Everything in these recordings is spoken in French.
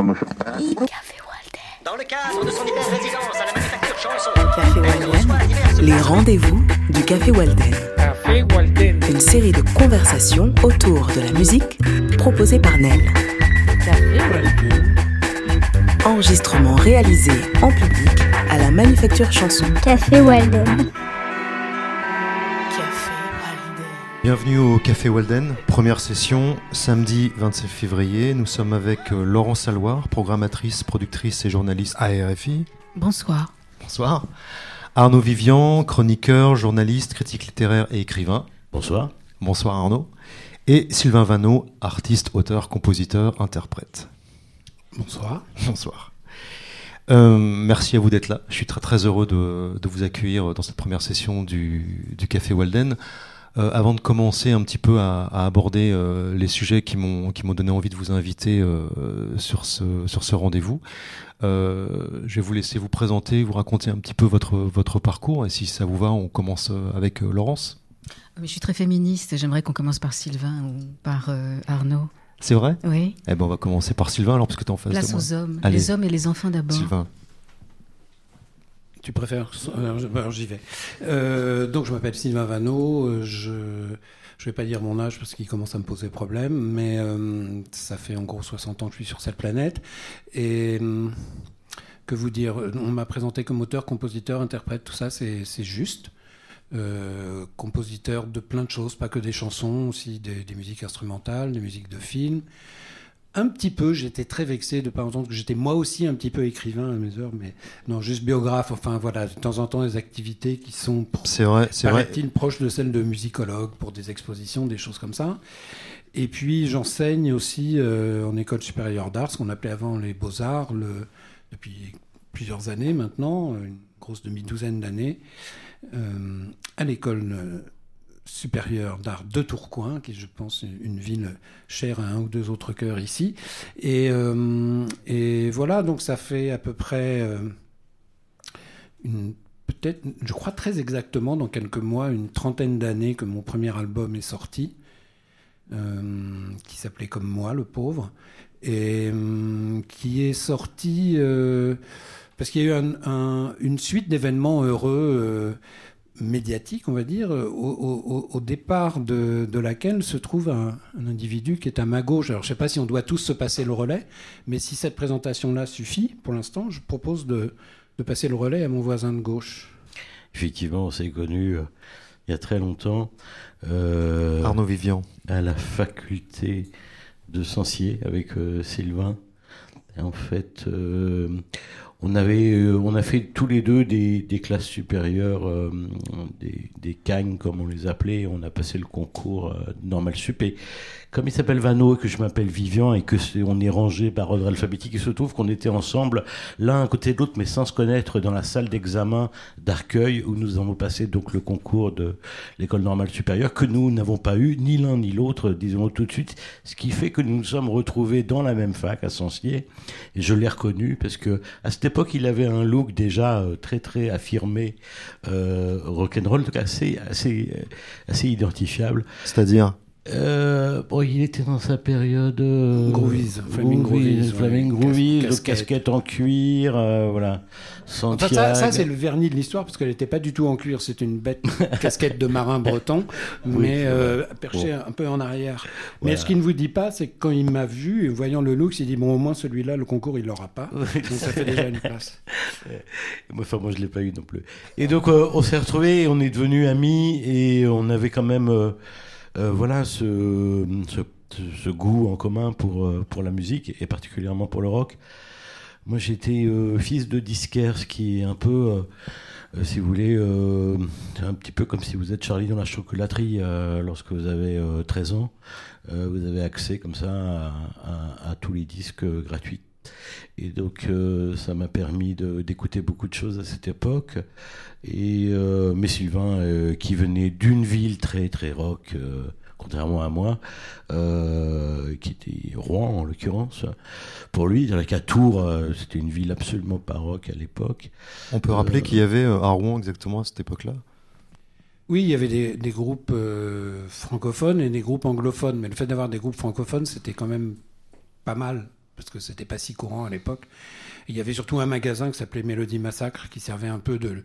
Café Walden. Dans le cadre de son hyper résidence à la manufacture chanson. Café Walden. Les rendez-vous du Café Walden. Café Walden. Une série de conversations autour de la musique proposée par Nel. Café Walden. Enregistrement réalisé en public à la manufacture chanson. Café Walden. Bienvenue au Café Walden, première session, samedi 27 février. Nous sommes avec euh, Laurence Saloir, programmatrice, productrice et journaliste à RFI. Bonsoir. Bonsoir. Arnaud Vivian, chroniqueur, journaliste, critique littéraire et écrivain. Bonsoir. Bonsoir Arnaud. Et Sylvain Vanneau, artiste, auteur, compositeur, interprète. Bonsoir. Bonsoir. Euh, merci à vous d'être là. Je suis très très heureux de, de vous accueillir dans cette première session du, du Café Walden. Euh, avant de commencer un petit peu à, à aborder euh, les sujets qui m'ont qui m'ont donné envie de vous inviter euh, sur ce sur ce rendez-vous, je vais vous laisser vous présenter, vous raconter un petit peu votre votre parcours. Et si ça vous va, on commence avec Laurence. Mais je suis très féministe. J'aimerais qu'on commence par Sylvain ou par Arnaud. C'est vrai? Oui. Eh ben on va commencer par Sylvain alors parce que tu en face Place de moi. aux hommes. Allez. Les hommes et les enfants d'abord. Sylvain. Tu préfères Alors, je- alors, j'y vais. Euh, donc, je m'appelle Sylvain Vanneau. euh, Je je vais pas dire mon âge parce qu'il commence à me poser problème, mais euh, ça fait en gros 60 ans que je suis sur cette planète. Et que vous dire On m'a présenté comme auteur, compositeur, interprète, tout ça, c'est juste. Euh, compositeur de plein de choses, pas que des chansons, aussi des musiques instrumentales, des musiques de films. Un petit peu, j'étais très vexé de pas entendre que j'étais moi aussi un petit peu écrivain à mes heures, mais non, juste biographe. Enfin voilà, de temps en temps des activités qui sont, C'est vrai, c'est vrai. paraît-il, proches de celles de musicologue pour des expositions, des choses comme ça. Et puis j'enseigne aussi euh, en école supérieure d'art, ce qu'on appelait avant les beaux-arts, le, depuis plusieurs années maintenant, une grosse demi-douzaine d'années, euh, à l'école euh, supérieure d'art de Tourcoing, qui est, je pense, une ville chère à un ou deux autres cœurs ici. Et, euh, voilà, donc ça fait à peu près euh, une peut-être, je crois très exactement, dans quelques mois, une trentaine d'années que mon premier album est sorti, euh, qui s'appelait Comme moi, le pauvre, et qui est sorti parce qu'il y a eu un- un- une suite d'événements heureux. Euh, médiatique, on va dire, au, au- au départ de, de laquelle se trouve un, un individu qui est à ma gauche. Alors, je ne sais pas si on doit tous se passer le relais, mais si cette présentation-là suffit, pour l'instant, je propose de, de passer le relais à mon voisin de gauche. Effectivement, on s'est connus euh, il y a très longtemps euh, Arnaud Vivian. à la faculté de Sancier avec euh, Sylvain. Et en fait, euh, on avait, euh, on a fait tous les deux des, classes supérieures, euh, des, des cagnes comme on les appelait. On a passé le concours euh, normal sup. Et comme il s'appelle Vano et que je m'appelle Vivian et que c'est, on est rangé par ordre alphabétique, il se trouve qu'on était ensemble l'un à côté de l'autre, mais sans se connaître, dans la salle d'examen d'Arcueil où nous avons passé donc le concours de l'école normale supérieure que nous n'avons pas eu ni l'un ni l'autre, disons tout de suite, ce qui fait que nous nous sommes retrouvés dans la même fac à Sancier et je l'ai reconnu parce que à cette époque il avait un look déjà euh, très très affirmé, euh, rock'n'roll, donc assez assez euh, assez identifiable. C'est-à-dire? Euh, bon, il était dans sa période. Euh, Groovies, Flaming Groovies. Flaming Groovies, casquette. casquette en cuir, euh, voilà. Enfin, ça, c'est le vernis de l'histoire, parce qu'elle n'était pas du tout en cuir, c'est une bête casquette de marin breton, mais c'est euh, perchée un peu en arrière. Mais ce qu'il ne vous dit pas, c'est que quand il m'a vu, voyant le look, il dit Bon, au moins celui-là, le concours, il l'aura pas. Oui, Donc ça fait déjà une place. Moi, Enfin, moi, je l'ai pas eu non plus. Et donc, euh, on s'est retrouvés, on est devenus amis, et on avait quand même, voilà, ce, ce, ce goût en commun pour, euh, pour la musique, et particulièrement pour le rock. Moi, j'étais euh, fils de disquaire, ce qui est un peu, euh, euh, si vous voulez, euh, un petit peu comme si vous êtes Charlie dans la chocolaterie euh, lorsque vous avez euh, 13 ans. Euh, vous avez accès comme ça à, à- à tous les disques euh, gratuits. Et donc, euh, ça m'a permis d'écouter beaucoup de choses à cette époque. Et euh, mais Sylvain, euh, qui venait d'une ville très très rock, euh, contrairement à moi, euh, qui était Rouen en l'occurrence. Pour lui, dans la Tours, euh, c'était une ville absolument pas rock à l'époque. On peut rappeler Euh, qu'il y avait à Rouen exactement à cette époque-là? Oui, il y avait des, des groupes euh, francophones et des groupes anglophones, mais le fait d'avoir des groupes francophones, c'était quand même pas mal. Parce que c'était pas si courant à l'époque. Il y avait surtout un magasin qui s'appelait Mélodie Massacre, qui servait un peu de,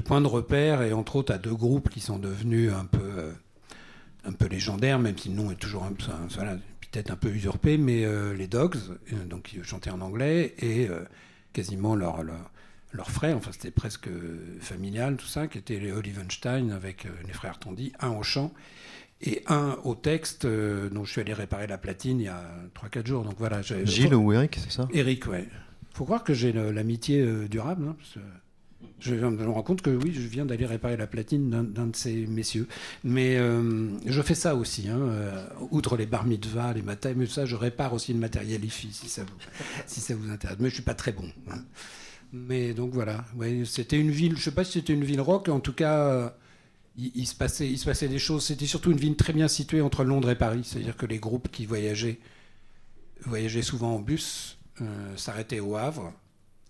point de repère, et entre autres à deux groupes qui sont devenus un peu, euh, un peu légendaires, même si le nom est toujours voilà, peut-être un peu usurpé, mais euh, les Dogs, euh, donc qui chantaient en anglais, et quasiment leur, leur, leur frère, enfin c'était presque familial, tout ça, qui était les Olivenstein avec les frères Tondy, un au chant et un au texte, euh, dont je suis allé réparer la platine il y a 3-4 jours. Donc voilà, Gilles ou Eric, c'est ça? Eric, ouais. Faut croire que j'ai l'amitié euh, durable. hein, parce que je me rendre compte que oui, je viens d'aller réparer la platine d'un de ces messieurs. Mais euh, je fais ça aussi. hein, euh, outre les bar mitzvahs, les matins, mais ça, je répare aussi le matériel IFI si ça vous, si ça vous intéresse. Mais je suis pas très bon. hein. Mais donc voilà, ouais, c'était une ville. Je sais pas si c'était une ville rock. En tout cas, il, se passait, il se passait des choses. C'était surtout une ville très bien située entre Londres et Paris. C'est-à-dire que les groupes qui voyageaient voyageaient souvent en bus, euh, s'arrêtaient au Havre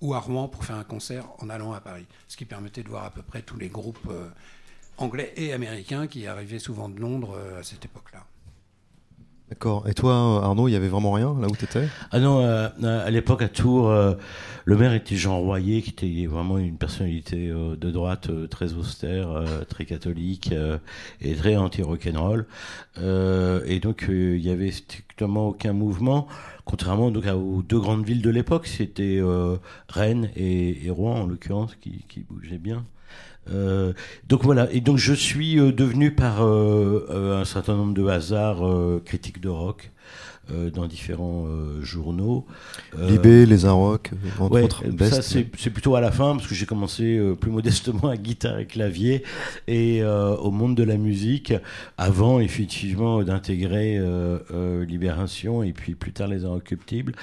ou à Rouen pour faire un concert en allant à Paris. Ce qui permettait de voir à peu près tous les groupes euh, anglais et américains qui arrivaient souvent de Londres euh, à cette époque-là. D'accord. Et toi, Arnaud, il y avait vraiment rien là où tu Ah non, euh, à l'époque à Tours, euh, le maire était Jean Royer, qui était vraiment une personnalité euh, de droite euh, très austère, euh, très catholique euh, et très anti-rock'n'roll. Euh, et donc euh, il y avait strictement aucun mouvement, contrairement donc aux deux grandes villes de l'époque, c'était euh, Rennes et, et Rouen en l'occurrence qui, qui bougeaient bien. Euh, donc voilà, et donc je suis euh, devenu par euh, un certain nombre de hasards euh, critique de rock dans différents journaux. Libé, Les Arocs, entre ouais, autres. ça c'est plutôt à la fin parce que j'ai commencé plus modestement à guitare et clavier et au monde de la musique avant effectivement d'intégrer Libération et puis plus tard les Inrecuptibles.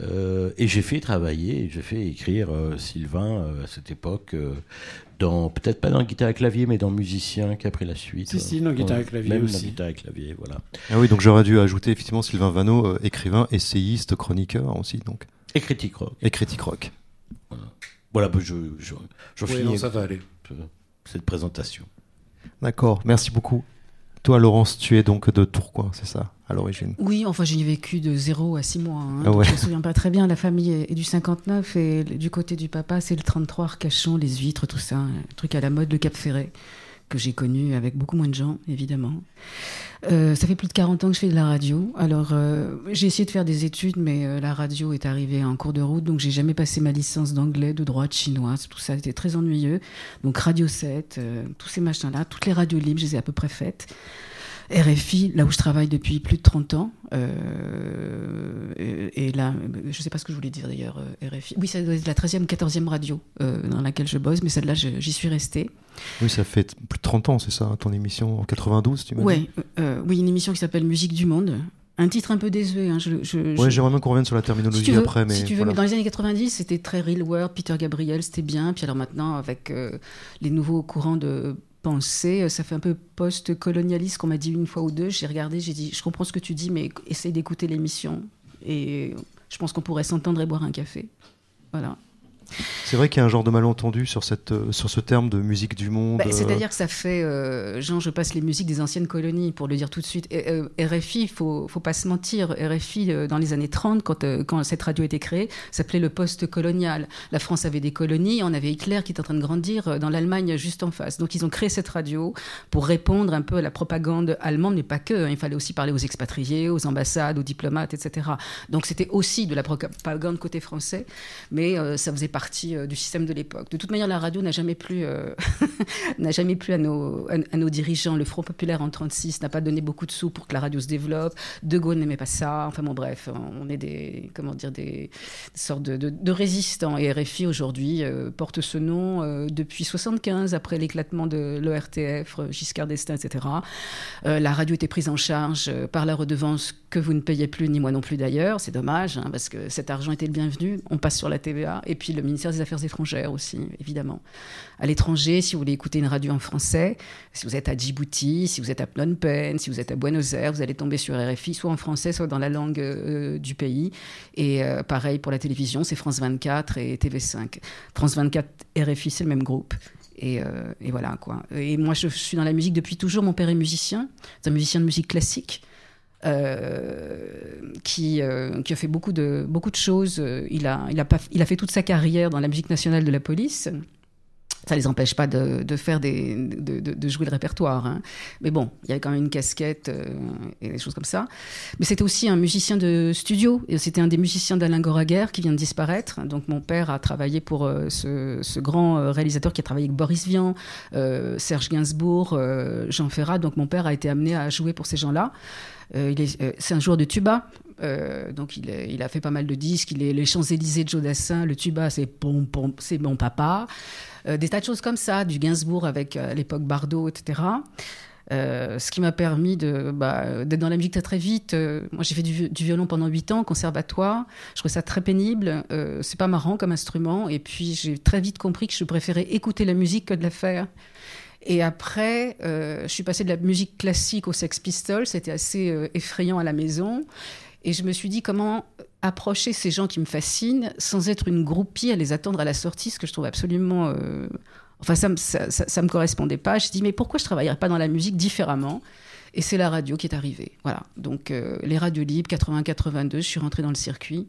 Euh, et j'ai fait travailler, j'ai fait écrire euh, Sylvain euh, à cette époque dans peut-être pas dans guitare et clavier mais dans musicien qui a pris la suite. Si, si, dans guitare et clavier même aussi. dans guitare et clavier, voilà. Ah oui, donc j'aurais dû ajouter effectivement Sylvain Vanneau, euh, écrivain, essayiste, chroniqueur aussi, donc Et critique rock. et critique rock. Voilà, bah, je, je, je Oui, finis non, ça va aller. euh, cette présentation. D'accord, merci beaucoup. Toi, Laurence, tu es donc de Tourcoing, c'est ça, à l'origine? Oui, enfin j'ai vécu de 0 à 6 mois. hein, Ah ouais. Je me souviens pas très bien. La famille est du 59 et du côté du papa, c'est le 33, Arcachon, les huîtres, tout ça. Un truc à la mode, le Cap Ferret, que j'ai connu avec beaucoup moins de gens, évidemment. Euh, ça fait plus de 40 ans que je fais de la radio. Alors euh, j'ai essayé de faire des études, mais euh, la radio est arrivée en cours de route, donc j'ai jamais passé ma licence d'anglais, de droit, de chinoise, tout ça. C'était très ennuyeux. Donc Radio 7, euh, tous ces machins-là, toutes les radios libres, je les ai à peu près faites. RFI, là où je travaille depuis plus de 30 ans. euh, et, et là, je ne sais pas ce que je voulais dire d'ailleurs, euh, RFI. Oui, ça doit être la 13e, 14e radio euh, dans laquelle je bosse, mais celle-là, j'y suis restée. Oui, ça fait plus de 30 ans, c'est ça, ton émission en 92, tu m'as dit Ouais, euh, oui, une émission qui s'appelle Musique du Monde. Un titre un peu désuet. Hein, je, je- Ouais, j'aimerais bien qu'on revienne sur la terminologie si veux, après, mais si tu veux, voilà. mais dans les années 90, c'était très Real World, Peter Gabriel, c'était bien. Puis alors maintenant, avec les nouveaux courants de pensée, euh, ça fait un peu post-colonialiste qu'on m'a dit une fois ou deux. J'ai regardé, j'ai dit, je comprends ce que tu dis, mais essaye d'écouter l'émission. Et je pense qu'on pourrait s'entendre et boire un café. Voilà. C'est vrai qu'il y a un genre de malentendu sur, cette, euh, sur ce terme de musique du monde. Bah, euh, C'est-à-dire que ça fait, euh, Jean, je passe les musiques des anciennes colonies, pour le dire tout de suite. Et, euh, RFI, il faut, faut pas se mentir, RFI, euh, dans les années 30, quand, euh, quand cette radio a été créée, s'appelait le post-colonial. La France avait des colonies, on avait Hitler qui était en train de grandir dans l'Allemagne juste en face. Donc ils ont créé cette radio pour répondre un peu à la propagande allemande, mais pas que. hein. Il fallait aussi parler aux expatriés, aux ambassades, aux diplomates, etc. Donc c'était aussi de la propagande côté français, mais ça faisait partie euh, du système de l'époque. De toute manière, la radio n'a jamais plu, euh, n'a jamais plu à nos, à, nos dirigeants. Le Front populaire en 36 n'a pas donné beaucoup de sous pour que la radio se développe. De Gaulle n'aimait pas ça. Enfin bon, bref, on est des, comment dire, des, sortes de, résistants. Et RFI aujourd'hui euh, porte ce nom depuis 75, après l'éclatement de l'ORTF, Giscard d'Estaing, etc. La radio était prise en charge par la redevance que vous ne payez plus, ni moi non plus d'ailleurs. C'est dommage, hein, parce que cet argent était le bienvenu. On passe sur la TVA. Et puis le ministère des Affaires étrangères aussi, évidemment. À l'étranger, si vous voulez écouter une radio en français, si vous êtes à Djibouti, si vous êtes à Phnom Penh, si vous êtes à Buenos Aires, vous allez tomber sur RFI, soit en français, soit dans la langue euh, du pays. Et euh, pareil pour la télévision, c'est France 24 et TV5. France 24, RFI, c'est le même groupe. Et, euh, et voilà quoi. Et moi, je suis dans la musique depuis toujours. Mon père est musicien, c'est un musicien de musique classique. Euh, qui, euh, qui a fait beaucoup de, beaucoup de choses. Il a, il, a pas, il a fait toute sa carrière dans la musique nationale de la police. Ça ne les empêche pas de, de faire des, de, de- jouer le répertoire. hein. Mais bon, il y avait quand même une casquette euh, et des choses comme ça. Mais c'était aussi un musicien de studio. C'était un des musiciens d'Alain Goraguer qui vient de disparaître. Donc mon père a travaillé pour euh, ce, ce grand euh, réalisateur qui a travaillé avec Boris Vian, Serge Gainsbourg, Jean Ferrat. Donc mon père a été amené à jouer pour ces gens-là. Euh, c'est un joueur de tuba. Euh, donc il, a fait pas mal de disques. Il est les Champs-Élysées de Joe Dassin. Le tuba, c'est pom, mon papa. Euh, des tas de choses comme ça, du Gainsbourg avec euh, l'époque Bardot, etc. Euh, ce qui m'a permis bah, d'être dans la musique très très vite. Moi, j'ai fait du, vi- du violon pendant 8 ans, conservatoire. Je trouvais ça très pénible. C'est pas marrant comme instrument. Et puis, j'ai très vite compris que je préférais écouter la musique que de la faire. Et après, je suis passée de la musique classique aux Sex Pistols. C'était assez effrayant à la maison. Et je me suis dit comment approcher ces gens qui me fascinent sans être une groupie à les attendre à la sortie, ce que je trouve absolument. euh, Enfin, ça ça me correspondait pas. Je dis, mais pourquoi je travaillerais pas dans la musique différemment? Et c'est la radio qui est arrivée. Voilà. Donc, euh, les radios libres, 80-82, je suis rentrée dans le circuit.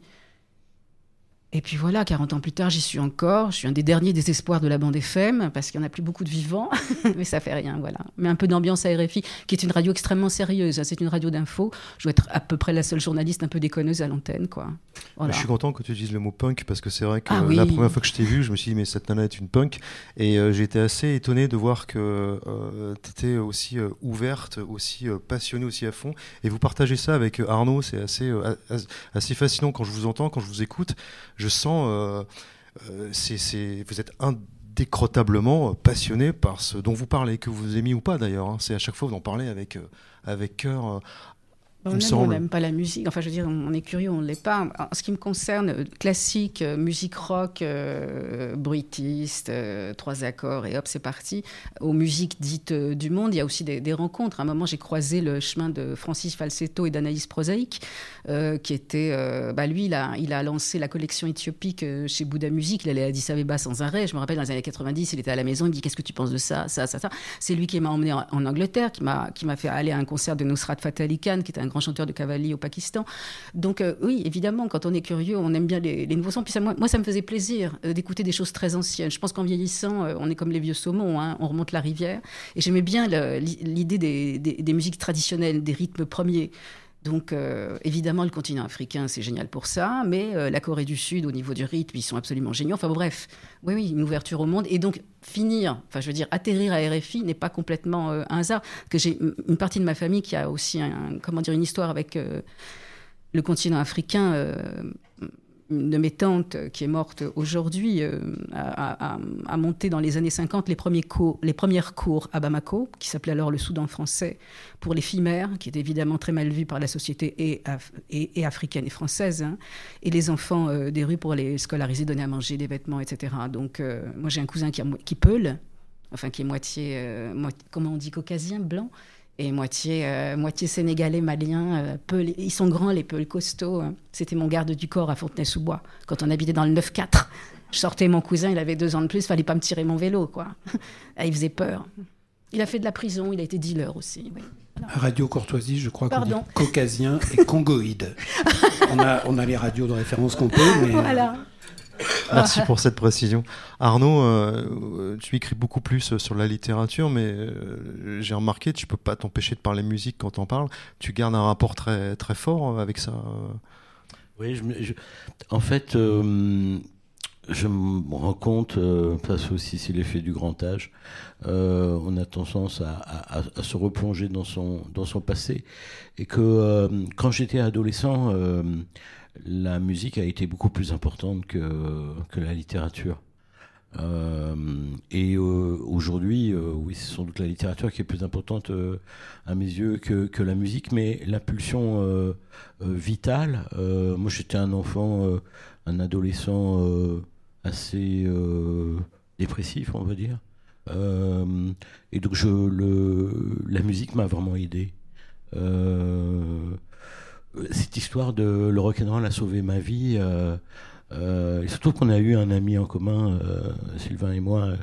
Et puis voilà, 40 ans plus tard, j'y suis encore. Je suis un des derniers désespoirs de la bande FM, parce qu'il n'y en a plus beaucoup de vivants, mais ça fait rien, voilà. Mais un peu d'ambiance à RFI, qui est une radio extrêmement sérieuse. hein. C'est une radio d'info. Je dois être à peu près la seule journaliste un peu déconneuse à l'antenne, quoi. Voilà. Je suis content que tu utilises le mot punk parce que c'est vrai que Ah oui. la première fois que je t'ai vu, je me suis dit mais cette nana est une punk et euh, j'ai été assez étonné de voir que tu étais aussi euh, ouverte, aussi euh, passionnée, aussi à fond et vous partagez ça avec euh, Arnaud, c'est assez euh, as- assez fascinant quand je vous entends, quand je vous écoute, je sens euh, euh, vous êtes indécrotablement passionné par ce dont vous parlez, que vous aimez ou pas d'ailleurs. hein. C'est à chaque fois vous en parlez avec euh, avec cœur. Bah, on aime on n'aime pas la musique. Enfin, je veux dire, on est curieux, on ne l'est pas. En ce qui me concerne, euh, classique, euh, musique rock, euh, bruitiste, euh, trois accords et hop, c'est parti. Aux musiques dites euh, du monde, il y a aussi des, des rencontres. À un moment, j'ai croisé le chemin de Francis Falsetto et d'Anaïs Prosaïque, qui était, bah, lui, il a, il a lancé la collection éthiopique chez Bouddha Music. Il allait à Addis Abeba sans arrêt. Je me rappelle, dans les années 90, il était à la maison, il me dit Qu'est-ce que tu penses de ça, ça, ça, ça? C'est lui qui m'a emmené en, en Angleterre, qui m'a fait aller à un concert de Nusrat Fateh Ali Khan, qui était un grand chanteur de Cavalli au Pakistan. Donc, euh, oui, évidemment, quand on est curieux, on aime bien les, nouveaux sons. Moi, ça me faisait plaisir euh, d'écouter des choses très anciennes. Je pense qu'en vieillissant, euh, on est comme les vieux saumons, hein, on remonte la rivière. Et j'aimais bien l'idée des musiques traditionnelles, des rythmes premiers. Donc, euh, évidemment, le continent africain, c'est génial pour ça, mais euh, la Corée du Sud, au niveau du rythme, ils sont absolument géniaux. Enfin, bon, bref, oui, oui, une ouverture au monde. Et donc, finir, enfin, je veux dire, atterrir à RFI n'est pas complètement euh, un hasard. Que j'ai une partie de ma famille qui a aussi, comment dire, une histoire avec le continent africain. Une de mes tantes qui est morte aujourd'hui euh, a, monté dans les années 50 les, premiers cours, premières cours à Bamako, qui s'appelait alors le Soudan français, pour les filles mères, qui était évidemment très mal vue par la société et, et- africaine et française, hein, et les enfants euh, des rues pour les scolariser, donner à manger, des vêtements, etc. Donc euh, moi j'ai un cousin qui, qui peule, enfin qui est moitié, euh, comment on dit, caucasien, blanc, et moitié, euh, moitié sénégalais, malien. euh. Ils sont grands, les peuls costauds. hein. C'était mon garde du corps à Fontenay-sous-Bois. Quand on habitait dans le 9-4, je sortais mon cousin, il avait deux ans de plus, fallait pas me tirer mon vélo, quoi. Ah, il faisait peur. Il a fait de la prison, il a été dealer aussi. Radio Courtoisie, je crois qu'on dit caucasien et congoïde. on, a, on a les radios de référence qu'on peut, mais Voilà. Merci pour cette précision. Arnaud, euh, tu écris beaucoup plus sur la littérature, mais euh, j'ai remarqué, tu peux pas t'empêcher de parler musique quand on parle. Tu gardes un rapport très, très fort avec ça. euh. Oui, je, me- je- en fait, euh, je me rends compte, euh, parce aussi c'est l'effet du grand âge, euh, on a tendance à, se replonger dans son, dans son passé. Et que euh, quand j'étais adolescent, euh, la musique a été beaucoup plus importante que, que la littérature. Et aujourd'hui, oui, c'est sans doute la littérature qui est plus importante à mes yeux que, que la musique, mais l'impulsion vitale. moi, j'étais un enfant, un adolescent euh, assez euh, dépressif, on va dire. Euh, et donc, je, le, la musique m'a vraiment aidé. Cette histoire de le rock'n'roll a sauvé ma vie. Euh, Euh, et surtout qu'on a eu un ami en commun, euh, Sylvain et moi, euh,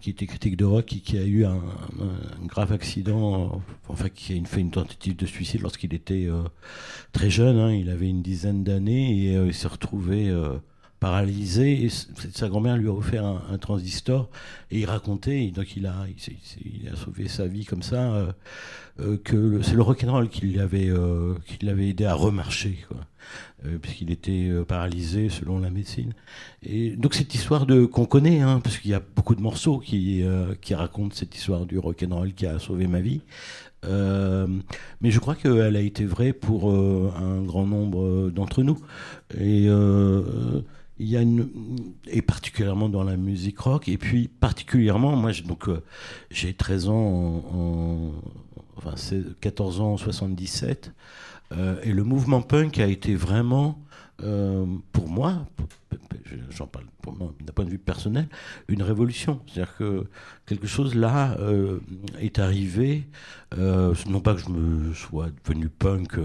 qui était critique de rock, qui, qui a eu un, un- un grave accident, euh, enfin qui a fait une tentative de suicide lorsqu'il était euh, très jeune. hein. il avait une dizaine d'années et il s'est retrouvé paralysé. Et sa grand-mère lui a offert un, un transistor et il racontait. donc il a, il, il il a sauvé sa vie comme ça. euh, que c'est le rock'n'roll qui l'avait euh, qui l'avait aidé à remarcher quoi. Euh, puisqu'il était euh, paralysé selon la médecine. Et donc cette histoire qu'on connaît hein, parce qu'il y a beaucoup de morceaux qui euh, qui racontent cette histoire du rock'n'roll qui a sauvé ma vie. Mais je crois qu'elle a été vraie pour un grand nombre d'entre nous. Et particulièrement dans la musique rock et puis particulièrement moi donc j'ai 13 ans en, en- enfin c'est 14 ans en 77 euh, et le mouvement punk a été vraiment euh, pour moi j'en parle d'un point de vue personnel une révolution. C'est-à-dire que quelque chose là euh, est arrivé non pas que je me sois devenu punk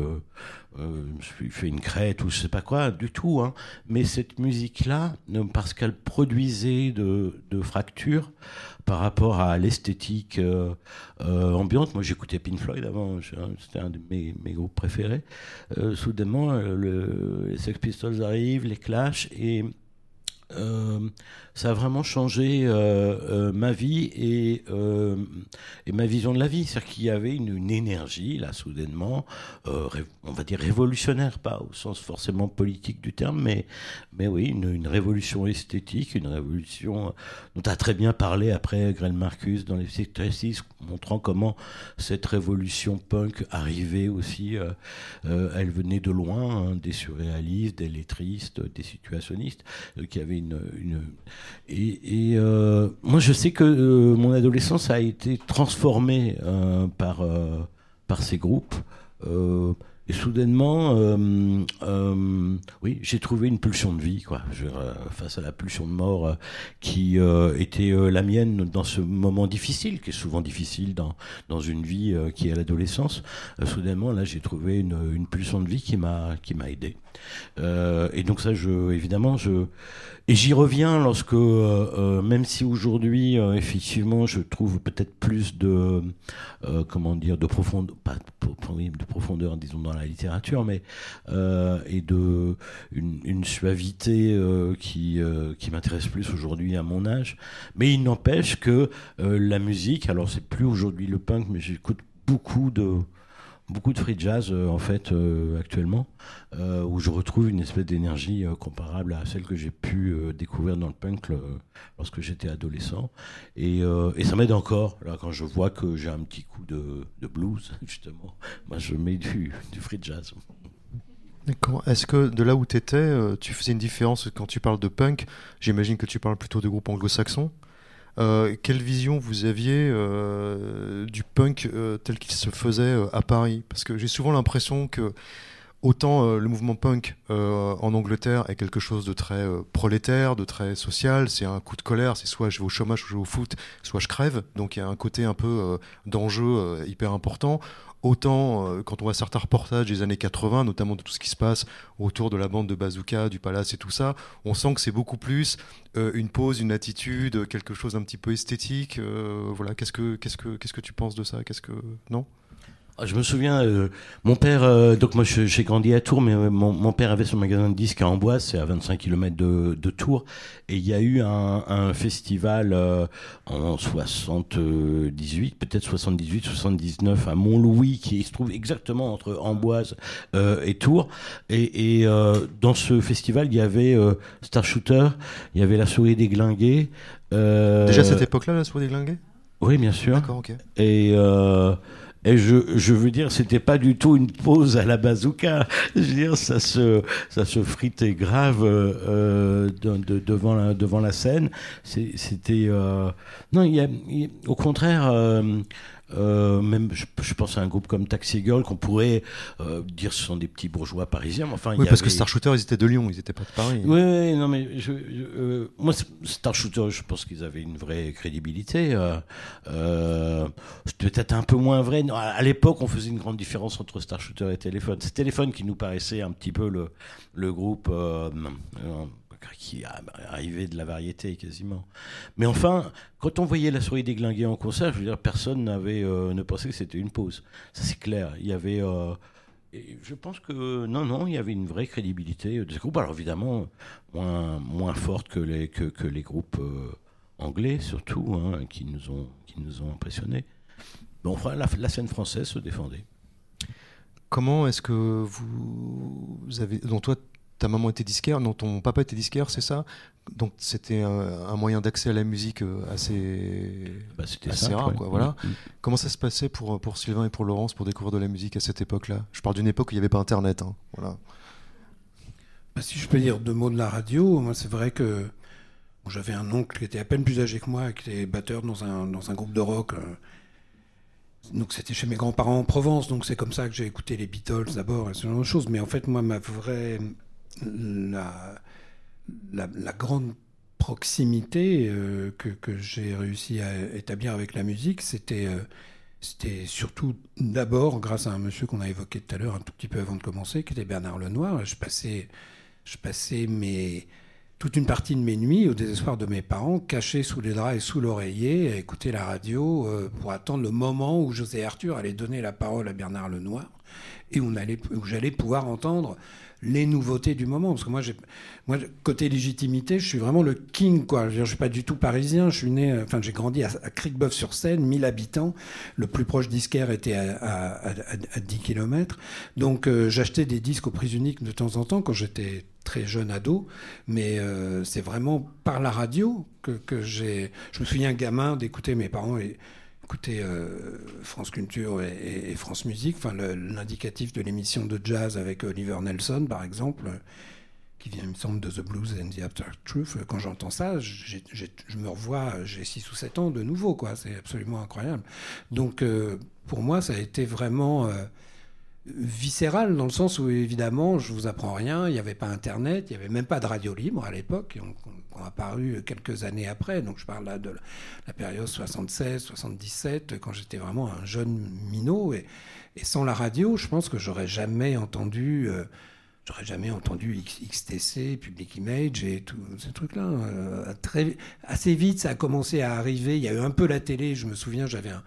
je me suis fait une crête ou je sais pas quoi du tout hein, mais cette musique là parce qu'elle produisait de fractures par rapport à l'esthétique euh, euh, ambiante. Moi, j'écoutais Pink Floyd avant, je- c'était un de mes, groupes préférés. Euh, soudainement, le, les Sex Pistols arrivent, les Clash, et euh, ça a vraiment changé euh, euh, ma vie et, ma vision de la vie. C'est-à-dire qu'il y avait une, énergie, là, soudainement, on va dire révolutionnaire, pas au sens forcément politique du terme, mais, oui, une, révolution esthétique, une révolution dont a très bien parlé après Grel Marcus dans les Psychosis, montrant comment cette révolution punk arrivait aussi. elle venait de loin, hein, des surréalistes, des lettristes, des situationnistes, qui avaient et euh, moi, je sais que euh, mon adolescence a été transformée euh, par, par ces groupes. Et soudainement, oui, j'ai trouvé une pulsion de vie, quoi. Face à la pulsion de mort qui était la mienne dans ce moment difficile, qui est souvent difficile dans, dans une vie qui est l'adolescence. Soudainement, là, j'ai trouvé une, une pulsion de vie qui m'a qui m'a aidé. Et donc ça, je, évidemment, je et j'y reviens lorsque, euh, euh, même si aujourd'hui, euh, effectivement, je trouve peut-être plus de, comment dire, de profondeur, pas de, profondeur, disons, dans la littérature, mais et de une, suavité qui qui m'intéresse plus aujourd'hui à mon âge. Mais il n'empêche que la musique, alors c'est plus aujourd'hui le punk, mais j'écoute beaucoup de beaucoup de free jazz euh, en fait euh, actuellement euh, où je retrouve une espèce d'énergie comparable à celle que j'ai pu découvrir dans le punk lorsque j'étais adolescent et, ça m'aide encore là quand je vois que j'ai un petit coup de, blues justement moi je mets du, du free jazz. Est-ce que de là où tu étais, tu faisais une différence quand tu parles de punk? J'imagine que tu parles plutôt de groupes anglo-saxons. Euh, quelle vision vous aviez euh, du punk euh, tel qu'il se faisait à Paris? Parce que j'ai souvent l'impression que autant le mouvement punk en Angleterre est quelque chose de très prolétaire, de très social, c'est un coup de colère, c'est soit je vais au chômage, ou je vais au foot, soit je crève, donc il y a un côté un peu d'enjeu hyper important. Autant euh, quand on voit certains reportages des années 80, notamment de tout ce qui se passe autour de la bande de Bazooka, du Palace et tout ça, on sent que c'est beaucoup plus euh, une pose, une attitude, quelque chose d'un petit peu esthétique. euh, voilà, qu'est-ce que qu'est-ce que tu penses de ça? Qu'est-ce que non? Je me souviens, euh, mon père, euh, donc moi j'ai grandi à Tours, mais euh, mon, mon père avait son magasin de disques à Amboise, c'est à 25 km de, de Tours, et il y a eu un, un festival en 78, peut-être 78, 79 à Montlouis, qui se trouve exactement entre Amboise et Tours, et, et dans ce festival il y avait Star Shooter, il y avait La Souris déglinguée. Déjà à cette époque-là, la souris déglinguée Oui, bien sûr. D'accord, ok. Et, et je, je veux dire, c'était pas du tout une pause à la bazooka. Je veux dire, ça se, ça se fritait grave euh, euh, de- de- devant, la, devant la scène. C'était. euh, Non, y a, y au contraire. Euh, même, je, je pense à un groupe comme Taxi Girl qu'on pourrait euh, dire ce sont des petits bourgeois parisiens. mais Enfin, Oui, y parce que Star Shooter, ils étaient de Lyon, ils étaient pas de Paris. oui, oui, non, mais je, je- euh, moi, Star Shooter, je pense qu'ils avaient une vraie crédibilité. Euh, C'était peut-être un peu moins vrai. Non, à l'époque, on faisait une grande différence entre Star Shooter et Téléphone. C'est Téléphone qui nous paraissait un petit peu le, le groupe qui arrivait de la variété quasiment. Mais enfin, quand on voyait la souris déglinguée en concert, je veux dire, personne n'avait euh, ne pensait que c'était une pause. Ça c'est clair. Il y avait euh, je pense que non, non, il y avait une vraie crédibilité de ce groupe. Alors évidemment, moins, moins forte que les, que, les groupes euh, anglais, surtout, hein, qui, nous ont, qui nous ont impressionnés. Bon, enfin, la, la scène française se défendait. Comment est-ce que vous avez. Donc, toi, ta maman était disquaire, non, ton papa était disquaire, c'est ça? Donc, c'était un, un moyen d'accès à la musique euh, assez, Bah, c'était assez simple, rare, ouais. quoi. Voilà. Mm, mm. Comment ça se passait pour, pour Sylvain et pour Laurence pour découvrir de la musique à cette époque-là? Je parle d'une époque où il n'y avait pas Internet. hein, Voilà. Bah, si je peux dire deux mots de la radio, moi c'est vrai que bon, j'avais un oncle qui était à peine plus âgé que moi, qui était batteur dans un, dans un groupe de rock. euh, donc c'était chez mes grands-parents en Provence, donc c'est comme ça que j'ai écouté les Beatles d'abord et ce genre de choses. Mais en fait, moi, ma vraie. La, la, grande proximité euh, que, que j'ai réussi à établir avec la musique, c'était. euh, c'était surtout d'abord grâce à un monsieur qu'on a évoqué tout à l'heure un tout petit peu avant de commencer, qui était Bernard Lenoir. Je passais, je passais mes, toute une partie de mes nuits, au désespoir de mes parents, cachés sous les draps et sous l'oreiller, à écouter la radio euh, pour attendre le moment où José Arthur allait donner la parole à Bernard Lenoir et où, où j'allais pouvoir entendre les nouveautés du moment. Parce que moi, côté légitimité, je suis vraiment le king, quoi. Je je suis pas du tout parisien. Je suis né, euh, enfin, j'ai grandi à, à Cricbeuf-sur-Seine, 1000 habitants. Le plus proche disquaire était à, à, à, à 10 km. Donc, euh, j'achetais des disques au prix unique de temps en temps quand j'étais très jeune ado. Mais euh, c'est vraiment par la radio que, que j'ai. Je me souviens gamin d'écouter mes parents et écouter euh, France Culture et, France Musique, enfin l'indicatif de l'émission de jazz avec Oliver Nelson par exemple, qui vient il me semble de The Blues and the After Truth. Quand j'entends ça, je me revois, j'ai 6 ou 7 ans de nouveau, quoi. C'est absolument incroyable. Donc euh, pour moi, ça a été vraiment euh, viscéral dans le sens où évidemment, je vous apprends rien, il n'y avait pas Internet, il n'y avait même pas de radio libre à l'époque, qui ont, apparu quelques années après. Donc je parle là de la période 76, 77, quand j'étais vraiment un jeune minot. Et, sans la radio, je pense que j'aurais jamais entendu, euh, j'aurais jamais entendu XTC, Public Image et tous ces trucs-là. Euh, assez vite, ça a commencé à arriver. Il y a eu un peu la télé. Je me souviens, j'avais un,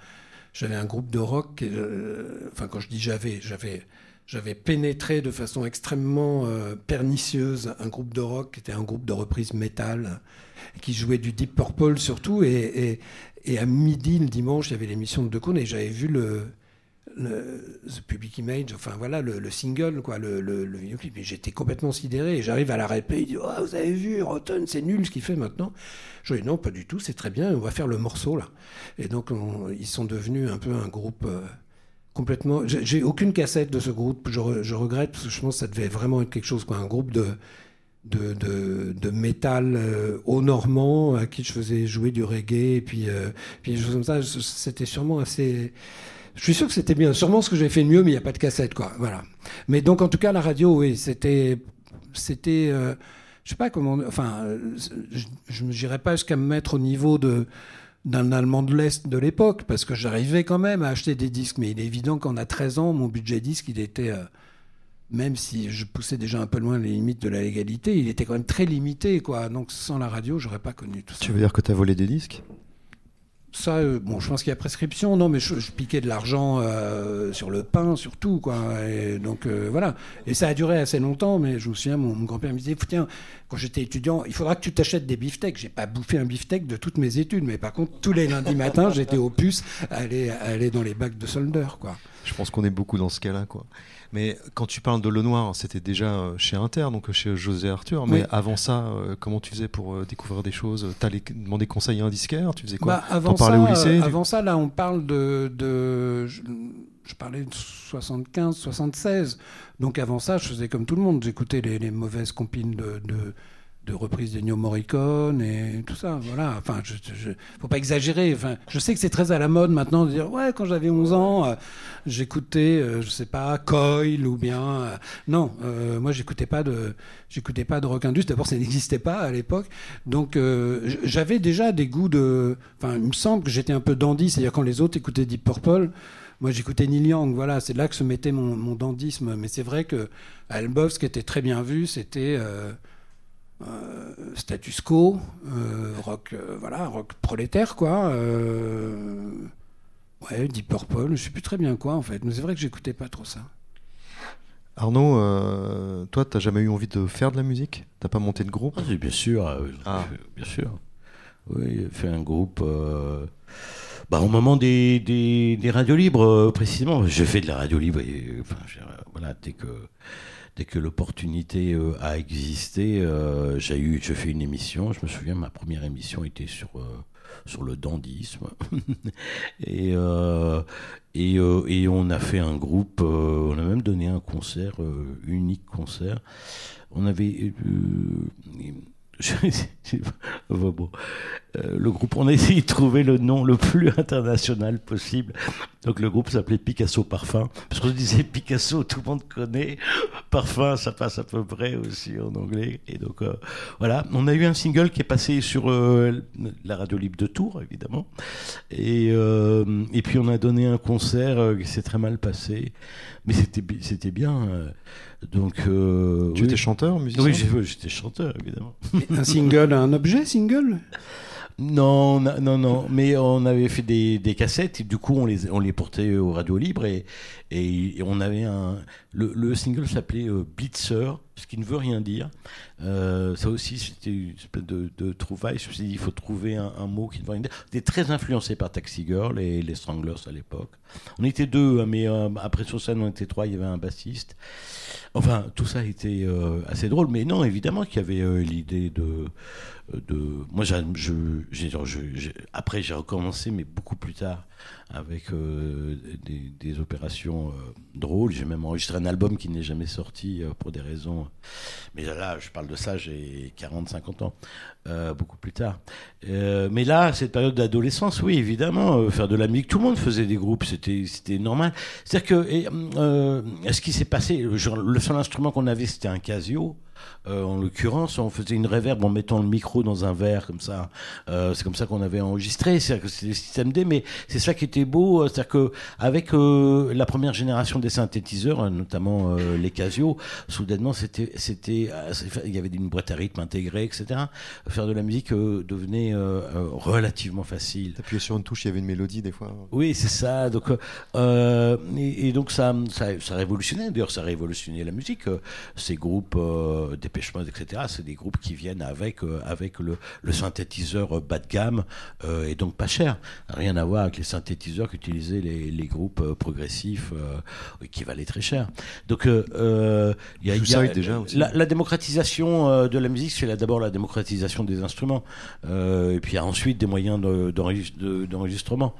j'avais un groupe de rock. euh, enfin, quand je dis j'avais, j'avais. J'avais pénétré de façon extrêmement euh, pernicieuse un groupe de rock qui était un groupe de reprise métal qui jouait du Deep Purple surtout. Et, à midi le dimanche, il y avait l'émission de Decaune et j'avais vu le, le The Public Image, enfin voilà, le, le single, quoi, le, le, le vidéoclip. Et j'étais complètement sidéré. Et j'arrive à la répé, il dit oh, Vous avez vu, Rotten, c'est nul ce qu'il fait maintenant. Je dis Non, pas du tout, c'est très bien, on va faire le morceau là. Et donc, on- ils sont devenus un peu un groupe. euh, complètement. J'ai aucune cassette de ce groupe. Je, re- je regrette parce que je pense que ça devait vraiment être quelque chose, quoi, un groupe de de, de, de métal euh, au normand à qui je faisais jouer du reggae et puis euh, puis des choses comme ça. C'était sûrement assez. Je suis sûr que c'était bien. Sûrement ce que j'ai fait de mieux, mais il n'y a pas de cassette, quoi. Voilà. Mais donc, en tout cas, la radio, oui, c'était, c'était, euh, je sais pas comment, enfin, euh, je ne n'irais pas jusqu'à me mettre au niveau de d'un Allemand de l'Est de l'époque, parce que j'arrivais quand même à acheter des disques, mais il est évident qu'en a 13 ans, mon budget disque, il était, euh, même si je poussais déjà un peu loin les limites de la légalité, il était quand même très limité, quoi. Donc sans la radio, j'aurais pas connu tout ça. Tu veux dire que tu as volé des disques? Ça, euh, bon, je pense qu'il y a prescription. Non, mais je, piquais de l'argent euh, sur le pain, surtout, quoi. Et donc, euh, voilà. Et ça a duré assez longtemps, mais je me souviens, mon, grand-père me disait, tiens, quand j'étais étudiant, il faudra que tu t'achètes des beefsteaks. J'ai pas bouffé un beefsteak de toutes mes études, mais par contre, tous les lundis matins, j'étais au puce aller, aller dans les bacs de soldeurs, quoi. Je pense qu'on est beaucoup dans ce cas-là, quoi. Mais quand tu parles de Lenoir, c'était déjà euh, chez Inter, donc euh, chez José Arthur. Mais Oui. avant ça, euh, comment tu faisais pour découvrir des choses? T'allais demander conseil à un disquaire? Tu faisais quoi? Bah, avant ça, au lycée Avant ça, là, on parle de. de je, je parlais de 75, 76. Donc avant ça, je faisais comme tout le monde. J'écoutais les, les mauvaises compines de, de, de reprises d'Ennio Morricone et tout ça. Voilà. Enfin, je, je, faut pas exagérer. Enfin, je sais que c'est très à la mode maintenant de dire ouais, quand j'avais 11 ans, euh, j'écoutais, euh, je sais pas, Coil ou bien. euh, non, euh, moi, j'écoutais pas de, j'écoutais pas de rock indus. D'abord, ça n'existait pas à l'époque. Donc, euh, j'avais déjà des goûts de. Enfin, il me semble que j'étais un peu dandy, c'est-à-dire quand les autres écoutaient Deep Purple. Moi, j'écoutais Neil Young, voilà, c'est là que se mettait mon, mon dandisme. Mais c'est vrai que à Elbow, ce qui était très bien vu, c'était status quo, euh, rock, euh, voilà, rock prolétaire, quoi. euh, ouais, Deep Purple, je sais plus très bien quoi, en fait. Mais c'est vrai que j'écoutais pas trop ça. Arnaud, euh, toi, t'as jamais eu envie de faire de la musique? T'as pas monté de groupe? Ah, bien sûr, euh, Ah. bien sûr. Oui, j'ai fait un groupe. euh, bah, au moment des, des, des radios libres, euh, précisément. J'ai fait de la radio libre. Et, enfin, voilà, dès que, dès que l'opportunité euh, a existé, euh, j'ai eu, j'ai fait une émission. Je me souviens, ma première émission était sur, euh, sur le dandisme. et, et, on a fait un groupe. on a même donné un concert, unique concert. On avait. euh, le groupe, on a essayé de trouver le nom le plus international possible. Donc le groupe s'appelait Picasso Parfum. Parce qu'on disait Picasso, tout le monde connaît. Parfum, ça passe à peu près aussi en anglais. Et donc euh, voilà, on a eu un single qui est passé sur euh, la radio libre de Tours, évidemment. Et, et puis on a donné un concert qui s'est très mal passé. Mais c'était bien. Donc, euh, Tu oui. étais chanteur, musicien Oui, j'étais chanteur, évidemment. un single, un objet single? Non, non, non, mais on avait fait des, des cassettes et du coup on les, on les portait aux radios libres et, et, et on avait un. Le, le single s'appelait euh, Blitzer, ce qui ne veut rien dire. Euh, ça aussi c'était une espèce de, de trouvaille. Je me suis dit il faut trouver un, mot qui ne veut rien dire. On était très influencé par Taxi Girl et les Stranglers à l'époque. On était deux, hein, mais euh, après sur scène on était trois, il y avait un bassiste. Enfin, tout ça était euh, assez drôle, mais non, évidemment qu'il y avait euh, l'idée de. Moi, après, j'ai recommencé, mais beaucoup plus tard, avec des, opérations drôles. J'ai même enregistré un album qui n'est jamais sorti pour des raisons. Mais là, je parle de ça, j'ai 40-50 ans, euh, beaucoup plus tard. Euh, mais là, cette période d'adolescence, oui, évidemment, euh, faire de la musique, tout le monde faisait des groupes, c'était, normal. C'est-à-dire que et, ce qui s'est passé, le seul instrument qu'on avait, c'était un Casio. Euh, en l'occurrence, on faisait une réverb en mettant le micro dans un verre comme ça. Euh, c'est comme ça qu'on avait enregistré. C'est-à-dire que c'était le système D, mais c'est ça qui était beau. euh, C'est-à-dire que avec euh, la première génération des synthétiseurs, notamment les Casio, soudainement, c'était, c'était, il y avait une boîte à rythme intégrée, etc. Faire de la musique devenait relativement facile. T'appuyais sur une touche, il y avait une mélodie des fois. Oui, c'est ça. Donc, et, et donc ça, ça, ça révolutionnait. D'ailleurs, ça révolutionnait la musique. Ces groupes, euh, Dépêche Mode, etc. C'est des groupes qui viennent avec euh, avec le, le synthétiseur euh, bas de gamme euh, et donc pas cher. Rien à voir avec les synthétiseurs qu'utilisaient les, les groupes progressifs qui valaient très cher. Donc, il y a, y déjà, aussi. la, la démocratisation de la musique, c'est d'abord la démocratisation des instruments, et puis il y a ensuite des moyens de- d'enregis- de- d'enregistrement.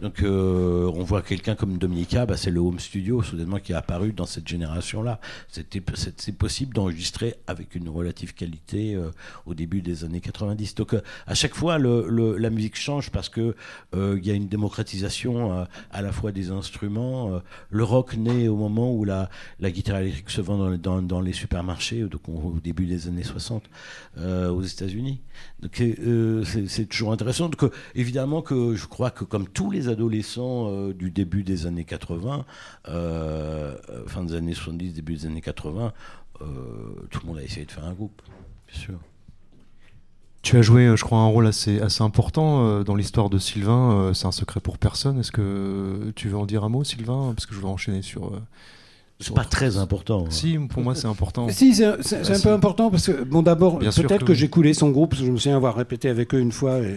Donc euh, on voit quelqu'un comme Dominica, bah, c'est le home studio soudainement qui est apparu dans cette génération-là. C'était c'est possible d'enregistrer avec une relative qualité euh, au début des années 90. Donc euh, à chaque fois la musique change parce que euh, il y a une démocratisation à la fois des instruments. le rock naît au moment où la, guitare électrique se vend dans, les- supermarchés, donc au début des années 60 euh, aux États-Unis. Euh, c'est toujours intéressant. Donc, évidemment que je crois que comme tous les adolescents euh, du début des années 80, euh, euh, fin des années 70, début des années 80, euh, tout le monde a essayé de faire un groupe, bien sûr. Tu as joué, je crois, un rôle assez, important dans l'histoire de Sylvain. C'est un secret pour personne. Est-ce que tu veux en dire un mot, Sylvain? Parce que je veux enchaîner sur. Euh, C'est pas très important. hein. Si, pour moi, c'est important. Si, c'est un si. peu important parce que, bon, d'abord, peut-être que j'ai coulé son groupe, parce que je me souviens avoir répété avec eux une fois. Et...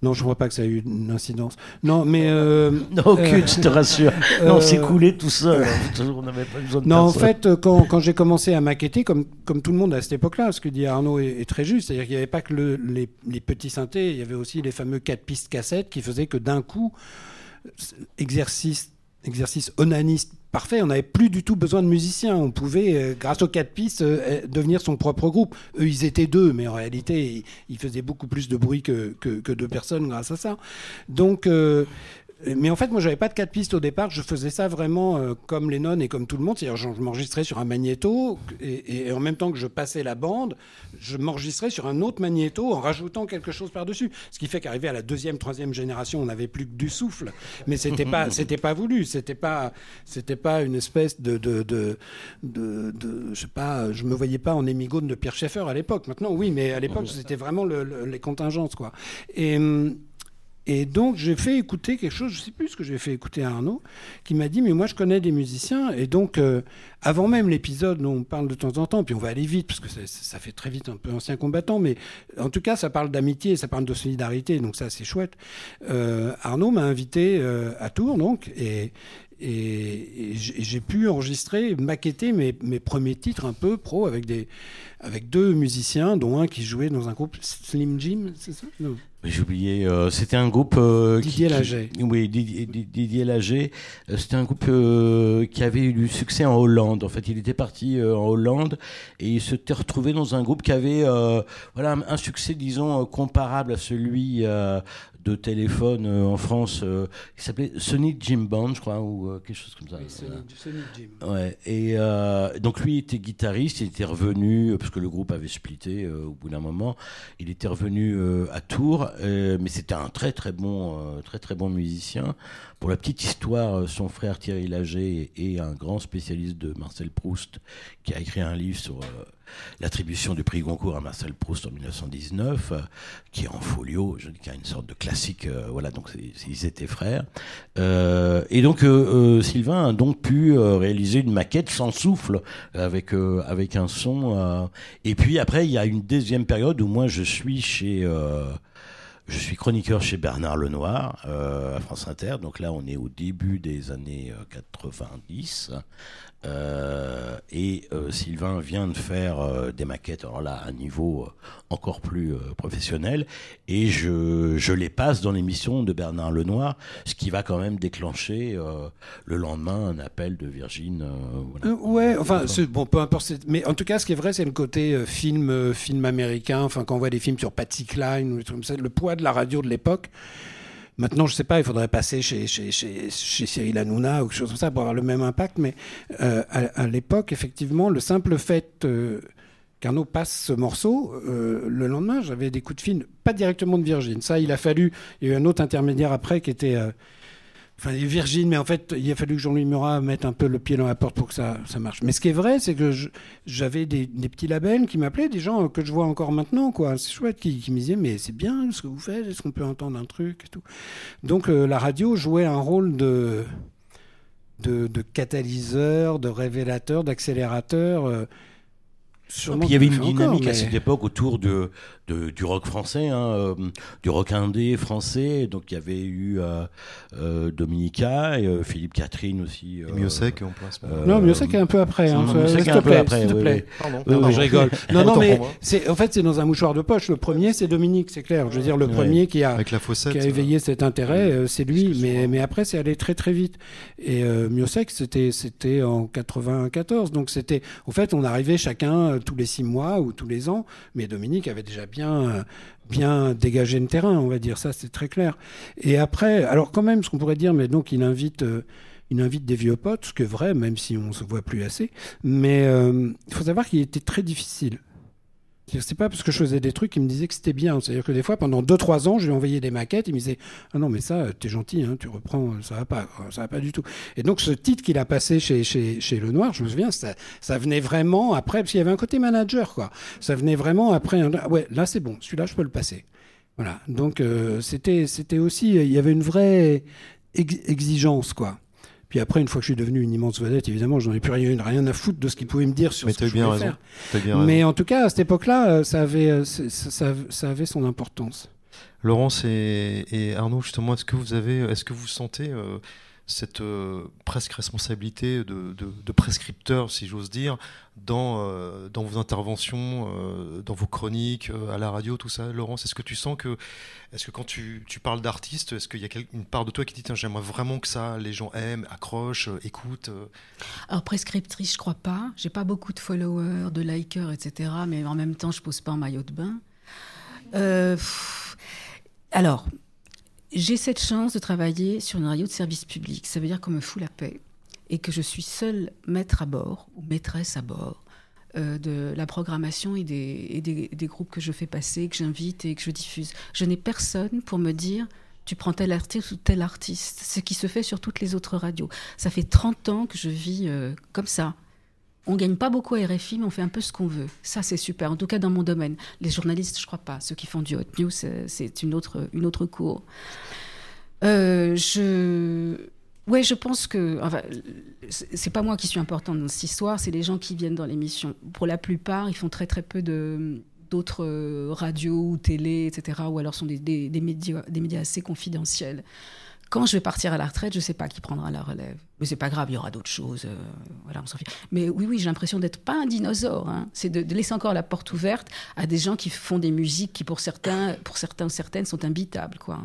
Non, je ne crois pas que ça a eu une incidence. Non, mais. euh, Non, aucune, euh, je te rassure. Non, euh, c'est coulé tout seul. On n'avait pas besoin de Non, en fait, euh, quand, quand j'ai commencé à maqueter, comme, comme tout le monde à cette époque-là, ce que dit Arnaud est, est très juste, c'est-à-dire qu'il n'y avait pas que le- les, les petits synthés, il y avait aussi les fameux 4 pistes cassettes qui faisaient que d'un coup, exercice, exercice onaniste parfait, on n'avait plus du tout besoin de musiciens. On pouvait, euh, grâce aux 4 pistes, euh, devenir son propre groupe. Eux, ils étaient deux, mais en réalité, ils, faisaient beaucoup plus de bruit que, deux personnes grâce à ça. Donc, euh, mais en fait, moi, j'avais pas de quatre pistes au départ. Je faisais ça vraiment euh, comme Lennon et comme tout le monde. C'est-à-dire, je m'enregistrais sur un magnéto et, et en même temps que je passais la bande, je m'enregistrais sur un autre magnéto en rajoutant quelque chose par-dessus. Ce qui fait qu'arrivé à la deuxième, troisième génération, on n'avait plus que du souffle. Mais c'était pas, c'était pas voulu. C'était pas, c'était pas une espèce de, de, de, de, de- je sais pas, je me voyais pas en émigone de Pierre Schaeffer à l'époque. Maintenant, oui, mais à l'époque, c'était vraiment le- le- les contingences, quoi. Et, hum, et donc, j'ai fait écouter quelque chose, je sais plus ce que j'ai fait écouter à Arnaud, qui m'a dit, mais moi, je connais des musiciens. Et donc, euh, avant même l'épisode dont on parle de temps en temps, puis on va aller vite, parce que ça, fait très vite un peu ancien combattant, mais en tout cas, ça parle d'amitié, ça parle de solidarité, donc ça, c'est chouette. Euh, Arnaud m'a invité euh, à Tours, donc, et, j'ai pu enregistrer, maqueter mes, mes premiers titres un peu pro avec, des, avec deux musiciens, dont un qui jouait dans un groupe Slim Jim, c'est ça? J'ai oublié, euh, c'était un groupe... euh, qui- Didier qui- Laget. Oui, Didier, Didier Laget. Euh, C'était un groupe euh, qui avait eu du succès en Hollande. En fait, il était parti euh, en Hollande et il s'était retrouvé dans un groupe qui avait euh, voilà, un, un succès, disons, comparable à celui euh, de téléphone euh, en France, euh, qui s'appelait Sonic Jim Band, je crois, ou euh, quelque chose comme ça. Voilà. Ouais, et donc lui était guitariste, il était revenu, parce que le groupe avait splitté au bout d'un moment, il était revenu à Tours, mais c'était un très très bon, très très bon musicien. Pour la petite histoire, son frère Thierry Laget est, un grand spécialiste de Marcel Proust, qui a écrit un livre sur l'attribution du prix Goncourt à Marcel Proust en 1919, euh, qui est en folio, je dis qu'il y a une sorte de classique, euh, voilà, donc ils étaient frères. Euh, et donc Sylvain a donc pu réaliser une maquette sans souffle avec avec un son. et puis après il y a une deuxième période où moi je suis chez je suis chroniqueur chez Bernard Lenoir à France Inter. Donc là on est au début des années euh, 90. Euh, et euh, Sylvain vient de faire euh, des maquettes, là, à un niveau encore plus professionnel, et je, je les passe dans l'émission de Bernard Lenoir, ce qui va quand même déclencher le lendemain un appel de Virgin. voilà. Ouais, enfin, bon, peu importe. Mais en tout cas, ce qui est vrai, c'est le côté film, film américain. Enfin, quand on voit des films sur comme ça, le poids de la radio de l'époque. Maintenant, je sais pas, il faudrait passer chez, chez, chez, chez Cyril Hanouna ou quelque chose comme ça pour avoir le même impact. Mais euh, à, à l'époque, effectivement, le simple fait euh, qu'Arnaud passe ce morceau, euh, le lendemain, j'avais des coups de fil, pas directement de Virgin. Ça, il a fallu. Il y a eu un autre intermédiaire après qui était. Enfin, Virgin, mais en fait, il a fallu que Jean-Louis Murat mette un peu le pied dans la porte pour que ça, ça marche. Mais ce qui est vrai, c'est que j'avais des, des petits labels qui m'appelaient, des gens que je vois encore maintenant, quoi. C'est chouette, qui, qui me disaient, mais c'est bien ce que vous faites, est-ce qu'on peut entendre un truc et tout. Donc, euh, la radio jouait un rôle de, de, de catalyseur, de révélateur, d'accélérateur. euh, sûrement Puis il y avait une dynamique encore, à cette époque autour de, de- du rock français, hein, euh, du rock indé français. Donc il y avait eu euh, euh, Dominica et euh, Philippe Catherine aussi. euh, Et Miossec, on place. euh, Non, mais c'est un peu après. Hein, Miossec s'il est te un peu plaît, après, s'il te oui, plaît. oui. Pardon. Oui, Non, je rigole. Non, non, mais en fait, c'est dans un mouchoir de poche. Le premier, c'est Dominique, c'est clair. Je veux dire, le Ouais. premier qui a, Avec la fossette. qui a éveillé cet intérêt, c'est lui. Mais, mais après, c'est allé très très vite. Et euh, Miossec, c'était, c'était en 94. Donc c'était, en fait, on arrivait chacun tous les six mois ou tous les ans. Mais Dominique avait déjà bien, euh, bien dégagé le terrain, on va dire. Ça, c'est très clair. Et après, alors quand même, ce qu'on pourrait dire, mais donc il invite. euh, il invite des vieux potes, ce qui est vrai, même si on se voit plus assez. Mais euh, il faut savoir qu'il était très difficile. C'est pas parce que je faisais des trucs qu'il me disait que c'était bien. C'est-à-dire que des fois, pendant 2-3 ans, je lui envoyais des maquettes. Il me disait Ah non, mais ça, t'es gentil, hein, tu reprends, ça va pas, ça va pas du tout. Et donc, ce titre qu'il a passé chez, chez, chez Le Noir, je me souviens, ça, venait vraiment après, parce qu'il y avait un côté manager, quoi. Ça venait vraiment après. ouais, là, c'est bon, celui-là, je peux le passer. Voilà. Donc, euh, c'était aussi, il y avait une vraie ex- exigence, quoi. Puis après, une fois que je suis devenu une immense vedette, évidemment, j'en ai plus rien, rien à foutre de ce qu'il pouvait me dire sur Mais ce que je bien faire. Bien raison. Mais en tout cas, à cette époque-là, euh, ça avait, euh, ça, ça- ça avait son importance. Laurence et, et Arnaud, justement, est-ce que vous avez, est-ce que vous sentez euh, cette euh, presque responsabilité de, de- prescripteur, si j'ose dire, dans, euh, dans vos interventions, euh, dans vos chroniques, à la radio, tout ça, Laurence Est-ce que tu sens que, est-ce que quand tu, tu parles d'artistes, est-ce qu'il y a une part de toi qui dit, tiens, j'aimerais vraiment que ça, les gens aiment, accrochent, écoutent Alors prescriptrice, je crois pas. J'ai pas beaucoup de followers, de likers, etc. Mais en même temps, je pose pas en maillot de bain. Alors, j'ai cette chance de travailler sur une radio de service public. Ça veut dire qu'on me fout la paix et que je suis seule maître à bord ou maîtresse à bord euh, de la programmation et, des, des groupes que je fais passer, que j'invite et que je diffuse. Je n'ai personne pour me dire tu prends tel artiste ou tel artiste, ce qui se fait sur toutes les autres radios. Ça fait 30 ans que je vis euh, comme ça. On gagne pas beaucoup à RFI, mais on fait un peu ce qu'on veut. Ça, c'est super. En tout cas, dans mon domaine. Les journalistes, je crois pas. Ceux qui font du hot news, c'est c'est une autre, une autre cour. Euh, je... Ouais, je pense que. Enfin, c'est pas moi qui suis importante dans cette histoire, c'est les gens qui viennent dans l'émission. Pour la plupart, ils font très très peu de d'autres euh, radios ou télé, etc., ou alors sont des, des médias, des médias assez confidentiels. Quand je vais partir à la retraite, je sais pas qui prendra la relève. Mais c'est pas grave, il y aura d'autres choses. euh, voilà, on s'en fiche. Mais oui, oui, j'ai l'impression d'être pas un dinosaure. hein. C'est de, laisser encore la porte ouverte à des gens qui font des musiques qui, pour certains, pour certains certaines, sont imbitables, quoi.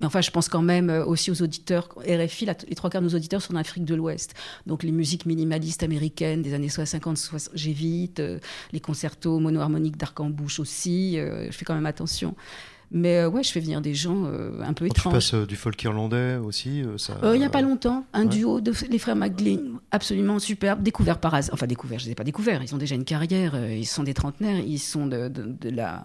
Mais enfin, je pense quand même euh, aussi aux auditeurs. RFI, les trois quarts de nos auditeurs sont d'Afrique de l'Ouest. Donc les musiques minimalistes américaines des années 50, 60, j'évite. les concertos mono-harmoniques d'Arc-en-Bouche aussi. euh, je fais quand même attention. Mais euh, ouais, je fais venir des gens euh, un peu Quand tu étranges. passes euh, du folk irlandais aussi, euh, ça. Euh, il n'y a pas longtemps, un ouais. duo de les frères McGlynn, absolument superbe, découvert par hasard. Enfin, découvert, je ne les ai pas découverts, ils ont déjà une carrière, euh, ils sont des trentenaires, ils sont de, de- de la,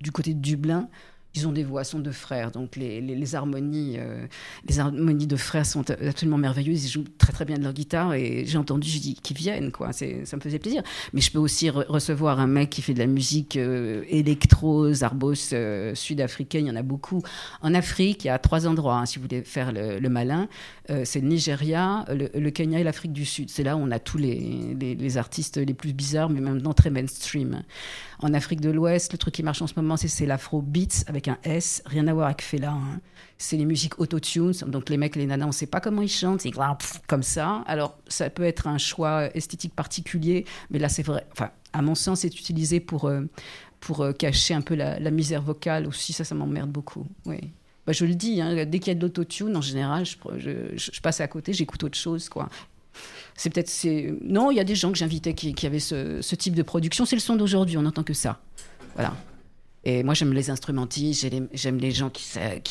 du côté de Dublin. Ils ont des voix, sont deux frères, donc les, les- les harmonies, euh, les harmonies de frères sont absolument merveilleuses. Ils jouent très très bien de leur guitare et j'ai entendu, j'ai dit qu'ils viennent, quoi. C'est, ça me faisait plaisir. Mais je peux aussi re- recevoir un mec qui fait de la musique euh, électro, zarbos euh, sud-africaine. Il y en a beaucoup. En Afrique, il y a trois endroits, hein, si vous voulez faire le, le malin. Euh, c'est le Nigeria, le, le Kenya et l'Afrique du Sud. C'est là où on a tous les, les, les artistes les plus bizarres, mais maintenant très mainstream. En Afrique de l'Ouest, le truc qui marche en ce moment, c'est, c'est l'afro beats avec un S, rien à voir avec Fela. hein. C'est les musiques autotunes, donc les mecs, les nanas, on ne sait pas comment ils chantent, c'est comme ça. Alors, ça peut être un choix esthétique particulier, mais là, c'est vrai. Enfin, à mon sens, c'est utilisé pour, euh, pour euh, cacher un peu la, misère vocale aussi. Ça, ça m'emmerde beaucoup. Oui. Bah, je le dis, hein, dès qu'il y a de l'autotune, en général, je, passe à côté, j'écoute autre chose, quoi. C'est peut-être. Non, il y a des gens que j'invitais qui, avaient ce type de production. C'est le son d'aujourd'hui, on n'entend que ça. Voilà. Et moi, j'aime les instrumentistes, j'aime les gens qui,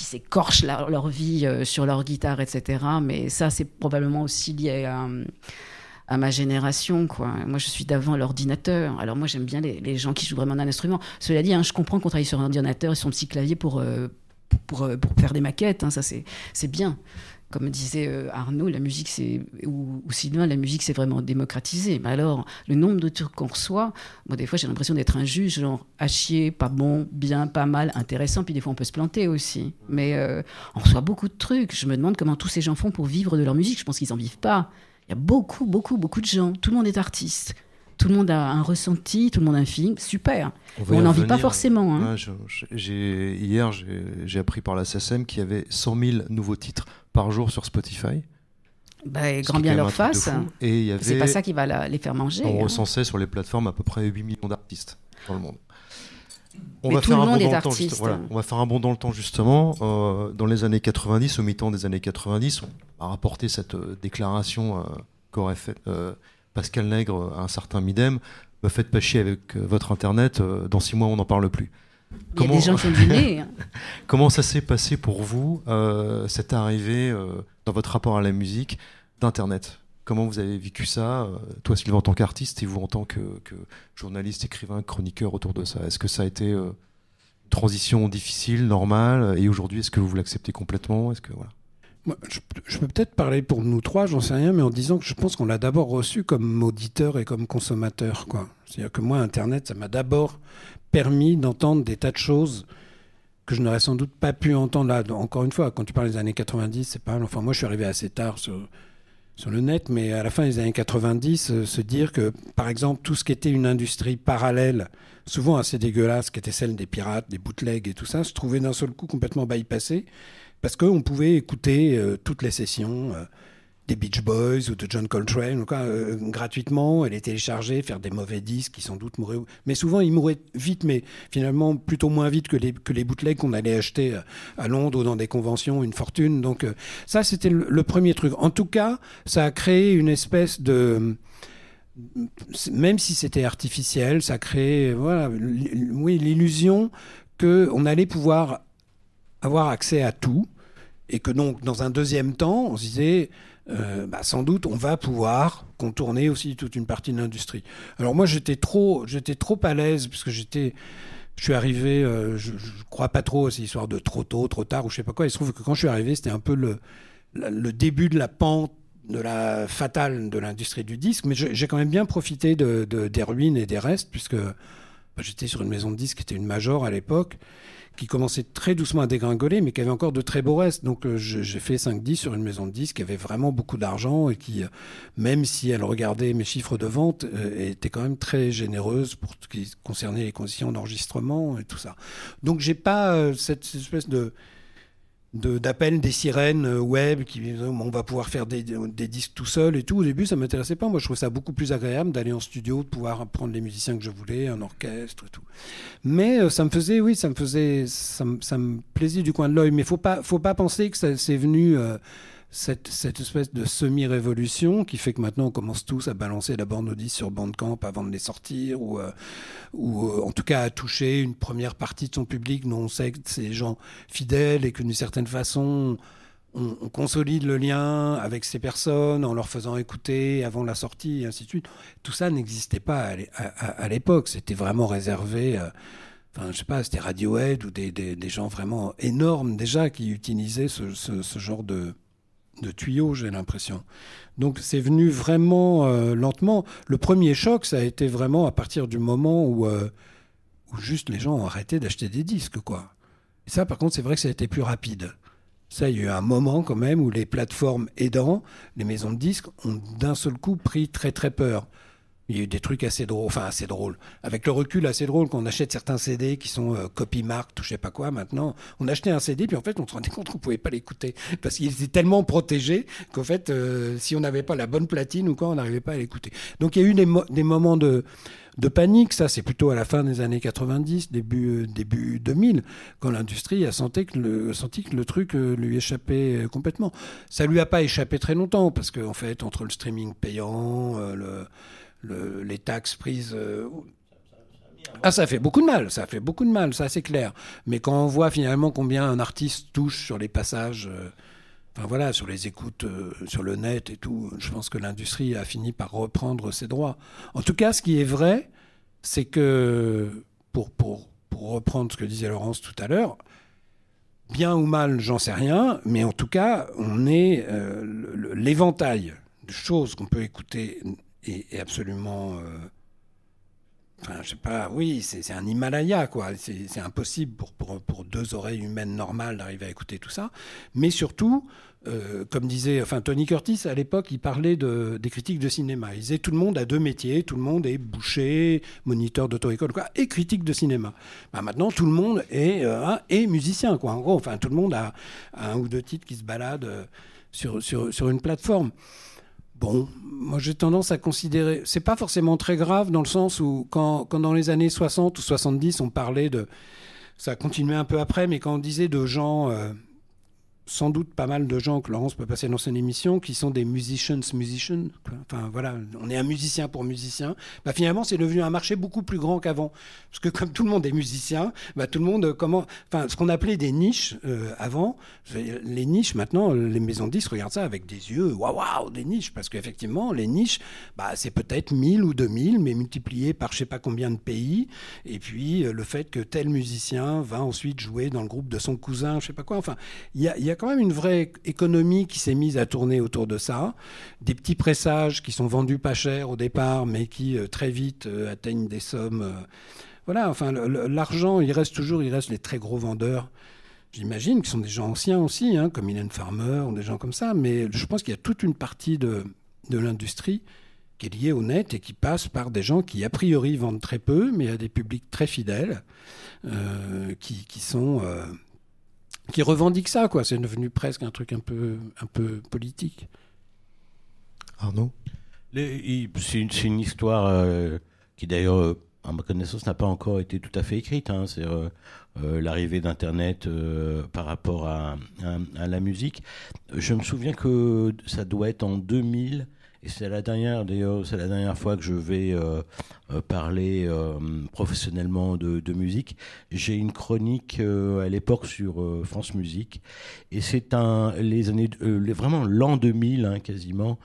s'écorchent leur, vie euh, sur leur guitare, etc. Mais ça, c'est probablement aussi lié à, ma génération. Quoi. Moi, je suis d'avant l'ordinateur. Alors moi, j'aime bien les, gens qui jouent vraiment d'un instrument. Cela dit, hein, je comprends qu'on travaille sur un ordinateur et son petit clavier pour, euh, euh, faire des maquettes. hein. ça, c'est bien. Comme disait euh, Arnaud, la musique, c'est ou, ou Sylvain, la musique, c'est vraiment démocratisé. Mais alors, le nombre de trucs qu'on reçoit, moi, des fois, j'ai l'impression d'être un juge, genre à chier, pas bon, bien, pas mal, intéressant. Puis des fois, on peut se planter aussi. Mais euh, on reçoit beaucoup de trucs. Je me demande comment tous ces gens font pour vivre de leur musique. Je pense qu'ils en vivent pas. Il y a beaucoup, beaucoup, beaucoup de gens. Tout le monde est artiste. Tout le monde a un ressenti, tout le monde a un feeling. Super. On n'en vit pas forcément. hein. Ouais, je- je- j'ai- hier, j'ai j'ai appris par la SSM qu'il y avait 100 000 nouveaux titres par jour sur Spotify. Bah, grand bien leur face. Et il y avait, C'est pas ça qui va la- les faire manger. on hein. recensait sur les plateformes à peu près 8 millions d'artistes dans le monde. On Mais va tout faire le un bond est dans le temps, artiste. voilà. On va faire un bond dans le temps justement. Euh, dans les années 90, au mi-temps des années 90, on a rapporté cette euh, déclaration euh, qu'aurait faite euh, Pascal Nègre à un certain Midem. Me faites pas chier avec votre internet. dans six mois, on n'en parle plus. Il y a des gens qui ont du nez. hein. Comment ça s'est passé pour vous, euh, cette arrivée euh, dans votre rapport à la musique d'Internet? Comment vous avez vécu ça euh, Toi, Sylvain, en tant qu'artiste et vous en tant que, que journaliste, écrivain, chroniqueur autour de ça? Est-ce que ça a été euh, une transition difficile, normale? Et aujourd'hui, est-ce que vous l'acceptez complètement? Est-ce que voilà Moi, je, je peux peut-être parler pour nous trois, j'en sais rien, mais en disant que je pense qu'on l'a d'abord reçu comme auditeur et comme consommateur. quoi. C'est-à-dire que moi, Internet, ça m'a d'abord permis d'entendre des tas de choses que je n'aurais sans doute pas pu entendre là. Encore une fois, quand tu parles des années 90, c'est pas... Enfin, moi, je suis arrivé assez tard sur, sur le net, mais à la fin des années 90, euh, se dire que, par exemple, tout ce qui était une industrie parallèle, souvent assez dégueulasse, qui était celle des pirates, des bootlegs et tout ça, se trouvait d'un seul coup complètement bypassé parce qu'on pouvait écouter euh, toutes les sessions euh, des Beach Boys ou de John Coltrane ou quoi, euh, gratuitement, et les télécharger, faire des mauvais disques qui sans doute mouraient. Mais souvent, ils mouraient vite, mais finalement plutôt moins vite que les, que les bootlegs qu'on allait acheter à, à Londres ou dans des conventions, une fortune. Donc euh, ça, c'était le, premier truc. En tout cas, ça a créé une espèce de même si c'était artificiel, ça créait voilà, oui, l'illusion qu'on allait pouvoir avoir accès à tout, et que donc dans un deuxième temps, on se disait, euh, bah, sans doute, on va pouvoir contourner aussi toute une partie de l'industrie. Alors moi, j'étais trop, j'étais trop à l'aise parce que j'étais, je suis arrivé, euh, je, je crois pas trop à ces histoires de trop tôt, trop tard ou je sais pas quoi. Il se trouve que quand je suis arrivé, c'était un peu le, début de la pente de la fatale de l'industrie du disque, mais j'ai quand même bien profité de, de- des ruines et des restes puisque bah, j'étais sur une maison de disques qui était une major à l'époque qui commençait très doucement à dégringoler, mais qui avait encore de très beaux restes. Donc euh, j'ai fait 5-10 sur une maison de disques qui avait vraiment beaucoup d'argent et qui, euh, même si elle regardait mes chiffres de vente, euh, était quand même très généreuse pour ce qui concernait les conditions d'enregistrement et tout ça. Donc j'ai pas cette espèce de de- d'appel des sirènes euh, web qui on va pouvoir faire des, des disques tout seul et tout. Au début, ça m'intéressait pas. Moi, je trouvais ça beaucoup plus agréable d'aller en studio, de pouvoir prendre les musiciens que je voulais, un orchestre et tout. Mais euh, ça me faisait, oui, ça me faisait, ça me, ça me plaisait du coin de l'œil. Mais faut pas, faut pas penser que ça c'est venu euh, cette, cette espèce de semi-révolution qui fait que maintenant on commence tous à balancer d'abord nos disques sur Bandcamp avant de les sortir ou, euh, ou euh, en tout cas à toucher une première partie de son public dont on sait que c'est des gens fidèles et que d'une certaine façon on, on consolide le lien avec ces personnes en leur faisant écouter avant la sortie et ainsi de suite. Tout ça n'existait pas à l'é- à- à à l'époque. C'était vraiment réservé. euh, Enfin, je sais pas, c'était Radiohead ou des, des, gens vraiment énormes déjà qui utilisaient ce, ce genre de, de tuyaux, j'ai l'impression. Donc c'est venu vraiment euh, lentement. Le premier choc, ça a été vraiment à partir du moment où, euh, où juste les gens ont arrêté d'acheter des disques, quoi. Ça, par contre, c'est vrai que ça a été plus rapide. Ça, il y a eu un moment quand même où les plateformes aidant, les maisons de disques ont d'un seul coup pris très très peur. Il y a eu des trucs assez drôles, enfin assez drôles. Avec le recul, assez drôle qu'on achète certains CD qui sont euh, copy marked ou je sais pas quoi. Maintenant, on achetait un CD puis en fait, on se rendait compte qu'on pouvait pas l'écouter parce qu'il était tellement protégé qu'en fait, euh, si on n'avait pas la bonne platine ou quoi, on n'arrivait pas à l'écouter. Donc il y a eu des, mo- des moments de de panique, ça c'est plutôt à la fin des années 90, début, euh, début 2000, quand l'industrie a senti que, le, senti que le truc euh, lui échappait complètement. Ça lui a pas échappé très longtemps, parce qu'en en fait, entre le streaming payant, le, le- les taxes prises... euh, ah, ça fait beaucoup de mal, ça fait beaucoup de mal, ça c'est clair. Mais quand on voit finalement combien un artiste touche sur les passages, euh, enfin voilà, sur les écoutes, euh, sur le net et tout, je pense que l'industrie a fini par reprendre ses droits. En tout cas, ce qui est vrai, c'est que, pour, pour, pour reprendre ce que disait Laurence tout à l'heure, bien ou mal, j'en sais rien, mais en tout cas, on est l'éventail de choses qu'on peut écouter est, absolument. euh, Enfin, je sais pas, oui, c'est un Himalaya, quoi. C'est impossible pour, pour, pour deux oreilles humaines normales d'arriver à écouter tout ça. Mais surtout, euh, comme disait, enfin, Tony Curtis, à l'époque, il parlait de, des critiques de cinéma. Il disait tout le monde a deux métiers, tout le monde est boucher, moniteur d'auto-école, quoi, et critique de cinéma. Bah, maintenant, tout le monde est, euh, est musicien, quoi. En gros, enfin, tout le monde a, a un ou deux titres qui se baladent euh, sur, sur, sur une plateforme. Bon, moi j'ai tendance à considérer, c'est pas forcément très grave dans le sens où quand, quand dans les années 60 ou 70 on parlait de, ça a continué un peu après, mais quand on disait de gens, euh, sans doute pas mal de gens que Laurence peut passer dans son émission, qui sont des musicians musicians, enfin voilà, on est un musicien pour musicien, bah, finalement c'est devenu un marché beaucoup plus grand qu'avant, parce que comme tout le monde est musicien, bah, tout le monde euh, comment, enfin ce qu'on appelait des niches euh, avant, les niches maintenant, les maisons de disques regardent ça avec des yeux, waouh, waouh, des niches, parce qu'effectivement, les niches, bah, c'est peut-être 1000 ou 2000, mais multiplié par je sais pas combien de pays, et puis euh, le fait que tel musicien va ensuite jouer dans le groupe de son cousin, je sais pas quoi, enfin, il y a quand même une vraie économie qui s'est mise à tourner autour de ça, des petits pressages qui sont vendus pas cher au départ, mais qui euh, très vite euh, atteignent des sommes. euh, voilà, enfin, l'argent, il reste toujours, il reste les très gros vendeurs j'imagine, qui sont des gens anciens aussi, hein, comme Mylène Farmer ou des gens comme ça, mais je pense qu'il y a toute une partie de, l'industrie qui est liée au net et qui passe par des gens qui, a priori, vendent très peu, mais à des publics très fidèles, qui, sont... qui revendiquent ça, quoi. C'est devenu presque un truc un peu, un peu politique. Arnaud? C'est une, histoire euh, qui d'ailleurs, euh, à ma connaissance, n'a pas encore été tout à fait écrite. hein. C'est euh, euh, l'arrivée d'Internet euh, par rapport à, à- à la musique. Je me souviens que ça doit être en 2000 C'est la dernière, d'ailleurs, c'est la dernière fois que je vais euh, euh, parler euh, professionnellement de, musique. J'ai une chronique à l'époque sur France Musique, et c'est un les années, vraiment l'an 2000 hein, quasiment.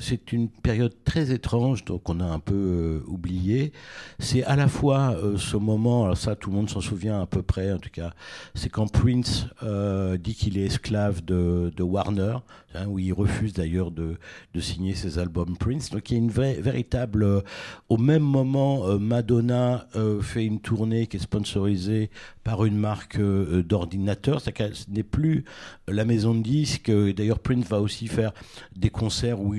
C'est une période très étrange, donc on a un peu oublié. C'est à la fois ce moment, alors ça tout le monde s'en souvient à peu près, en tout cas, c'est quand Prince dit qu'il est esclave de, de Warner, hein, où il refuse d'ailleurs de, de signer ses Prince. Donc il y a une vraie, véritable. euh, au même moment, euh, Madonna euh, fait une tournée qui est sponsorisée par une marque d'ordinateur. C'est-à-dire que Ce n'est plus la maison de disques. D'ailleurs, Prince va aussi faire des concerts où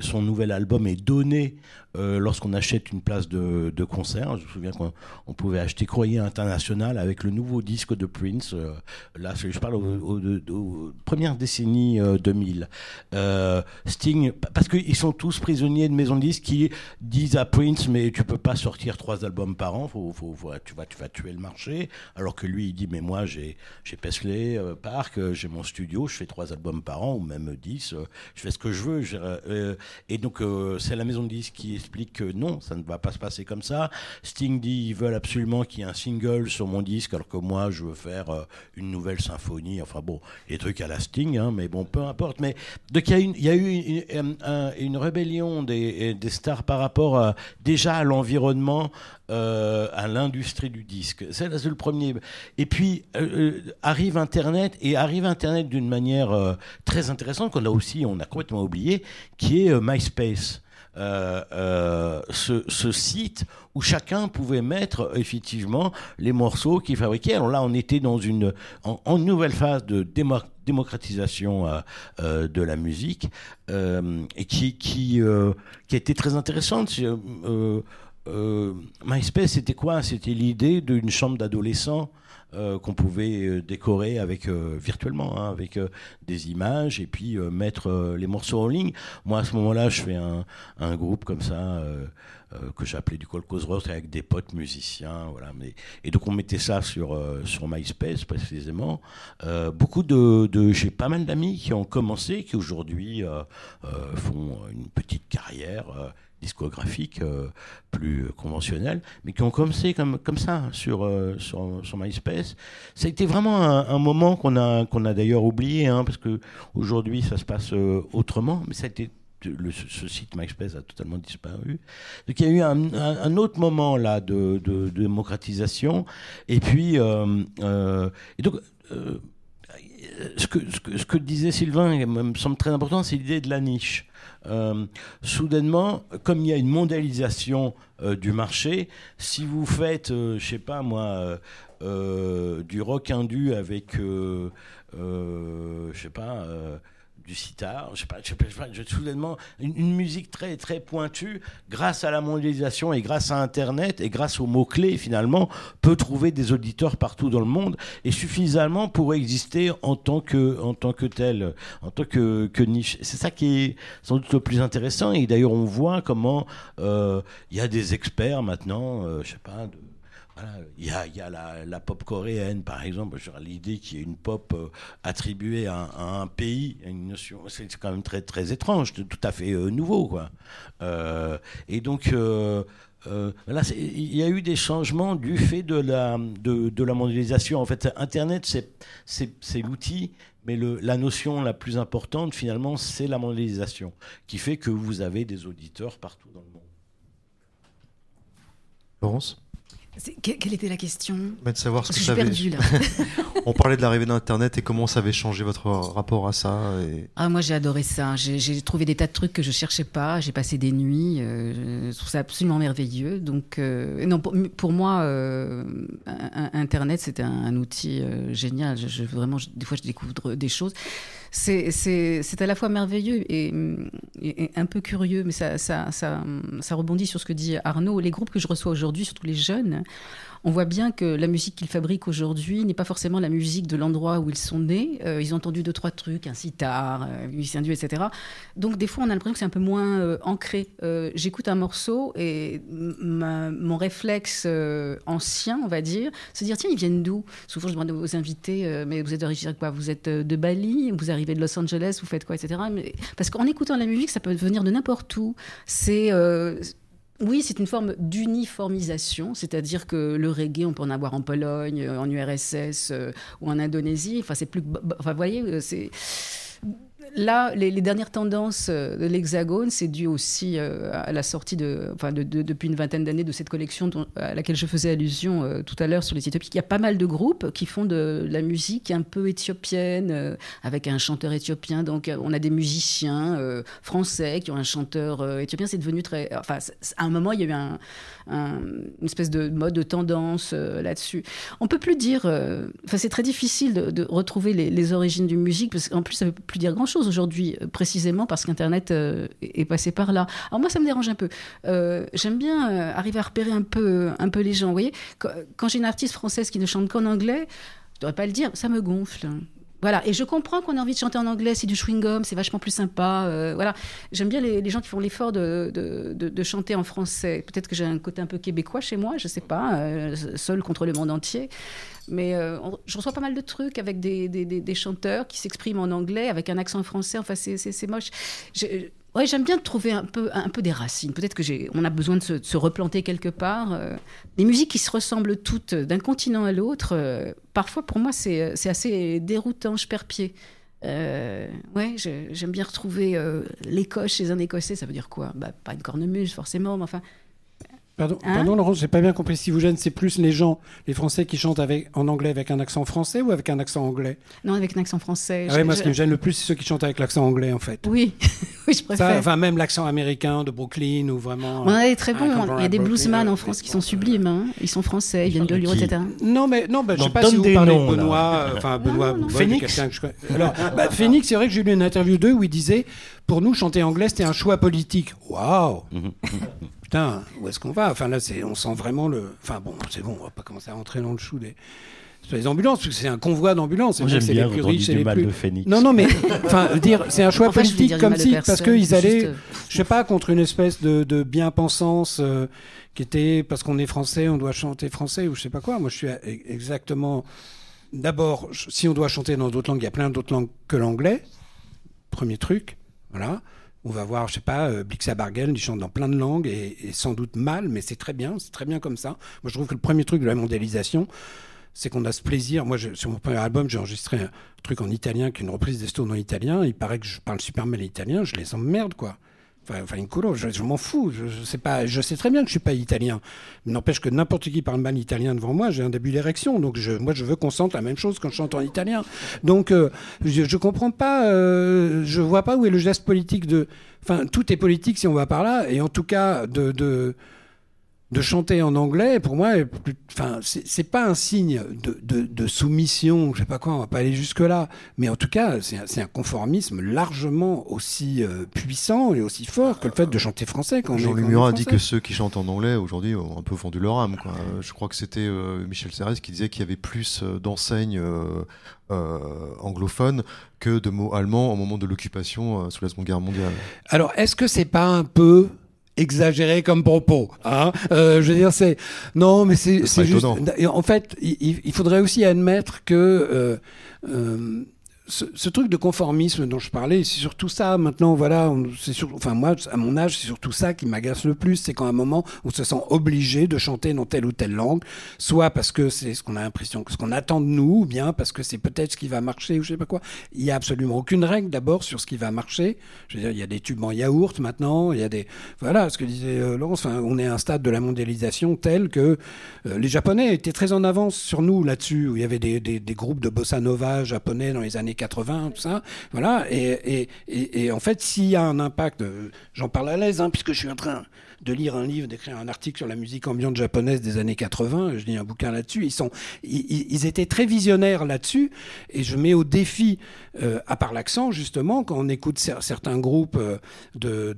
son nouvel album est donné euh, lorsqu'on achète une place de, concert. Je me souviens qu'on on pouvait acheter Courrier International avec le nouveau disque de Prince. euh, là, je parle aux, aux- aux- premières décennies euh, 2000. Euh, Sting, parce qu'ils sont tous prisonniers de maisons de disques qui disent à Prince, mais tu peux pas sortir trois albums par an, faut, tu, vas, tu vas tuer le marché. Alors que lui, il dit, mais moi, j'ai Paisley Park, j'ai mon studio, je fais trois albums par an, ou même dix, je fais ce que je veux. et donc, c'est la maison de disques qui explique que non, ça ne va pas se passer comme ça. Sting dit, ils veulent absolument qu'il y ait un single sur mon disque, alors que moi, je veux faire euh, une nouvelle symphonie. Enfin bon, les trucs à la Sting, hein, mais bon, peu importe. Mais donc, il y a, eu une, une- un- une rébellion des, stars par rapport à- déjà à l'environnement, euh, à l'industrie du disque. C'est le premier. Et puis euh, euh, arrive Internet et arrive Internet d'une manière euh, très intéressante qu'on a aussi, on a complètement oublié, qui est euh, MySpace. Euh, euh, ce, site où chacun pouvait mettre effectivement les morceaux qu'il fabriquait. Alors là, on était dans une en, en nouvelle phase de démo- démocratisation euh, de la musique et qui qui, qui a été très intéressante. MySpace, c'était quoi? C'était l'idée d'une chambre d'adolescents euh, qu'on pouvait euh, décorer avec euh, virtuellement, hein, avec des images et puis mettre les morceaux en ligne. Moi, à ce moment-là, je fais un, un groupe comme ça. que j'appelais du Colcos Roast avec des potes musiciens, voilà. Mais, et donc on mettait ça sur sur MySpace précisément. Beaucoup de, j'ai pas mal d'amis qui ont commencé, qui aujourd'hui font une petite carrière euh, discographique euh, plus conventionnelle, mais qui ont commencé comme comme ça sur euh, sur, sur MySpace. Ça a été vraiment un, moment qu'on a qu'on a d'ailleurs oublié, hein, parce que aujourd'hui ça se passe euh, autrement, mais ça a été ce, site MySpace a totalement disparu. Donc il y a eu un, autre moment là de, démocratisation. Et puis, euh, et donc, ce, que, ce, que, ce que disait Sylvain me semble très important, c'est l'idée de la niche. Euh, soudainement, comme il y a une mondialisation euh, du marché, si vous faites, euh, je sais pas moi, du rock indu avec, je sais pas. Euh, du sitar, je sais pas, je sais pas, je sais pas, je- soudainement une, une musique très très pointue, grâce à la mondialisation et grâce à Internet et grâce aux mots clés finalement, peut trouver des auditeurs partout dans le monde et suffisamment pour exister en tant que en tant que tel, en tant que, que niche. C'est ça qui est sans doute le plus intéressant et d'ailleurs on voit comment euh, il y a des experts maintenant, euh, je sais pas. De, il y a, la, pop coréenne, par exemple. L'idée qu'il y ait une pop euh, attribuée à, un pays, c'est quand même très, très étrange, tout à fait euh, nouveau. Quoi. Euh, et donc, il y a eu des changements du fait de la, de, la mondialisation. En fait, Internet, c'est- l'outil, mais la notion la plus importante, finalement, c'est la mondialisation, qui fait que vous avez des auditeurs partout dans le monde. Laurence? Quelle était la question Mais de savoir ce que que. On parlait de l'arrivée d'Internet et comment ça avait changé votre rapport à ça. Et... Ah, moi j'ai adoré ça. J'ai trouvé des tas de trucs que je cherchais pas. J'ai passé des nuits. euh, je trouve ça absolument merveilleux. Donc, euh, non, pour, pour moi, euh, Internet c'était un, un outil génial. Je, je- vraiment, je- des fois, je découvre des choses. C'est à la fois merveilleux et, et- et un peu curieux, mais ça, ça, ça, ça rebondit sur ce que dit Arnaud. Les groupes que je reçois aujourd'hui, surtout les jeunes, on voit bien que la musique qu'ils fabriquent aujourd'hui n'est pas forcément la musique de l'endroit où ils sont nés. Euh, ils ont entendu deux, trois trucs, un sitar, euh, musicien etc. Donc des fois, on a l'impression que c'est un peu moins euh, ancré. Euh, J'écoute un morceau et mon réflexe ancien, on va dire, se dire, tiens, ils viennent d'où? Souvent, je demande aux invités, mais vous êtes d'origine quoi Vous êtes de Bali Vous arrivez de Los Angeles Vous faites quoi etc. Parce qu'en écoutant la musique, ça peut venir de n'importe où. C'est... oui, c'est une forme d'uniformisation, c'est-à-dire que le reggae, on peut en avoir en Pologne, en URSS euh, ou en Indonésie. Enfin, c'est plus. Enfin, voyez, euh, c'est. Là, les, dernières tendances euh, de l'Hexagone, c'est dû aussi euh, à la sortie de, enfin, de- de- depuis une vingtaine d'années de cette collection à laquelle je faisais allusion euh, tout à l'heure sur les Éthiopiques. Il y a pas mal de groupes qui font de la musique un peu éthiopienne, avec un chanteur éthiopien. Donc, on a des musiciens français qui ont un chanteur éthiopien. C'est devenu très. Enfin, à un moment, il y a eu un, un- une espèce de mode de tendance là-dessus. On peut plus dire. Enfin, c'est très difficile de, de retrouver les, les origines du musique parce qu'en plus, ça ne veut plus dire grand-chose aujourd'hui, euh, précisément parce qu'Internet euh, est passé par là. Alors moi, ça me dérange un peu. Euh, J'aime bien arriver à repérer un peu, un peu les gens. Vous voyez, quand, j'ai une artiste française qui ne chante qu'en anglais, je devrais pas le dire, ça me gonfle. Voilà, et je comprends qu'on a envie de chanter en anglais, c'est du chewing-gum, c'est vachement plus sympa. euh, voilà, j'aime bien les, gens qui font l'effort de, de, de- chanter en français. Peut-être que j'ai un côté un peu québécois chez moi, je sais pas, euh, seul contre le monde entier. Mais euh, je reçois pas mal de trucs avec des, des, des- chanteurs qui s'expriment en anglais avec un accent français. Enfin, c'est- moche. Ouais, j'aime bien trouver un peu, un peu des racines. Peut-être que j'ai, on a besoin de se, replanter quelque part. euh. Les musiques qui se ressemblent toutes d'un continent à l'autre, euh, parfois pour moi c'est assez déroutant, je perds pied. Euh, ouais, j'aime bien retrouver euh, l'Écosse chez un Écossais. Ça veut dire quoi? Bah, Pas une cornemuse forcément, mais enfin. Pardon, Hein pardon Laurent, j'ai pas bien compris. Si vous gêne, c'est plus les gens, les Français qui chantent avec, en anglais avec un accent français ou avec un accent anglais? Non, avec un accent français. ah ouais, Je- Moi, je- ce qui me gêne le plus, c'est ceux qui chantent avec l'accent anglais, en fait. Oui, oui, je préfère. Ça, enfin, même l'accent américain de Brooklyn ou vraiment. On en a des très Ah, comme Il y a des Brooklyn, bluesmen euh, en France qui sont sublimes. hein. Ils sont français, ils viennent de Lyon, etc. Non, mais non, bah, je sais pas si vous parlez noms, de. Benoît. euh, Enfin, Benoît. non, non. Bourgogne, Phoenix je. Alors, bah, Phoenix, c'est vrai que j'ai lu une interview d'eux où il disait pour nous, chanter anglais, c'était un choix politique. Waouh Putain, où est-ce qu'on va? Enfin, là, c'est, on sent vraiment le. Enfin, bon, c'est bon, on va pas commencer à rentrer dans le chou des. les ambulances, parce que c'est un convoi d'ambulances. C'est bien les plus riches et du les mal plus. de Phoenix. Non, non, mais enfin, dire, c'est un choix voulais politique comme si, parce qu'ils allaient, euh, je sais pas, contre une espèce de, de bien-pensance euh, qui était parce qu'on est français, on doit chanter français ou je sais pas quoi. Moi, je suis e- exactement. D'abord, si on doit chanter dans d'autres langues, il y a plein d'autres langues que l'anglais. Premier truc, voilà. On va voir, je sais pas, euh, Blixa Bargeld, il chante dans plein de langues et, sans doute mal, mais c'est très bien, c'est très bien comme ça. Moi, je trouve que le premier truc de la mondialisation, c'est qu'on a ce plaisir. Moi, sur mon premier album, j'ai enregistré un truc en italien, qui est une reprise des Stones en italien. Il paraît que je parle super mal italien, je les emmerde, quoi. Enfin, une colo, je, m'en fous. Je, sais pas, je sais très bien que je suis pas italien. N'empêche que n'importe qui parle mal italien devant moi, j'ai un début d'érection. Donc, moi, je veux qu'on sente la même chose quand je chante en italien. Donc, euh, je, je comprends pas, euh, je vois pas où est le geste politique de. Enfin, tout est politique si on va par là. Et en tout cas, de de chanter en anglais, pour moi, enfin, c'est pas un signe de, de, de soumission, je sais pas quoi, on va pas aller jusque là, mais en tout cas, c'est un, conformisme largement aussi euh, puissant et aussi fort que le fait de chanter français quand est Murat dit que ceux qui chantent en anglais aujourd'hui ont un peu vendu leur âme. Quoi. Je crois que c'était euh, Michel Serres qui disait qu'il y avait plus euh, d'enseignes euh, euh, anglophones que de mots allemands au moment de l'occupation sous la Seconde Guerre mondiale. Alors, est-ce que c'est pas un peu exagéré comme propos hein Euh, Je veux dire, c'est non, mais c'est juste. En fait, il, il faudrait aussi admettre que euh, euh, ce, truc de conformisme dont je parlais, c'est surtout ça. Maintenant, voilà, c'est sur, enfin moi, à mon âge, c'est surtout ça qui m'agace le plus, c'est quand à un moment on se sent obligé de chanter dans telle ou telle langue, soit parce que c'est ce qu'on a l'impression, ce qu'on attend de nous, ou bien parce que c'est peut-être ce qui va marcher ou je sais pas quoi. Il y a absolument aucune règle d'abord sur ce qui va marcher. Je veux dire, il y a des tubes en yaourt maintenant, il y a des, voilà, ce que disait euh, Laurence. Enfin, on est à un stade de la mondialisation tel que euh, les Japonais étaient très en avance sur nous là-dessus, où il y avait des, des, des groupes de bossa nova japonais dans les années 80, tout ça. Voilà. Et, et, et, en fait, s'il y a un impact, euh, j'en parle à l'aise, hein, puisque je suis en train de lire un livre, d'écrire un article sur la musique ambiante japonaise des années 80. Je lis un bouquin là-dessus. Ils sont, ils, étaient très visionnaires là-dessus. Et je mets au défi, euh, à part l'accent justement, quand on écoute cer- certains groupes euh, de,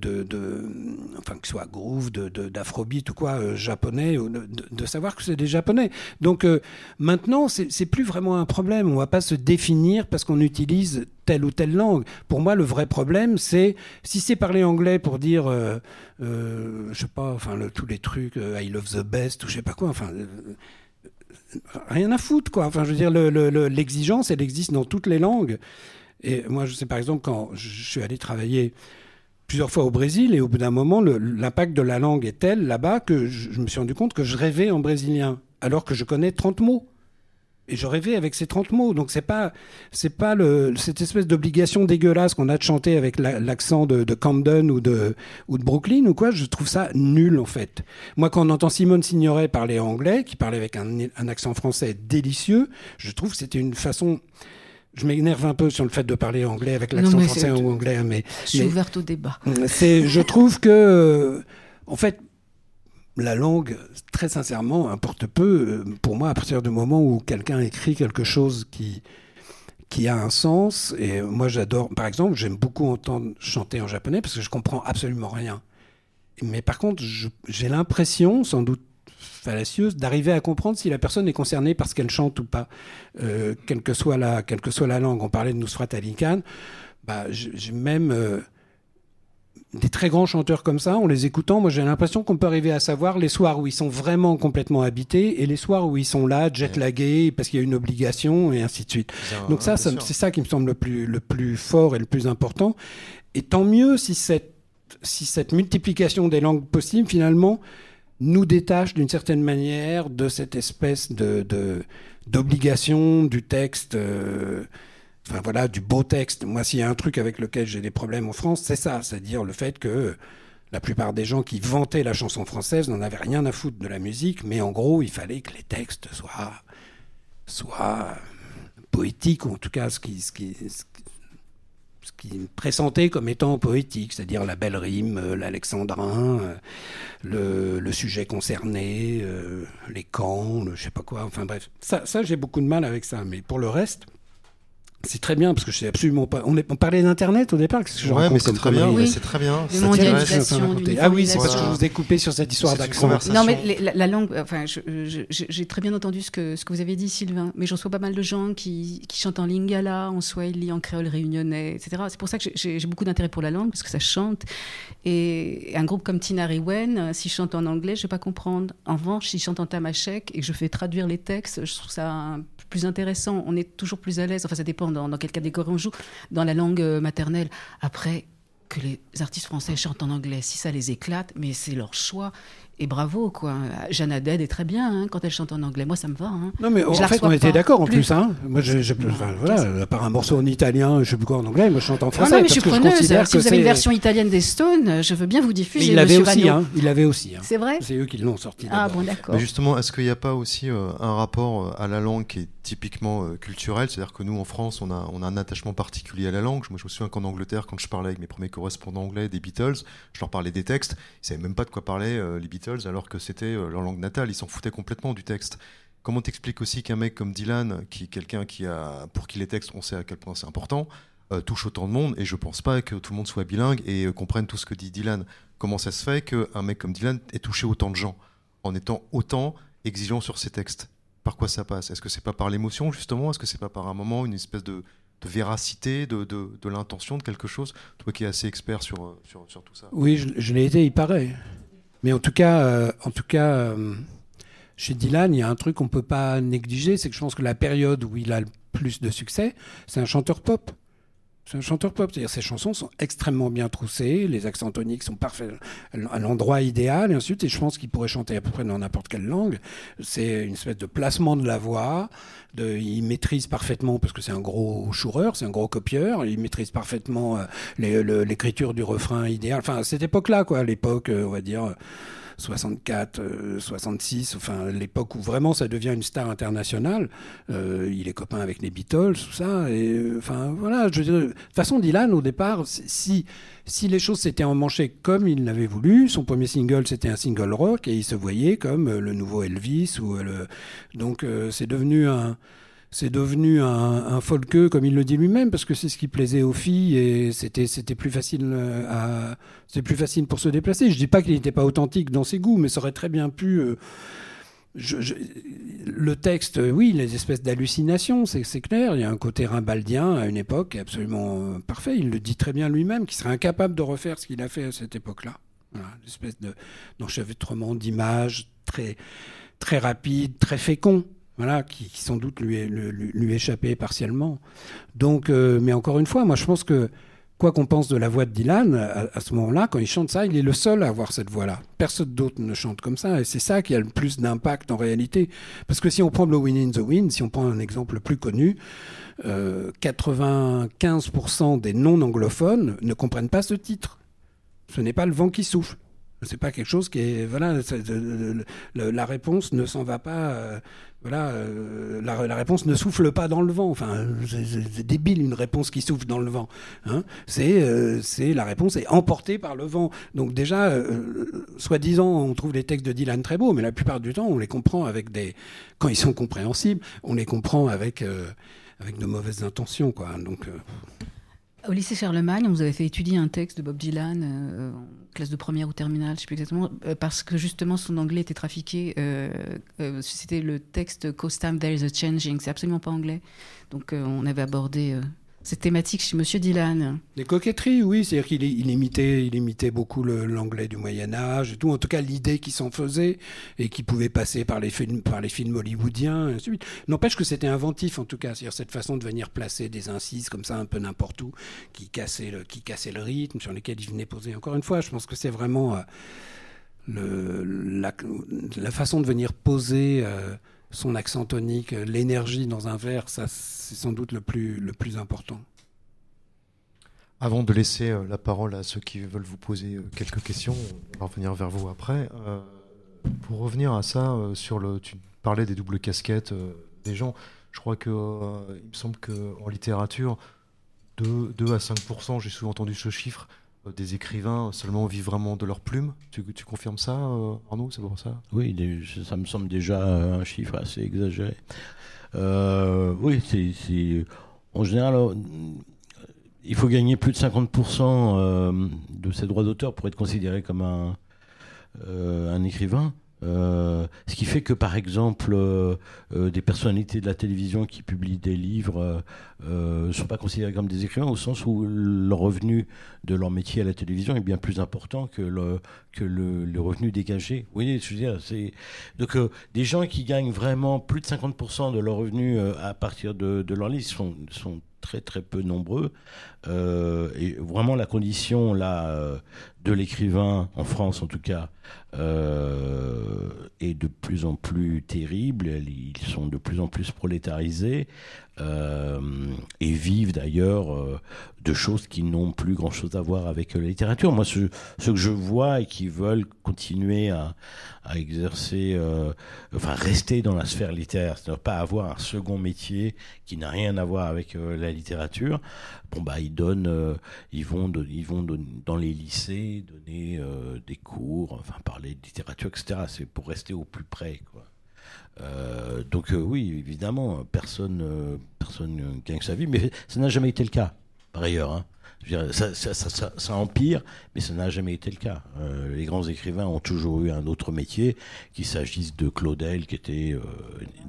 enfin que ce soit groove, de, de- d'afrobeat ou quoi, euh, japonais, de, savoir que c'est des japonais. Donc euh, maintenant, c'est, plus vraiment un problème. On va pas se définir parce qu'on utilise telle ou telle langue. Pour moi, le vrai problème, c'est si c'est parler anglais pour dire, euh, euh, je sais pas, enfin tous les trucs, euh, I love the best ou je sais pas quoi, enfin. euh, rien à foutre, quoi. Enfin, je veux dire, le- le- le- l'exigence, elle existe dans toutes les langues. Et moi, je sais par exemple, quand je suis allé travailler plusieurs fois au Brésil, et au bout d'un moment, l'impact de la langue est tel là-bas que je, je me suis rendu compte que je rêvais en brésilien, alors que je connais 30 mots. Et je rêvais avec ces 30 mots. Donc, c'est pas, c'est pas le, cette espèce d'obligation dégueulasse qu'on a de chanter avec la- l'accent de, de Camden ou de, ou de Brooklyn ou quoi. Je trouve ça nul, en fait. Moi, quand on entend Simone Signoret parler anglais, qui parlait avec un, un accent français délicieux, je trouve que c'était une façon. Je m'énerve un peu sur le fait de parler anglais avec l'accent français ou anglais, mais Je suis Mais- ouverte au débat. c'est, je trouve que, en fait, la langue, très sincèrement, importe peu. euh, Pour moi, à partir du moment où quelqu'un écrit quelque chose qui qui a un sens, et moi j'adore, par exemple, j'aime beaucoup entendre chanter en japonais parce que je comprends absolument rien. Mais par contre, j'ai l'impression, sans doute fallacieuse, d'arriver à comprendre si la personne est concernée par ce qu'elle chante ou pas, euh, quelle, que soit la, quelle que soit la langue. On parlait de Nusrat Ali Khan, bah, j'ai même euh, des très grands chanteurs comme ça, en les écoutant, moi j'ai l'impression qu'on peut arriver à savoir les soirs où ils sont vraiment complètement habités et les soirs où ils sont là, jet-lagués, parce qu'il y a une obligation, et ainsi de suite. Donc ça, ça- c'est ça qui me semble le plus, le plus fort et le plus important. Et tant mieux si cette, si cette multiplication des langues possibles, finalement, nous détache d'une certaine manière de cette espèce de- d'obligation du texte, euh, enfin voilà, du beau texte. Moi, s'il y a un truc avec lequel j'ai des problèmes en France, c'est ça, c'est-à-dire le fait que la plupart des gens qui vantaient la chanson française n'en avaient rien à foutre de la musique, mais en gros, il fallait que les textes soient, soient poétiques, ou en tout cas ce qui, ce qui, ce qui- pressentait comme étant poétique, c'est-à-dire la belle rime, euh, l'alexandrin, euh, le, sujet concerné, euh, les camps, le je sais pas quoi, enfin bref. Ça j'ai beaucoup de mal avec ça, mais pour le reste, c'est très bien parce que je sais absolument pas. On, est- on parlait d'internet au départ, qu'est-ce que je Ouais, raconte mais c'est très bien. Oui. C'est très bien. Ah oui, c'est parce que je vous ai coupé sur cette histoire d'accent. conversation. Non, mais les- la, la langue, enfin, j'ai très bien entendu ce que, ce que vous avez dit, Sylvain, mais je reçois pas mal de gens qui, qui chantent en lingala, en swahili, en créole réunionnais, etc. C'est pour ça que j'ai- beaucoup d'intérêt pour la langue, parce que ça chante. Et un groupe comme Tina Rewen, euh, s'il chante en anglais, je vais pas comprendre. En revanche, s'il chante en tamashek et que je fais traduire les textes, je trouve ça plus intéressant. On est toujours plus à l'aise, enfin, ça dépend dans, dans quelle catégorie on joue, dans la langue euh, maternelle. Après, que les artistes français chantent en anglais, si ça les éclate, mais c'est leur choix. Et bravo, quoi. Jeanne Haddad est très bien hein, quand elle chante en anglais. Moi, ça me va. hein. Non, mais Je en fait, on était d'accord en Plus. plus. Hein. Moi, je, je- enfin, voilà, à part un morceau en italien, je sais plus quoi en anglais, moi je chante en Ah français. non, mais parce je suis que preneuse. Si que vous avez une version italienne des Stones, je veux bien vous Mais diffuser. il l'avait aussi, hein. Il l'avait aussi. hein. C'est vrai C'est eux qui l'ont sorti. Ah bon, d'accord. Mais justement, est-ce qu'il n'y a pas aussi euh, un rapport euh, à la langue qui est typiquement euh, culturel C'est-à-dire que nous, en France, on a, un attachement particulier à la langue. Moi, je me souviens qu'en Angleterre, quand je parlais avec mes premiers correspondants anglais des Beatles, je leur parlais des textes. Ils savaient même pas de quoi parlaient euh, les Beatles, alors que c'était euh, leur langue natale. Ils s'en foutaient complètement du texte. Comment t'expliques aussi qu'un mec comme Dylan, qui quelqu'un qui a, pour qui les textes, on sait à quel point c'est important, touche autant de monde, et je pense pas que tout le monde soit bilingue et comprenne tout ce que dit Dylan. Comment ça se fait qu'un mec comme Dylan ait touché autant de gens en étant autant exigeant sur ses textes? Par quoi ça passe? Est-ce que c'est pas par l'émotion justement? Est-ce que c'est pas par un moment une espèce de, véracité, de, de, l'intention de quelque chose? Toi qui es assez expert sur, euh, sur, tout ça. Oui, je, l'ai été, il paraît. Mais en tout cas, euh, en tout cas euh, chez Dylan, il y a un truc qu'on peut pas négliger, c'est que je pense que la période où il a le plus de succès, c'est un chanteur pop. C'est un chanteur pop, c'est-à-dire ses chansons sont extrêmement bien troussées, les accents toniques sont parfaits à l'endroit idéal, et ensuite, et je pense qu'il pourrait chanter à peu près dans n'importe quelle langue. C'est une espèce de placement de la voix, de, il maîtrise parfaitement, parce que c'est un gros choureur, c'est un gros copieur, il maîtrise parfaitement euh, l'écriture du refrain idéal. Enfin, à cette époque-là, quoi, l'époque, euh, on va dire, 64, euh, 66, enfin l'époque où vraiment ça devient une star internationale. Euh, il est copain avec les Beatles, tout ça. Et euh, enfin voilà, de toute façon, Dylan au départ, si si les choses s'étaient emmanchées comme il l'avait voulu, son premier single c'était un single rock et il se voyait comme euh, le nouveau Elvis ou euh, le donc euh, c'est devenu un c'est devenu un, un comme il le dit lui-même, parce que c'est ce qui plaisait aux filles et c'était c'était plus facile euh, plus facile pour se déplacer. Je dis pas qu'il n'était pas authentique dans ses goûts, mais ça aurait très bien pu. euh, le texte, euh, oui, les espèces d'hallucinations, c'est clair. Il y a un côté rimbaldien à une époque absolument parfait. Il le dit très bien lui-même, qu'il serait incapable de refaire ce qu'il a fait à cette époque-là. Voilà, une espèce de- d'enchevêtrement d'images très très rapide, très fécond, voilà, qui, sans doute lui, lui, échappait partiellement. Donc, euh, mais encore une fois, moi je pense que quoi qu'on pense de la voix de Dylan, à, ce moment-là, quand il chante ça, il est le seul à avoir cette voix-là. Personne d'autre ne chante comme ça, et c'est ça qui a le plus d'impact en réalité. Parce que si on prend Blowing in the Wind, si on prend un exemple plus connu, euh, 95% des non-anglophones ne comprennent pas ce titre. Ce n'est pas le vent qui souffle. C'est pas quelque chose qui est voilà. le- la réponse ne s'en va pas. euh, voilà, euh, la, réponse ne souffle pas dans le vent. Enfin, c'est- débile une réponse qui souffle dans le vent. Hein. C'est euh, c'est la réponse est emportée par le vent. Donc déjà, euh, soi-disant, on trouve les textes de Dylan très beaux, mais la plupart du temps, on les comprend avec des quand ils sont compréhensibles, on les comprend avec avec de mauvaises intentions, quoi. Donc Au lycée Charlemagne, on vous avait fait étudier un texte de Bob Dylan euh, en classe de première ou terminale, je ne sais plus exactement, euh, parce que justement son anglais était trafiqué. euh, C'était le texte Cause Time There is a Changing. C'est absolument pas anglais. Donc on avait abordé cette thématique chez Monsieur Dylan. Des coquetteries, oui, c'est-à-dire qu'il il imitait, il imitait beaucoup l'anglais du Moyen Âge et tout. En tout cas, l'idée qui s'en faisait et qui pouvait passer par les films, par les films hollywoodiens. N'empêche que c'était inventif en tout cas, c'est-à-dire cette façon de venir placer des incises comme ça un peu n'importe où, qui cassait le, rythme, sur lesquels il venait poser. Encore une fois, je pense que c'est vraiment euh, la façon de venir poser. euh, son accent tonique, euh, l'énergie dans un vers, ça c'est sans doute le plus, le plus important. Avant de laisser euh, la parole à ceux qui veulent vous poser euh, quelques questions, on va revenir vers vous après. Pour revenir à ça, sur le, tu parlais des doubles casquettes des gens. Je crois que euh, il me semble que en littérature, 2, 2 à 5 j'ai souvent entendu ce chiffre, des écrivains seulement vivent vraiment de leur plume. Tu, confirmes ça, euh, Arnaud C'est pour ça? Oui, ça me semble déjà un chiffre assez exagéré. Euh, oui, c'est, en général, euh, il faut gagner plus de 50% euh, de ses droits d'auteur pour être considéré comme un, euh, un écrivain. Euh, ce qui fait que, par exemple, euh, euh, des personnalités de la télévision qui publient des livres ne sont pas considérés comme des écrivains au sens où le revenu de leur métier à la télévision est bien plus important que le, revenu dégagé. Vous voyez, je veux dire, c'est donc des gens qui gagnent vraiment plus de 50% de leur revenu à partir de, de leur sont, sont très très peu nombreux. Euh, et vraiment la condition là euh, de l'écrivain en France en tout cas euh, est de plus en plus terrible. Ils sont de plus en plus prolétarisés et vivent d'ailleurs euh, de choses qui n'ont plus grand chose à voir avec la littérature. Moi, ce, ceux que je vois et qui veulent continuer à, à exercer, euh, enfin rester dans la sphère littéraire, c'est-à-dire pas avoir un second métier qui n'a rien à voir avec euh, la littérature. Bon bah ils donnent, euh, ils vont, de- ils vont dans les lycées donner euh, des cours, enfin parler de littérature, etc. C'est pour rester au plus près, quoi. Euh, donc euh, oui, évidemment, personne, euh, personne gagne sa vie, mais ça n'a jamais été le cas, par ailleurs. hein. Ça, ça, ça, ça- empire, mais ça n'a jamais été le cas. Euh, les grands écrivains ont toujours eu un autre métier, qu'il s'agisse de Claudel, qui était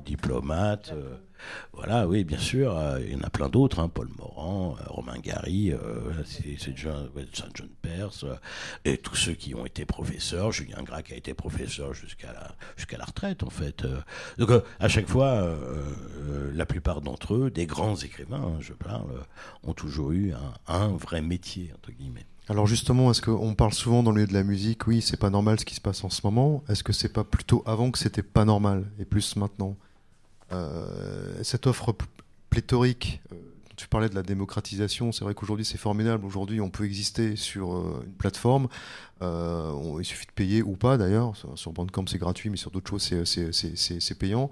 diplomate. Voilà, oui, bien sûr. euh, il y en a plein d'autres, hein, Paul Morand, euh, Romain Gary, euh, c'est John, John Perse, et tous ceux qui ont été professeurs. Julien Gracq a été professeur jusqu'à la, la retraite, en fait. donc, à chaque fois, la plupart d'entre eux, des grands écrivains, hein, je parle, ont toujours eu un, un vrai métier, entre guillemets. Alors justement, est-ce qu'on parle souvent dans le milieu de la musique, oui, c'est pas normal ce qui se passe en ce moment. Est-ce que c'est pas plutôt avant que c'était pas normal et plus maintenant? Cette offre pléthorique, euh, tu parlais de la démocratisation, c'est vrai qu'aujourd'hui c'est formidable. Aujourd'hui, on peut exister sur euh, une plateforme. Euh, il suffit de payer ou pas d'ailleurs. Sur, Bandcamp, c'est gratuit, mais sur d'autres choses, c'est- c'est- c'est c'est- c'est payant.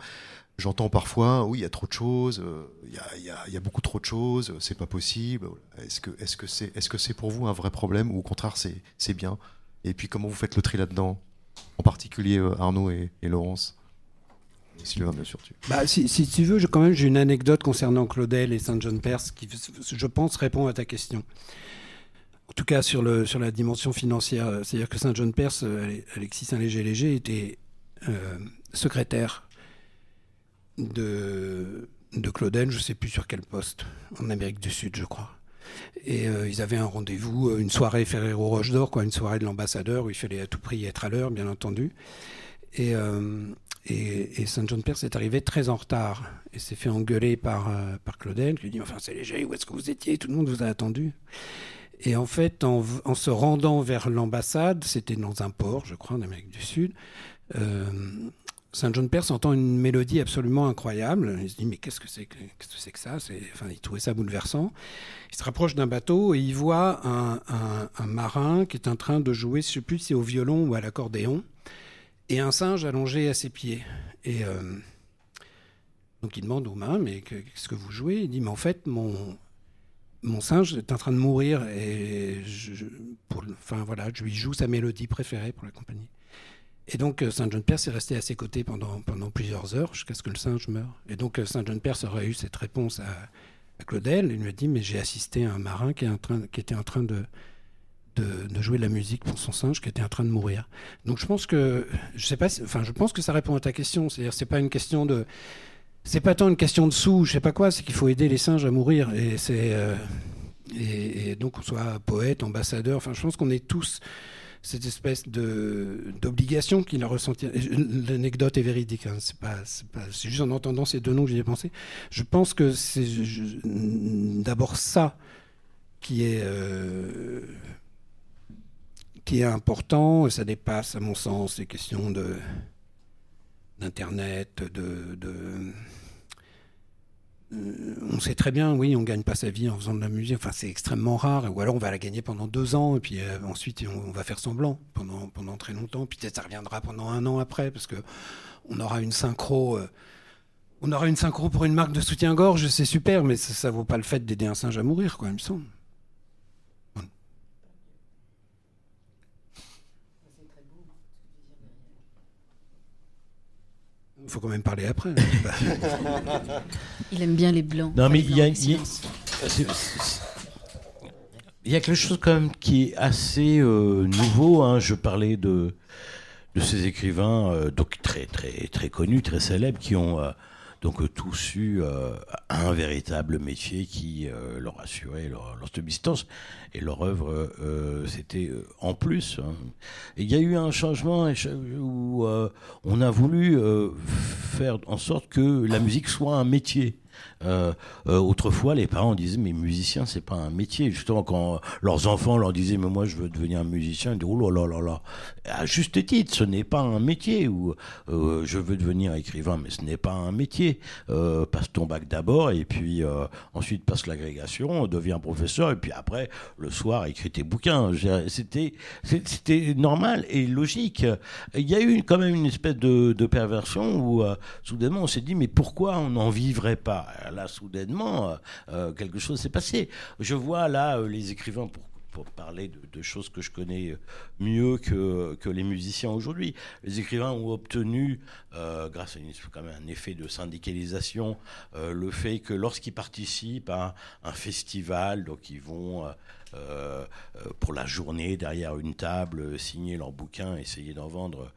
J'entends parfois, oui, il y a trop de choses, euh, il y, y y a beaucoup trop de choses, euh, c'est pas possible. Est-ce que est-ce que c'est est-ce que c'est pour vous un vrai problème ou au contraire c'est c'est bien? Et puis comment vous faites le tri là-dedans? En particulier euh, Arnaud et Laurence. Bah, si, tu veux, quand même, j'ai une anecdote concernant Claudel et Saint John Perse qui, je pense, répond à ta question. En tout cas, sur, la dimension financière. C'est-à-dire que Saint John Perse, euh, Ale- Alexis Saint-Léger-Léger, était euh, secrétaire de, de Claudel, je ne sais plus sur quel poste, en Amérique du Sud, je crois. Et euh, ils avaient un rendez-vous, une soirée Ferrero Roche d'Or, quoi, une soirée de l'ambassadeur où il fallait à tout prix être à l'heure, bien entendu. Et, euh, et, et Saint John Perse est arrivé très en retard et s'est fait engueuler par, euh, par Claudel qui lui dit Enfin, c'est léger, où est-ce que vous étiez? Tout le monde vous a attendu. Et en fait, en, en se rendant vers l'ambassade, c'était dans un port, je crois, en Amérique du Sud, euh, Saint John Perse entend une mélodie absolument incroyable. Il se dit Mais qu'est-ce que c'est que, qu'est-ce que, que ça? Enfin, Il trouvait ça bouleversant. Il se rapproche d'un bateau et il voit un, un- un marin qui est en train de jouer, je ne sais plus si au violon ou à l'accordéon et un singe allongé à ses pieds. Et euh, donc il demande aux mains, mais que- qu'est-ce que vous jouez? Il dit, mais en fait, mon, mon singe est en train de mourir et je, pour, enfin, voilà, je lui joue sa mélodie préférée pour la compagnie. Et donc euh, Saint John Perse est resté à ses côtés pendant, pendant plusieurs heures jusqu'à ce que le singe meure. Et donc euh, Saint John Perse aurait eu cette réponse à, Claudel. Il lui a dit, mais j'ai assisté à un marin qui, qui était en train de, de, jouer de la musique pour son singe qui était en train de mourir. Donc je pense que je sais pas, enfin je pense que ça répond à ta question. C'est-à-dire c'est pas une question de, c'est pas tant une question de sous, je sais pas quoi, c'est qu'il faut aider les singes à mourir et c'est euh, et, donc qu'on soit poète, ambassadeur. Enfin je pense qu'on est tous cette espèce de d'obligation qu'il a ressenti. L'anecdote est véridique, hein, c'est pas, c'est juste en entendant ces deux noms que j'y ai pensé. Je pense que c'est d'abord ça qui est euh, qui est important, ça dépasse, à mon sens, les questions de d'internet, de, de euh, on sait très bien, oui, on gagne pas sa vie en faisant de la musique. Enfin, c'est extrêmement rare. Ou alors, on va la gagner pendant deux ans, et puis euh, ensuite, on, on va faire semblant pendant pendant très longtemps. Puis peut-être ça reviendra pendant un an après, parce que on aura une synchro. euh, on aura une synchro pour une marque de soutien-gorge, c'est super, mais ça, ça vaut pas le fait d'aider un singe à mourir, quoi, il me semble. Faut quand même parler après. hein. Il aime bien les blancs. Non, mais il y a- il Il y a quelque chose quand même qui est assez euh, nouveau. hein. Je parlais de, de ces écrivains euh, donc très très très connus, très célèbres, qui ont euh, donc euh, tous eu un véritable métier qui euh, leur assurait leur, leur subsistance et leur œuvre euh, c'était en plus. hein. Il y a eu un changement où on a voulu faire en sorte que la musique soit un métier. Euh, euh, autrefois, les parents disaient mais musicien c'est pas un métier. Justement, quand leurs enfants leur disaient mais moi je veux devenir musicien, ils disaient oh là là là là. À juste titre, ce n'est pas un métier. Ou euh, je veux devenir écrivain, mais ce n'est pas un métier. Euh, passe ton bac d'abord et puis ensuite passe l'agrégation, deviens professeur et puis après le soir écris tes bouquins. C'était normal et logique. Il y a eu quand même une espèce de, perversion où soudainement on s'est dit mais pourquoi on n'en vivrait pas? Là soudainement euh, euh, quelque chose s'est passé. Je vois là euh, les écrivains pour parler de, choses que je connais mieux que, que les musiciens aujourd'hui. Les écrivains ont obtenu, grâce à un effet de syndicalisation, le fait que lorsqu'ils participent à un, festival, donc ils vont pour la journée derrière une table, signer leur bouquin, essayer d'en vendre.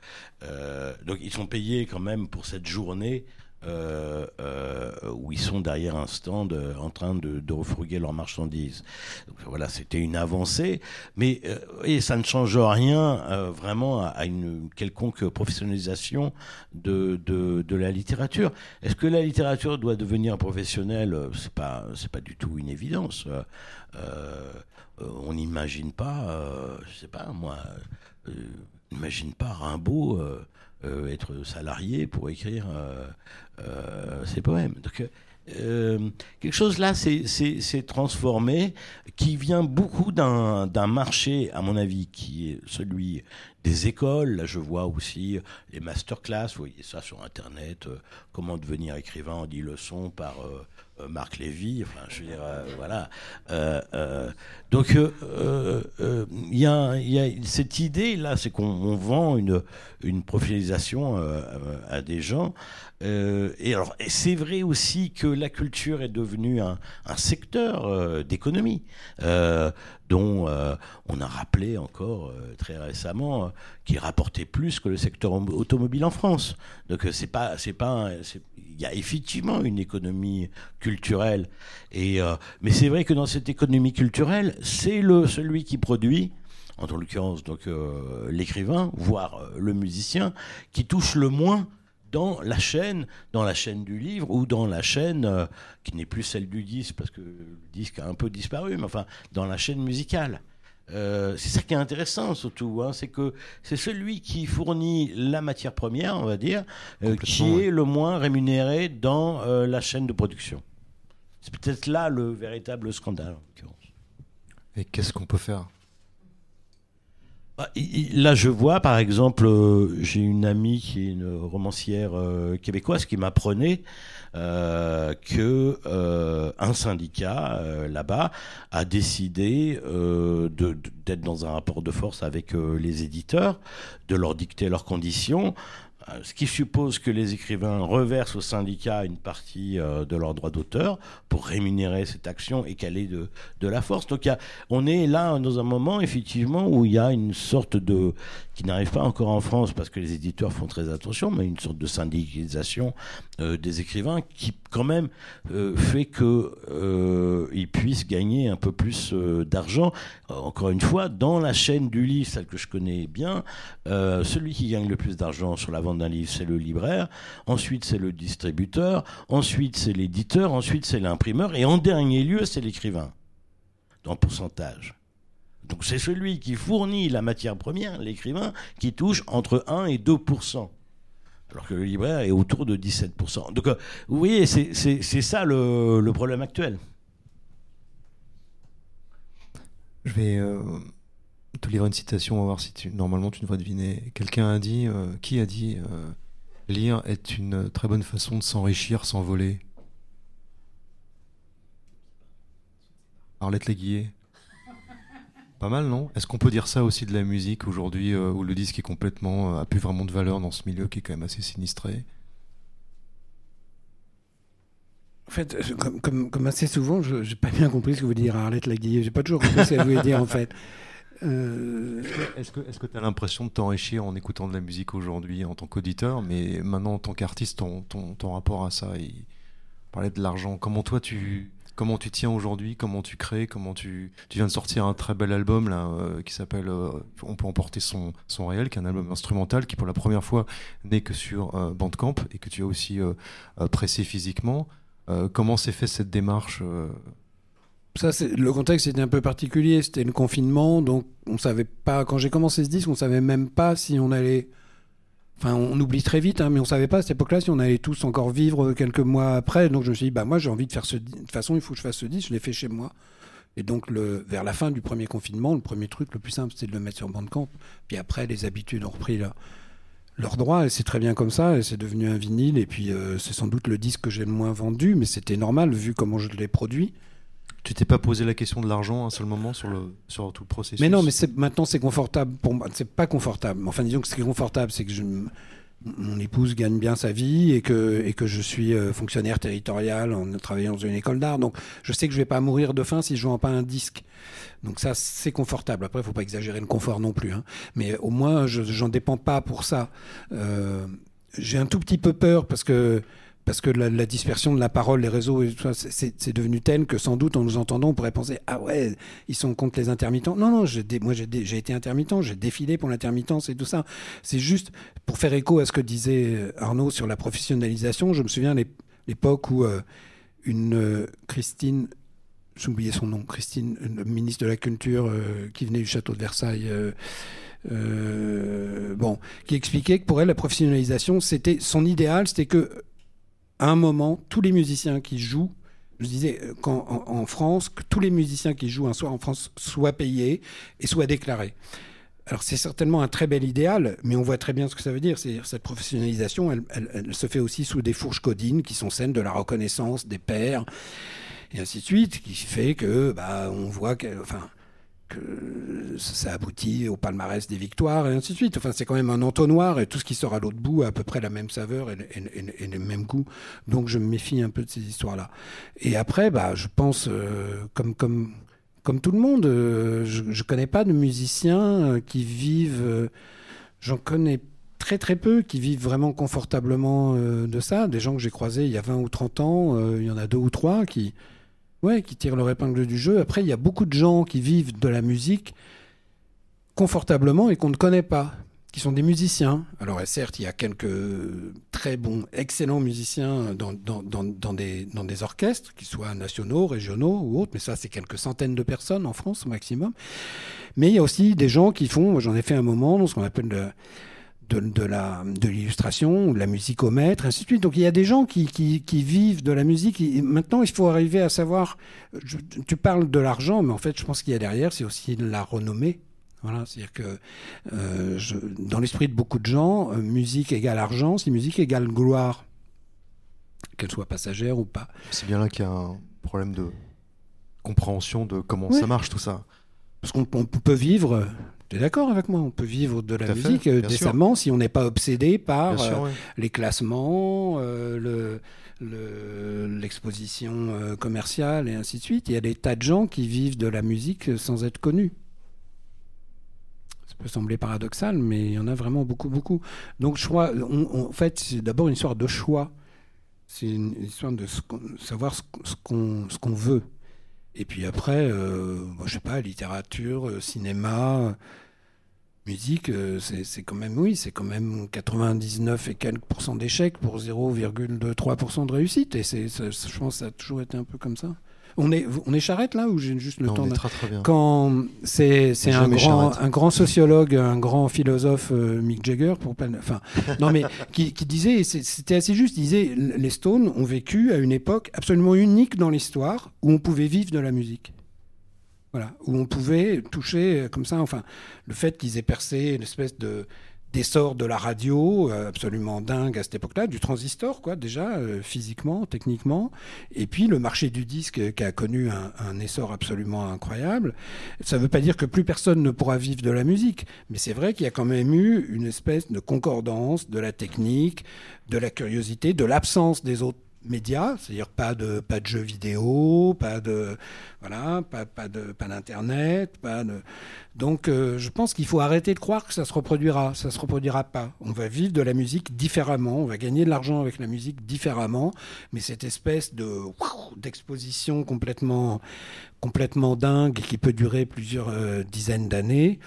Donc ils sont payés quand même pour cette journée. Euh, euh, où ils sont derrière un stand euh, en train de, de leurs marchandises. Voilà, c'était une avancée, mais ça ne change rien vraiment à, une quelconque professionnalisation de, la littérature. Est-ce que la littérature doit devenir professionnelle? C'est pas c'est pas du tout une évidence. On n'imagine pas, je sais pas moi, n'imagine pas Rimbaud euh, être salarié pour écrire euh, euh, ses poèmes. Donc, quelque chose là s'est transformé, qui vient beaucoup d'un marché, à mon avis, qui est celui des écoles. Là, je vois aussi les masterclass, vous voyez ça sur Internet, comment devenir écrivain en 10 leçons par Marc Lévy. Enfin, je veux dire, euh, voilà. Euh, euh, donc, euh, euh, euh, il y, a, cette idée là, c'est qu'on on vend une, une profilisation euh, à des gens. Euh, et alors, c'est vrai aussi que la culture est devenue un, secteur euh, d'économie, euh, dont euh, on a rappelé encore euh, très récemment euh, qui rapportait plus que le secteur au- automobile en France. Donc, euh, c'est pas, c'est pas, il y a effectivement une économie culturelle. Et, euh, mais c'est vrai que dans cette économie culturelle, c'est le celui qui produit en l'occurrence donc euh, l'écrivain, voire euh, le musicien, qui touche le moins dans la chaîne, dans la chaîne du livre ou dans la chaîne qui n'est plus celle du disque parce que le disque a un peu disparu, mais enfin dans la chaîne musicale. Euh, c'est ça qui est intéressant surtout, hein, c'est que c'est celui qui fournit la matière première, on va dire, euh, qui ouais. est le moins rémunéré dans euh, la chaîne de production. C'est peut-être là le véritable scandale. En. Et qu'est-ce qu'on peut faire? Là, je vois, par exemple, euh, j'ai une amie qui est une romancière euh, québécoise qui m'apprenait euh, que euh, un syndicat là-bas a décidé d'être dans un rapport de force avec les éditeurs, de leur dicter leurs conditions. Euh, Ce qui suppose que les écrivains reversent au syndicat une partie euh, de leurs droits d'auteur pour rémunérer cette action et qu'elle ait de, la force. Donc on est là dans un moment effectivement où il y a une sorte de qui n'arrive pas encore en France parce que les éditeurs font très attention, mais une sorte de syndicalisation euh, des écrivains qui quand même euh, fait que euh, ils puissent gagner un peu plus d'argent. Encore une fois, dans la chaîne du livre, celle que je connais bien, celui qui gagne le plus d'argent sur la vente d'un livre, c'est le libraire. Ensuite, c'est le distributeur. Ensuite, c'est l'éditeur. Ensuite, c'est l'imprimeur. Et en dernier lieu, c'est l'écrivain, dans le pourcentage. Donc c'est celui qui fournit la matière première, l'écrivain, qui touche entre 1 et 2% alors que le libraire est autour de 17% Donc euh, vous voyez, c'est ça le, problème actuel. Je vais euh, te lire une citation, on va voir si tu, normalement tu devrais deviner. Quelqu'un a dit, euh, qui a dit, lire est une très bonne façon de s'enrichir sans voler. Arlette Léguillet. Pas mal, non? Est-ce qu'on peut dire ça aussi de la musique aujourd'hui, euh, où le disque est complètement, euh, a plus vraiment de valeur dans ce milieu qui est quand même assez sinistré? En fait, je- comme, comme, comme assez souvent, je n'ai pas bien compris ce que vous dire Arlette Laguillet. J'ai pas toujours compris ce qu'elle voulait dire en fait. Euh, Est-ce que est-ce que tu as l'impression de t'enrichir en écoutant de la musique aujourd'hui en tant qu'auditeur, mais maintenant en tant qu'artiste, ton, ton, ton rapport à ça, il parlait de l'argent. Comment toi tu comment tu tiens aujourd'hui, comment tu crées, comment tu tu viens de sortir un très bel album là euh, qui s'appelle euh, On peut emporter son son réel, qui est un album instrumental qui pour la première fois n'est que sur euh, Bandcamp et que tu as aussi pressé physiquement. Comment s'est fait cette démarche ça, le contexte était un peu particulier. C'était le confinement, donc on savait pas. Quand j'ai commencé ce disque, on savait même pas si on allait. Enfin, on oublie très vite, hein, mais on savait pas à cette époque-là si on allait tous encore vivre quelques mois après. Donc je me suis dit, bah moi j'ai envie de faire ce. De toute façon, il faut que je fasse ce disque. Je l'ai fait chez moi. Et donc vers la fin du premier confinement, le premier truc le plus simple, c'était de le mettre sur Bandcamp. Puis après, les habitudes ont repris leur, leur droit. Et c'est très bien comme ça. Et c'est devenu un vinyle. Et puis euh, c'est sans doute le disque que j'ai le moins vendu, mais c'était normal vu comment je l'ai produit. Tu t'es pas posé la question de l'argent un seul moment sur tout le processus Mais non, mais maintenant c'est confortable pour moi. C'est pas confortable. Enfin, disons que ce qui est confortable, c'est que je, mon épouse gagne bien sa vie et que, je suis euh, fonctionnaire territorial en travaillant dans une école d'art. Donc, je sais que je vais pas mourir de faim si je vends pas un disque. Donc ça, c'est confortable. Après, il faut pas exagérer le confort non plus. hein. Mais au moins, je j'en dépends pas pour ça. Euh, J'ai un tout petit peu peur parce que parce que la, dispersion de la parole, les réseaux, c'est- devenu tel que sans doute en nous entendant, on pourrait penser ah ouais, ils sont contre les intermittents. Non non, moi j'ai été intermittent, j'ai défilé pour l'intermittence et tout ça. C'est juste pour faire écho à ce que disait Arnaud sur la professionnalisation. Je me souviens l'ép- l'époque où euh, une euh, Christine j'ai oublié son nom, Christine, ministre de la Culture euh, qui venait du château de Versailles, euh, euh, bon, qui expliquait que pour elle, la professionnalisation, c'était son idéal, c'était que à un moment, tous les musiciens qui jouent, je disais euh, qu'en en, France, que tous les musiciens qui jouent un soir en France soient payés et soient déclarés. Alors c'est certainement un très bel idéal, mais on voit très bien ce que ça veut dire. C'est cette professionnalisation, elle, se fait aussi sous des fourches codines qui sont celles de la reconnaissance des pairs et ainsi de suite, qui fait que bah on voit que, enfin, ça aboutit au palmarès des victoires et ainsi de suite. Enfin, c'est quand même un entonnoir et tout ce qui sort à l'autre bout a à peu près la même saveur et, et et et le même goût. Donc je me méfie un peu de ces histoires-là. Et après, bah, je pense, euh, comme, comme, comme tout le monde, euh, je ne connais pas de musiciens euh, qui vivent. J'en connais très très peu qui vivent vraiment confortablement de ça. Des gens que j'ai croisés il y a 20 ou 30 ans, il y en a deux ou trois qui, ouais, qui tirent leur épingle du jeu. Après, il y a beaucoup de gens qui vivent de la musique confortablement et qu'on ne connaît pas, qui sont des musiciens. Alors certes, il y a quelques très bons, excellents musiciens dans, dans, dans, dans des, orchestres, qu'ils soient nationaux, régionaux ou autres, mais ça c'est quelques centaines de personnes en France au maximum. Mais il y a aussi des gens qui font, j'en ai fait un moment, ce qu'on appelle de, de, de la de l'illustration, ou de la musique au maître, ainsi de suite. Donc il y a des gens qui, qui, qui vivent de la musique. Et maintenant, il faut arriver à savoir. je- tu parles de l'argent, mais en fait, je pense qu'il y a derrière, c'est aussi la renommée. Voilà, c'est-à-dire que euh, je- dans l'esprit de beaucoup de gens, euh, musique égale argent, si musique égale gloire, qu'elle soit passagère ou pas. C'est bien là qu'il y a un problème de compréhension de comment ça marche tout ça. Parce qu'on on peut vivre. Tu es d'accord avec moi? On peut vivre de la Tout à fait, musique euh, sûr. décemment si on n'est pas obsédé par sûr, euh, ouais. les classements, euh, le- le- l'exposition commerciale et ainsi de suite. Il y a des tas de gens qui vivent de la musique sans être connus. Ça peut sembler paradoxal, mais il y en a vraiment beaucoup, beaucoup. Donc, crois, on- on- en fait, c'est d'abord une histoire de choix. C'est une histoire de ce savoir qu'on ce qu'on veut. Et puis après, euh, moi, je sais pas, littérature, euh, cinéma, musique, euh, c'est quand même, oui, c'est quand même 99 et quelques pourcents d'échecs pour 0,23% de réussite. Et je pense que ça a toujours été un peu comme ça. On est, on est charrette là ou j'ai juste le Non, temps on est de- très très bien. quand c'est c'est un grand, un grand sociologue, un grand philosophe, euh, Mick Jagger, pour pas, enfin, non mais qui, qui disait, c'était assez juste, il disait, les Stones ont vécu à une époque absolument unique dans l'histoire où on pouvait vivre de la musique. Voilà, où on pouvait toucher euh, comme ça, enfin, le fait qu'ils aient percé une espèce de d'essor de la radio euh, absolument dingue à cette époque-là, du transistor, quoi, déjà, euh, physiquement, techniquement, et puis le marché du disque euh, qui a connu un, un essor absolument incroyable. Ça ne veut pas dire que plus personne ne pourra vivre de la musique, mais c'est vrai qu'il y a quand même eu une espèce de concordance de la technique, de la curiosité, de l'absence des autres médias, c'est-à-dire pas de pas de jeux vidéo, pas de voilà, pas pas de pas d'internet, pas de donc euh, je pense qu'il faut arrêter de croire que ça se reproduira, ça se reproduira pas. On va vivre de la musique différemment, on va gagner de l'argent avec la musique différemment, mais cette espèce de d'exposition complètement complètement dingue qui peut durer plusieurs euh, dizaines d'années,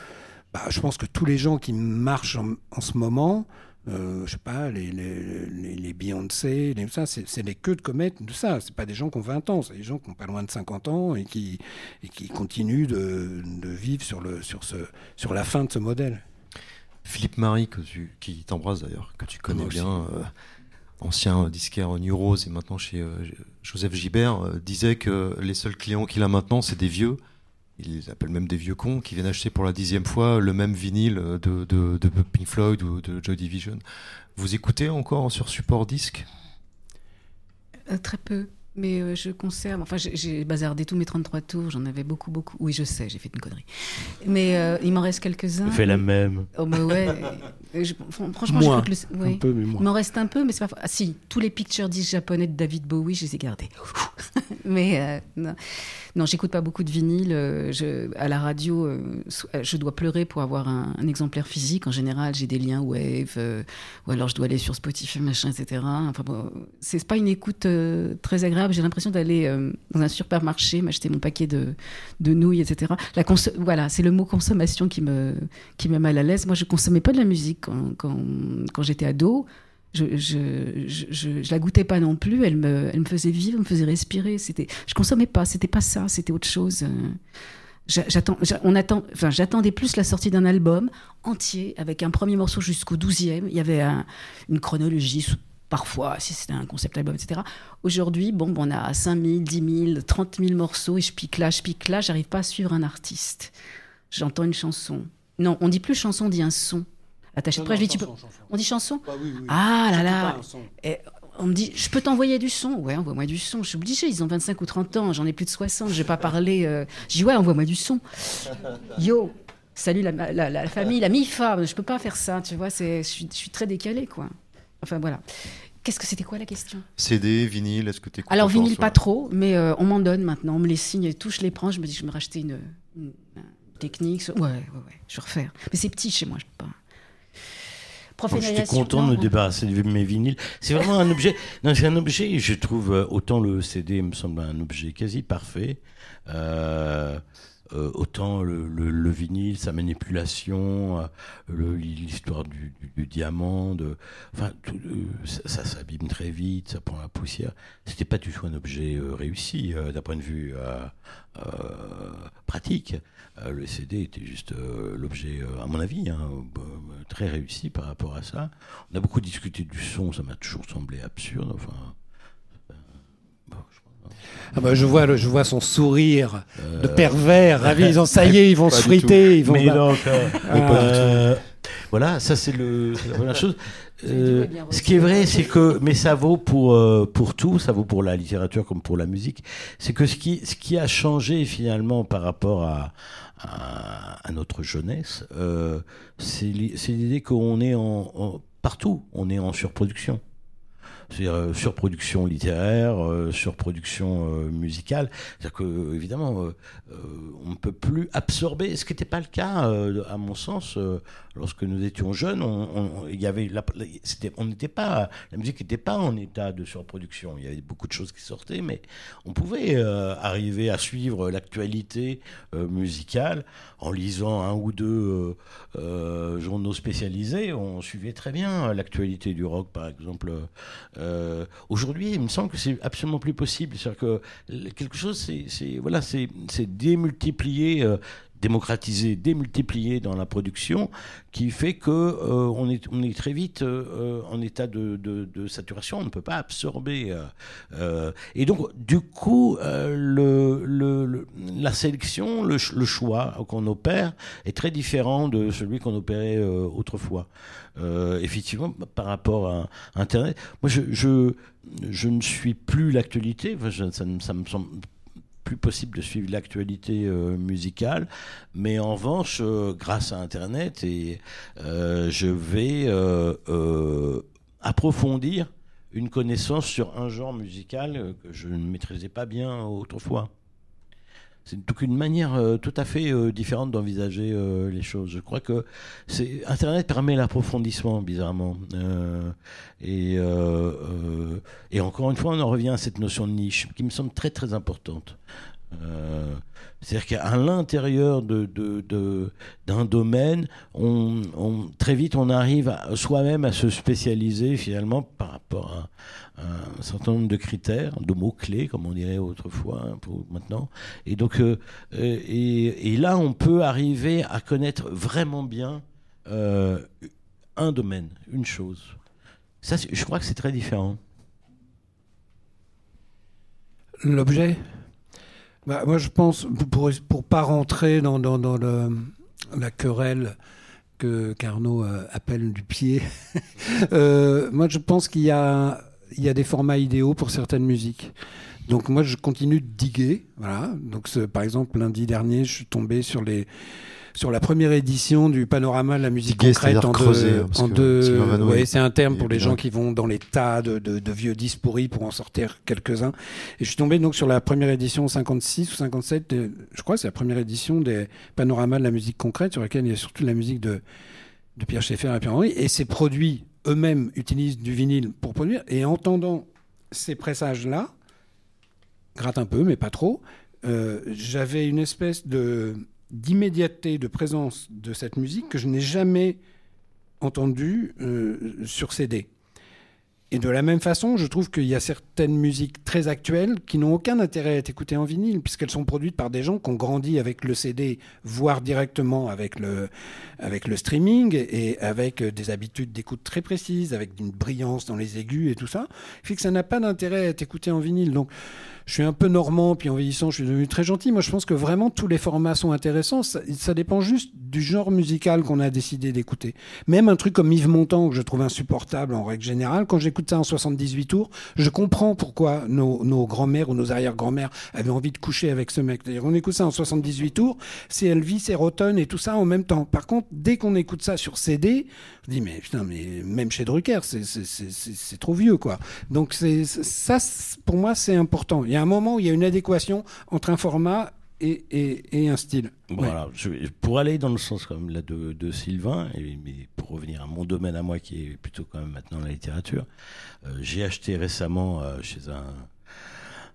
bah, je pense que tous les gens qui marchent en, en ce moment, euh, je sais pas, les, les, les, les Beyoncé, les, ça, c'est les queues de comète de ça. C'est pas des gens qui ont 20 ans, c'est des gens qui ont pas loin de 50 ans et qui, et qui continuent de, de vivre sur, le, sur, ce, sur la fin de ce modèle. Philippe Marie, que tu, qui t'embrasse d'ailleurs, que tu connais bien, euh, ancien disquaire New Rose et maintenant chez euh, Joseph Gibert, euh, disait que les seuls clients qu'il a maintenant, c'est des vieux. Il les appelle même des vieux cons qui viennent acheter pour la dixième fois le même vinyle de, de, de Pink Floyd ou de Joy Division. Vous écoutez encore sur support disque? Euh, très peu. Mais euh, je conserve. Enfin, j'ai- bazardé tous mes 33 tours. J'en avais beaucoup, beaucoup. Oui, je sais, j'ai fait une connerie. Mais euh, il m'en reste quelques-uns. Fait la même. Oh, mais ouais. Euh, je- franchement, Moins. j'écoute le. oui. Un peu, mais Il m'en reste un peu, mais c'est pas. Ah si, tous les picture discs japonais de David Bowie, je les ai gardés. mais euh, non, non j'écoute pas beaucoup de vinyle. euh, Je, à la radio, euh, je dois pleurer pour avoir un, un exemplaire physique. En général, j'ai des liens Wave, euh, ou alors je dois aller sur Spotify, machin, etc. Enfin, bon, c'est pas une écoute euh, très agréable. J'ai l'impression d'aller dans un supermarché, m'acheter mon paquet de, de nouilles, etc. La voilà, c'est le mot consommation qui me, qui me met mal à l'aise. Moi, je consommais pas de la musique quand, j'étais ado. Je, je, la goûtais pas non plus. Elle me, faisait vivre, me faisait respirer. C'était, je consommais pas. C'était pas ça. C'était autre chose. Attend, enfin, j'attendais plus la sortie d'un album entier avec un premier morceau jusqu'au douzième. Il y avait un- une chronologie Parfois, si c'était un concept album, etc. Aujourd'hui, bon, on a 5 000, 10 000, 30 000 morceaux et je pique là, je pique là, j'arrive pas à suivre un artiste. J'entends une chanson. Non, on dit plus chanson, on dit un son. Attaché de près, je dis, tu peux- On dit chanson Bah oui, oui. Ah là là. Et on me dit, je peux t'envoyer du son Ouais, envoie-moi du son. Je suis obligée, ils ont 25 ou 30 ans, j'en ai plus de 60, je vais pas parler. euh, Je dis, ouais, envoie-moi du son. Yo, salut la, la- la famille, la mi-femme, je peux pas faire ça, tu vois, c'est- je suis, je suis très décalée, quoi. Enfin voilà. Qu'est-ce que c'était quoi la question? CD, vinyle, est-ce que tu Alors vinyle pas trop, mais euh, on m'en donne maintenant, on me les signe et tout, je les prends, je me dis, je vais me racheter une, une- une technique. Ouais, ouais, ouais, je vais refaire. Mais c'est petit chez moi, je peux pas. Bon, J'étais Professionnalisation, content de me débarrasser de mes vinyles. C'est vraiment un objet. Non, c'est un objet. Je trouve euh, autant le CD me semble un objet quasi parfait. Euh, euh, autant le, le- le vinyle, sa manipulation, euh, l'histoire du, diamant, enfin, euh, ça, s'abîme très vite, ça prend la poussière. C'était pas du tout un objet réussi d'un point de vue pratique. Le CD était juste l'objet, à mon avis, hein, très réussi par rapport à ça. On a beaucoup discuté du son, ça m'a toujours semblé absurde. Enfin, euh, bon, je crois, Ah bah, je, vois, le- je vois son sourire de Euh, pervers, ravi. Ils ont, ça y est, ils vont Pas se friter. Ils vont Mais donc, euh, voilà, ça c'est le, c'est la première chose. Euh, ce qui est vrai, c'est que, mais ça vaut pour euh, pour tout, ça vaut pour la littérature comme pour la musique. C'est que ce qui ce qui a changé finalement par rapport à à, à notre jeunesse, euh, c'est l'i- c'est l'idée qu'on est en, en- partout, on est en surproduction. C'est-à-dire euh, surproduction littéraire, euh, surproduction euh, musicale. C'est-à-dire que évidemment, on ne peut plus absorber, ce qui n'était pas le cas, à mon sens, lorsque nous étions jeunes. On, y avait la- on n'était pas, la musique n'était pas en état de surproduction. Il y avait beaucoup de choses qui sortaient, mais on pouvait arriver à suivre l'actualité musicale en lisant un ou deux euh, euh, journaux spécialisés. On suivait très bien l'actualité du rock, par exemple. Euh, Aujourd'hui, il me semble que c'est absolument plus possible. C'est-à-dire que quelque chose, c'est voilà, c'est démultiplié. Démocratisé, démultiplié dans la production, qui fait que euh, on, est, on est très vite euh, en état de, de- saturation, on ne peut pas absorber. euh, et donc, du coup, le, le- la sélection, le, ch- le choix qu'on opère est très différent de celui qu'on opérait autrefois. Effectivement, par rapport à Internet, moi, je, je, je ne suis plus l'actualité. Ça, ça me semble plus possible de suivre l'actualité euh, musicale, mais en revanche, euh, grâce à Internet, et euh, je vais approfondir une connaissance sur un genre musical que je ne maîtrisais pas bien autrefois. C'est donc une manière euh, tout à fait euh, différente d'envisager euh, les choses. Je crois que c'est Internet permet l'approfondissement bizarrement. Et encore une fois, on en revient à cette notion de niche qui me semble très très importante. C'est-à-dire qu'à l'intérieur d'un domaine, très vite on arrive soi-même à se spécialiser finalement par rapport à, un certain nombre de critères, de mots-clés, comme on dirait autrefois, hein, maintenant. Et donc, euh, et, là, on peut arriver à connaître vraiment bien euh, un domaine, une chose. Je crois que c'est très différent. L'objet? Bah, Moi, je pense, pour pour pas rentrer dans, dans, le- la querelle que Carnot euh, appelle du pied, euh, moi, je pense qu'il y a, il y a des formats idéaux pour certaines musiques. Donc moi, je continue de diguer. Voilà. Donc, par exemple, lundi dernier, je suis tombé sur les sur la première édition du panorama de la musique concrète en creuser, deux, hein, en deux- Vano ouais, est- c'est un terme pour les gens qui vont dans les tas de, de- de vieux disques pourris pour en sortir quelques-uns. Et je suis tombé donc sur la première édition 56 ou 57, de- je crois que c'est la première édition des panoramas de la musique concrète, sur laquelle il y a surtout de la musique de, de Pierre Schaeffer et Pierre Henry. Et ces produits eux-mêmes utilisent du vinyle pour produire. Et en entendant ces pressages-là, gratte un peu, mais pas trop, euh, j'avais une espèce de d'immédiateté, de présence de cette musique que je n'ai jamais entendue euh, sur CD. Et de la même façon, je trouve qu'il y a certaines musiques très actuelles qui n'ont aucun intérêt à être écoutées en vinyle, puisqu'elles sont produites par des gens qui ont grandi avec le CD, voire directement avec le, avec le streaming, et avec euh, des habitudes d'écoute très précises, avec une brillance dans les aigus et tout ça, fait que ça n'a pas d'intérêt à être écouté en vinyle. Donc, je suis un peu normand, puis en vieillissant, je suis devenu très gentil. Moi, je pense que vraiment tous les formats sont intéressants. Ça, dépend juste du genre musical qu'on a décidé d'écouter. Même un truc comme Yves Montand, que je trouve insupportable en règle générale, quand j'écoute ça en 78 tours, je comprends pourquoi nos, nos grands-mères ou nos arrière-grands-mères avaient envie de coucher avec ce mec. On écoute ça en 78 tours, c'est Elvis, c'est Rotten et tout ça en même temps. Par contre, dès qu'on écoute ça sur CD, je dis, mais putain, mais même chez Drucker, c'est- trop vieux, quoi. Donc, ça, pour moi, c'est important. Il y a un moment où il y a une adéquation entre un format et, et, et un style. Je- pour aller dans le sens comme là de, de Sylvain, et, mais pour revenir à mon domaine à moi qui est plutôt quand même maintenant la littérature, euh, j'ai acheté récemment euh, chez un,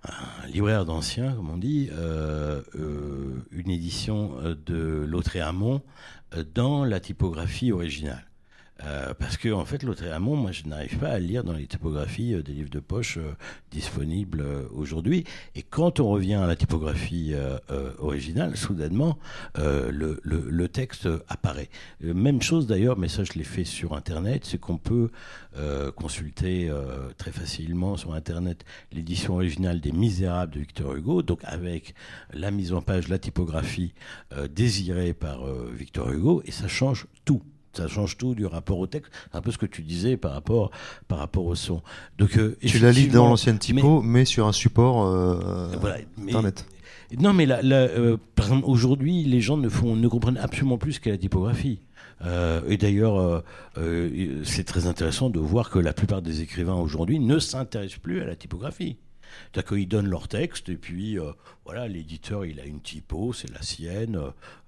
un libraire d'anciens, comme on dit, euh, une édition de Lautréamont euh, dans la typographie originale. Euh, parce que en fait, Lautréamont, moi, je n'arrive pas à lire dans les typographies euh, des livres de poche euh, disponibles aujourd'hui. Et quand on revient à la typographie originale, soudainement, le, le, texte apparaît. Même chose d'ailleurs, mais ça je l'ai fait sur Internet, c'est qu'on peut consulter très facilement sur Internet l'édition originale des Misérables de Victor Hugo, donc avec la mise en page, la typographie désirée par Victor Hugo, et ça change tout. Ça change tout du rapport au texte. Un peu ce que tu disais par rapport, par rapport au son. Donc, euh, Tu la lis dans l'ancienne typo, mais, sur un support euh, voilà, mais- internet. non, mais euh, par exemple, aujourd'hui, les gens ne, font, ne comprennent absolument plus ce qu'est la typographie. Euh, et d'ailleurs, euh, euh, c'est très intéressant de voir que la plupart des écrivains aujourd'hui ne s'intéressent plus à la typographie. C'est-à-dire qu'ils donnent leur texte et puis euh, voilà, l'éditeur il a une typo, c'est la sienne,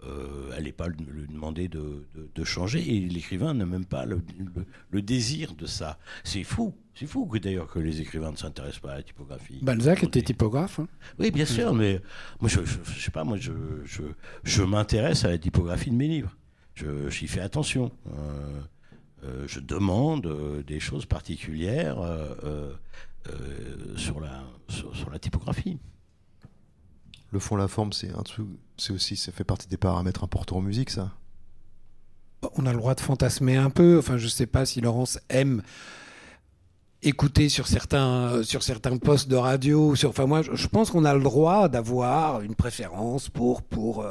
euh, elle n'est pas lui demander de, de- de changer et l'écrivain n'a même pas le, le- le désir de ça. C'est fou, c'est fou que d'ailleurs que les écrivains ne s'intéressent pas à la typographie. Balzac était typographe. hein. Oui, bien sûr, mais moi, je, je, je sais pas, moi, je, je, je m'intéresse à la typographie de mes livres. Je, j'y fais attention. Euh, euh, je demande euh, des choses particulières euh, euh, euh, sur, la, sur, sur la typographie. Le fond, la forme, c'est un truc, c'est aussi, ça fait partie des paramètres importants en musique, ça. On a le droit de fantasmer un peu. Enfin, je sais pas si Laurence aime écouter sur certains, sur certains postes de radio. Sur, enfin, moi, je, je pense qu'on a le droit d'avoir une préférence pour, pour, euh,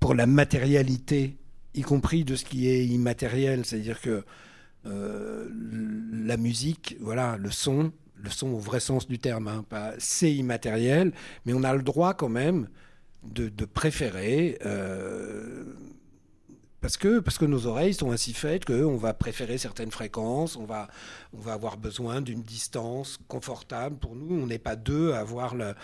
pour la matérialité, y compris de ce qui est immatériel. C'est-à-dire que euh, la musique, voilà, le son, le son au vrai sens du terme, hein, c'est immatériel, mais on a le droit quand même de, de préférer. euh, parce que, parce que nos oreilles sont ainsi faites qu'on va préférer certaines fréquences, on va, on va avoir besoin d'une distance confortable pour nous. On n'est pas deux à avoir le-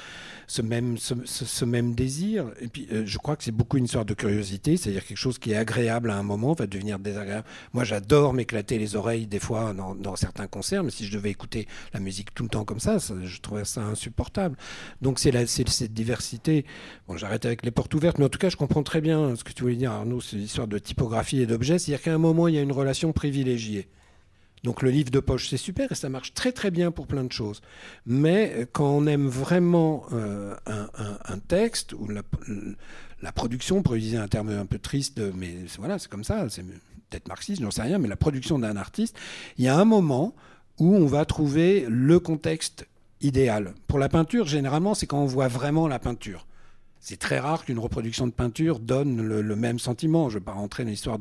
ce, même, désir. Et puis, euh, je crois que c'est beaucoup une histoire de curiosité, c'est-à-dire quelque chose qui est agréable à un moment va devenir désagréable. Moi, j'adore m'éclater les oreilles des fois dans, certains concerts, mais si je devais écouter la musique tout le temps comme ça, je trouverais ça insupportable. Donc, c'est cette diversité. Bon, j'arrête avec les portes ouvertes, mais en tout cas, je comprends très bien ce que tu voulais dire, Arnaud, c'est l'histoire de typographie et d'objets. C'est-à-dire qu'à un moment, il y a une relation privilégiée. Donc le livre de poche, c'est super et ça marche très très bien pour plein de choses. Mais euh, quand on aime vraiment euh, un, texte ou la, production, pour utiliser un terme un peu triste, mais voilà, c'est comme ça, c'est peut-être marxiste, j'en sais rien, mais la production d'un artiste, il y a un moment où on va trouver le contexte idéal. Pour la peinture, généralement, c'est quand on voit vraiment la peinture. C'est très rare qu'une reproduction de peinture donne le, même sentiment. Je ne vais pas rentrer dans l'histoire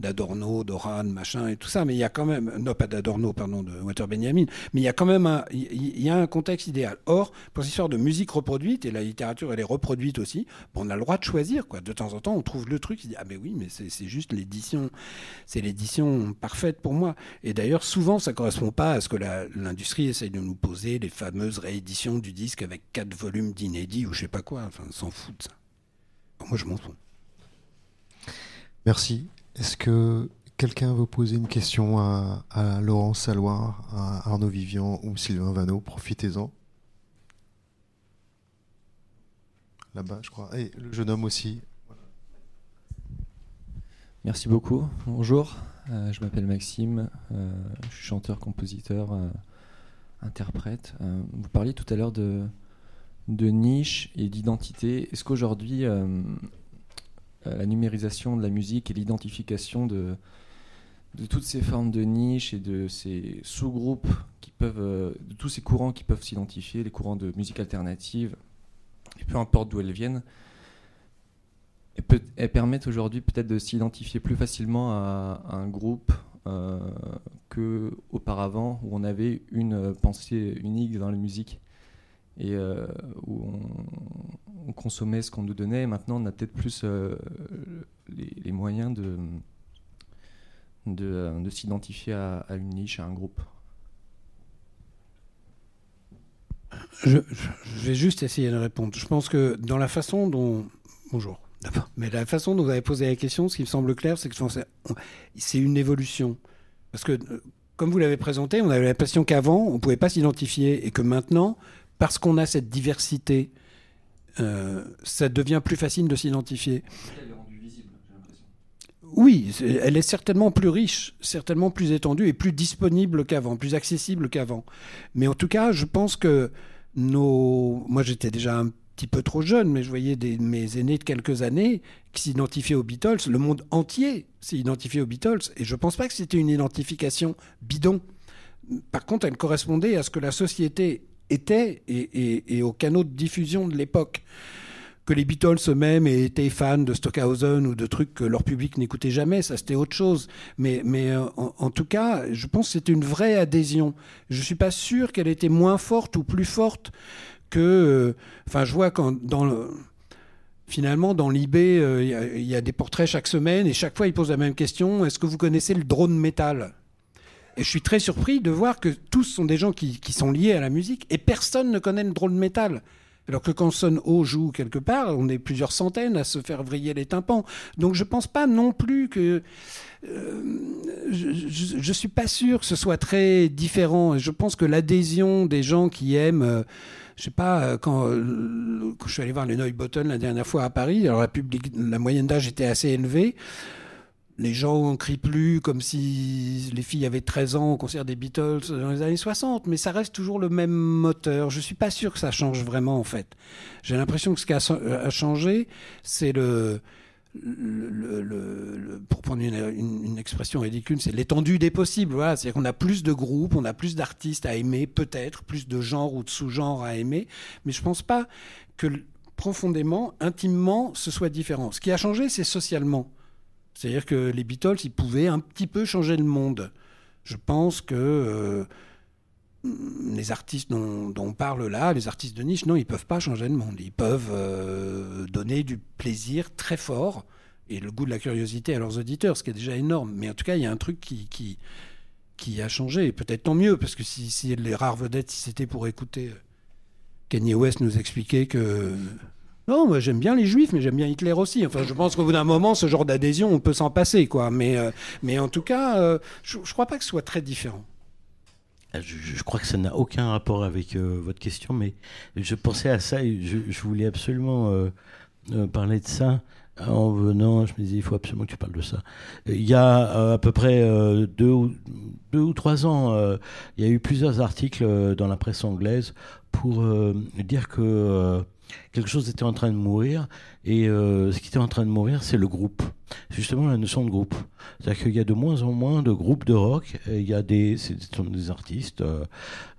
d'Adorno, d'Oran, machin et tout ça, mais il y a quand même, non pas d'Adorno, pardon, de Walter Benjamin, mais il y a quand même un, il y a un contexte idéal. Or, pour cette histoire de musique reproduite, et la littérature elle est reproduite aussi, on a le droit de choisir, quoi. De temps en temps, on trouve le truc, il dit, ah ben oui, mais c'est juste l'édition, c'est l'édition parfaite pour moi. Et d'ailleurs, souvent, ça correspond pas à ce que l'industrie essaye de nous poser, les fameuses rééditions du disque avec quatre volumes d'inédits ou je sais pas quoi. Enfin, s'en fout de ça. Bon, moi, je m'en fous. Merci. Est-ce que quelqu'un veut poser une question à, à Laurent Saloir, à Arnaud Vivian ou Sylvain Vanneau? Profitez-en. Là-bas, je crois. Et le jeune homme aussi. Merci beaucoup. Bonjour. Euh, je m'appelle Maxime, euh, je suis chanteur, compositeur, euh, interprète. Euh, vous parliez tout à l'heure de, de niche et d'identité. Est-ce qu'aujourd'hui, euh, euh, la numérisation de la musique et l'identification de, toutes ces formes de niche et de ces sous-groupes qui peuvent, euh, de tous ces courants qui peuvent s'identifier, les courants de musique alternative, peu importe d'où elles viennent, elles, permettent aujourd'hui peut-être de s'identifier plus facilement à, un groupe euh, que auparavant où on avait une pensée unique dans la musique? Et euh, où on, on consommait ce qu'on nous donnait. Et maintenant, on a peut-être plus euh, les, moyens de, de, de s'identifier à, une niche, à un groupe. Je, vais juste essayer de répondre. Je pense que dans la façon dont. Bonjour, d'abord. Mais la façon dont vous avez posé la question, ce qui me semble clair, c'est que que c'est une évolution. Parce que, euh, comme vous l'avez présenté, on avait l'impression qu'avant, on ne pouvait pas s'identifier et que maintenant, parce qu'on a cette diversité, euh, ça devient plus facile de s'identifier. Oui, elle est certainement plus riche, certainement plus étendue et plus disponible qu'avant, plus accessible qu'avant. Mais en tout cas, je pense que nos. Moi, j'étais déjà un petit peu trop jeune, mais je voyais des, mes aînés de quelques années qui s'identifiaient aux Beatles. Le monde entier s'est identifié aux Beatles. Et je ne pense pas que c'était une identification bidon. Par contre, elle correspondait à ce que la société était et, et- et aux canaux de diffusion de l'époque. Que les Beatles eux-mêmes étaient fans de Stockhausen ou de trucs que leur public n'écoutait jamais, ça c'était autre chose. Mais, euh, en, tout cas, je pense que c'était une vraie adhésion. Je ne suis pas sûr qu'elle était moins forte ou plus forte que. euh, Enfin, je vois quand. Finalement, dans l'IB, euh, il y y, a des portraits chaque semaine et chaque fois, ils posent la même question est-ce que vous connaissez le drone métal? Je suis très surpris de voir que tous sont des gens qui, sont liés à la musique et personne ne connaît le drone métal. Alors que quand Son Ho joue quelque part, on est plusieurs centaines à se faire vriller les tympans. Donc je pense pas non plus que euh, je, je suis pas sûr que ce soit très différent. Je pense que l'adhésion des gens qui aiment, euh, je sais pas, euh, quand, euh, quand je suis allé voir les Neubotten la dernière fois à Paris, alors la, public, la moyenne d'âge était assez élevée. Les gens ne crient plus comme si les filles avaient 13 ans au concert des Beatles dans les années 60, mais ça reste toujours le même moteur. Je suis pas sûr que ça change vraiment en fait. J'ai l'impression que ce qui a, a changé, c'est le, pour prendre une, expression ridicule, c'est l'étendue des possibles. C'est-à-dire qu'on a plus de groupes, on a plus d'artistes à aimer, peut-être plus de genres ou de sous-genres à aimer, mais je pense pas que profondément, intimement, ce soit différent. Ce qui a changé, c'est socialement. C'est-à-dire que les Beatles, ils pouvaient un petit peu changer le monde. Je pense que euh, les artistes dont, on parle là, les artistes de niche, non, ils peuvent pas changer le monde. Ils peuvent euh, donner du plaisir très fort et le goût de la curiosité à leurs auditeurs, ce qui est déjà énorme. Mais en tout cas, il y a un truc qui a changé. Et peut-être tant mieux, parce que si, si les rares vedettes, si c'était pour écouter euh, Kanye West nous expliquer que non, moi j'aime bien les juifs, mais j'aime bien Hitler aussi. Enfin, je pense qu'au bout d'un moment, ce genre d'adhésion, on peut s'en passer, quoi. Mais, euh, mais en tout cas, euh, je ne crois pas que ce soit très différent. Je, je crois que ça n'a aucun rapport avec euh, votre question, mais je pensais à ça et je, je voulais absolument parler de ça en venant. Je me disais, il faut absolument que tu parles de ça. Il y a à peu près deux ou, deux, ou, trois ans, il y a eu plusieurs articles dans la presse anglaise pour dire que quelque chose était en train de mourir et euh, ce qui était en train de mourir c'est le groupe. Justement la notion de groupe. C'est-à-dire qu'il y a de moins en moins de groupes de rock et il y a des ce sont des artistes euh,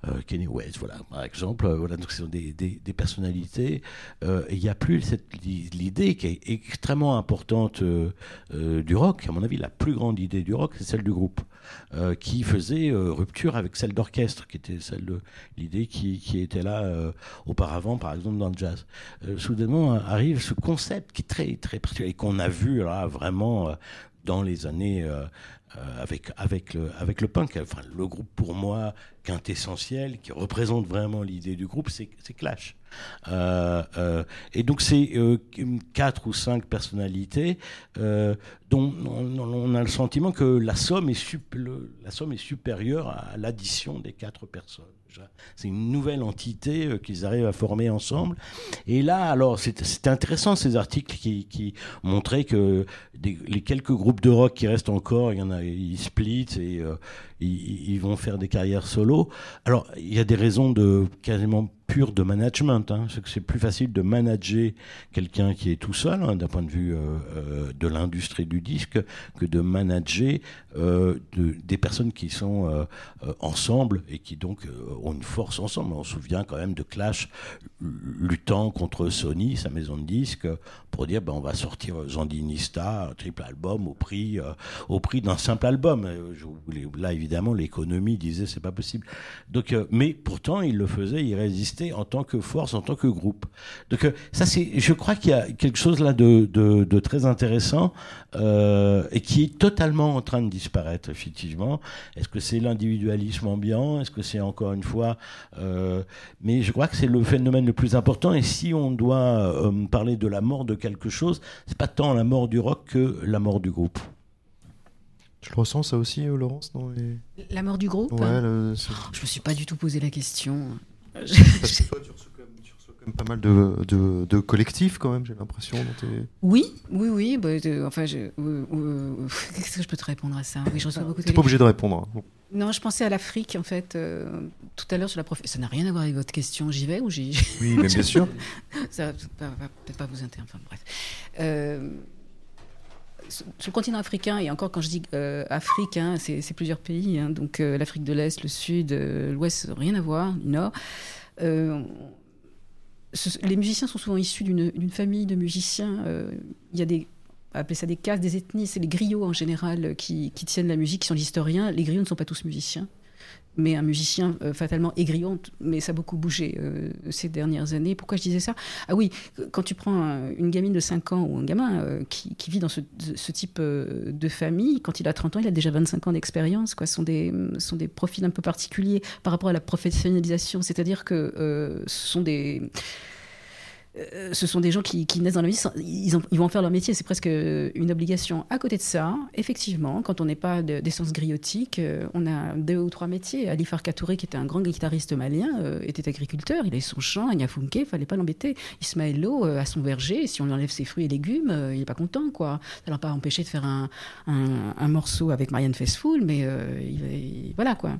euh, Kenny West voilà par exemple voilà donc ce sont des, des, personnalités et il n'y a plus l'idée qui est extrêmement importante du rock. À mon avis la plus grande idée du rock c'est celle du groupe euh, qui faisait rupture avec celle d'orchestre qui était celle de l'idée qui, était là euh, auparavant par exemple dans le jazz. Euh, soudainement arrive ce concept qui est très très particulier et qu'on a vu là vraiment euh, dans les années euh, avec avec le avec le punk enfin le groupe pour moi quintessentiel qui représente vraiment l'idée du groupe c'est Clash euh, et donc c'est quatre ou cinq personnalités dont on, a le sentiment que la somme est sup, la somme est supérieure à l'addition des quatre personnes. C'est une nouvelle entité euh, qu'ils arrivent à former ensemble. Et là, alors, c'est- intéressant ces articles qui, montraient que les quelques groupes de rock qui restent encore, il y en a, ils split et euh, ils, vont faire des carrières solo. Alors, il y a des raisons de quasiment pures de management. Hein. C'est plus facile de manager quelqu'un qui est tout seul, hein, d'un point de vue euh, euh, de l'industrie du disque, que de manager euh, de- des personnes qui sont ensemble et qui donc ont une force ensemble. On se souvient quand même de Clash luttant contre Sony, sa maison de disques, pour dire ben, on va sortir Zandinista, un triple album au prix, au prix d'un simple album. Là, évidemment, l'économie disait c'est pas possible. Donc, euh, mais pourtant, il le faisait, il résistait en tant que force, en tant que groupe. Donc, euh, ça, c'est, je crois qu'il y a quelque chose là de, très intéressant euh, et qui est totalement en train de disparaître, effectivement. Est-ce que c'est l'individualisme ambiant? Est-ce que c'est encore une fois Mais je crois que c'est le phénomène le plus important. Et si on doit parler de la mort de quelque chose, c'est pas tant la mort du rock que la mort du groupe. Je le ressens ça aussi, euh, Laurence dans les... La mort du groupe Ouais, le- c'est- Je me suis pas du tout posé la question. parce que toi, tu reçois quand même, tu reçois quand même pas mal de, de, de collectifs quand même, j'ai l'impression. Oui, oui, oui. bah, enfin, je- euh, euh, qu'est-ce que je peux te répondre à ça Oui, je reçois beaucoup de T'es pas obligé de répondre. hein. Bon. Non, je pensais à l'Afrique, en fait, euh, tout à l'heure sur la prof. Ça n'a rien à voir avec votre question. J'y vais ou j'y. Oui, mais bien sûr. Ça va va- va peut-être pas vous intéresser. Enfin, bref. Sur le continent africain, et encore quand je dis euh, Afrique, hein, c'est plusieurs pays, hein, donc euh, l'Afrique de l'Est, le Sud, euh, l'Ouest, rien à voir, le Nord. Euh, les musiciens sont souvent issus d'une famille de musiciens. Il y a des appeler ça des castes, des ethnies, c'est les griots en général qui, qui tiennent la musique, qui sont les historiens. Les griots ne sont pas tous musiciens, mais un musicien euh, fatalement est griot, mais ça a beaucoup bougé euh, ces dernières années. Pourquoi je disais ça? Ah oui, quand tu prends un- une gamine de 5 ans ou un gamin euh, qui, vit dans ce, type de famille, quand il a 30 ans, il a déjà 25 ans d'expérience. Ce sont des, sont des profils un peu particuliers par rapport à la professionnalisation. C'est-à-dire que ce sont des... euh, ce sont des gens qui, naissent dans la vie, ils, en- ils vont faire leur métier, c'est presque une obligation. À côté de ça, effectivement, quand on n'est pas de- d'essence griotique, euh, on a deux ou trois métiers. Ali Farka Touré, qui était un grand guitariste malien, euh, était agriculteur, il avait son champ, à Niafunke, il fallait pas l'embêter. Ismaël Lo euh, a son verger, si on lui enlève ses fruits et légumes, euh, il n'est pas content. quoi. Ça l'a pas empêché de faire un, morceau avec Marianne Faithfull, mais euh, il- il- voilà quoi.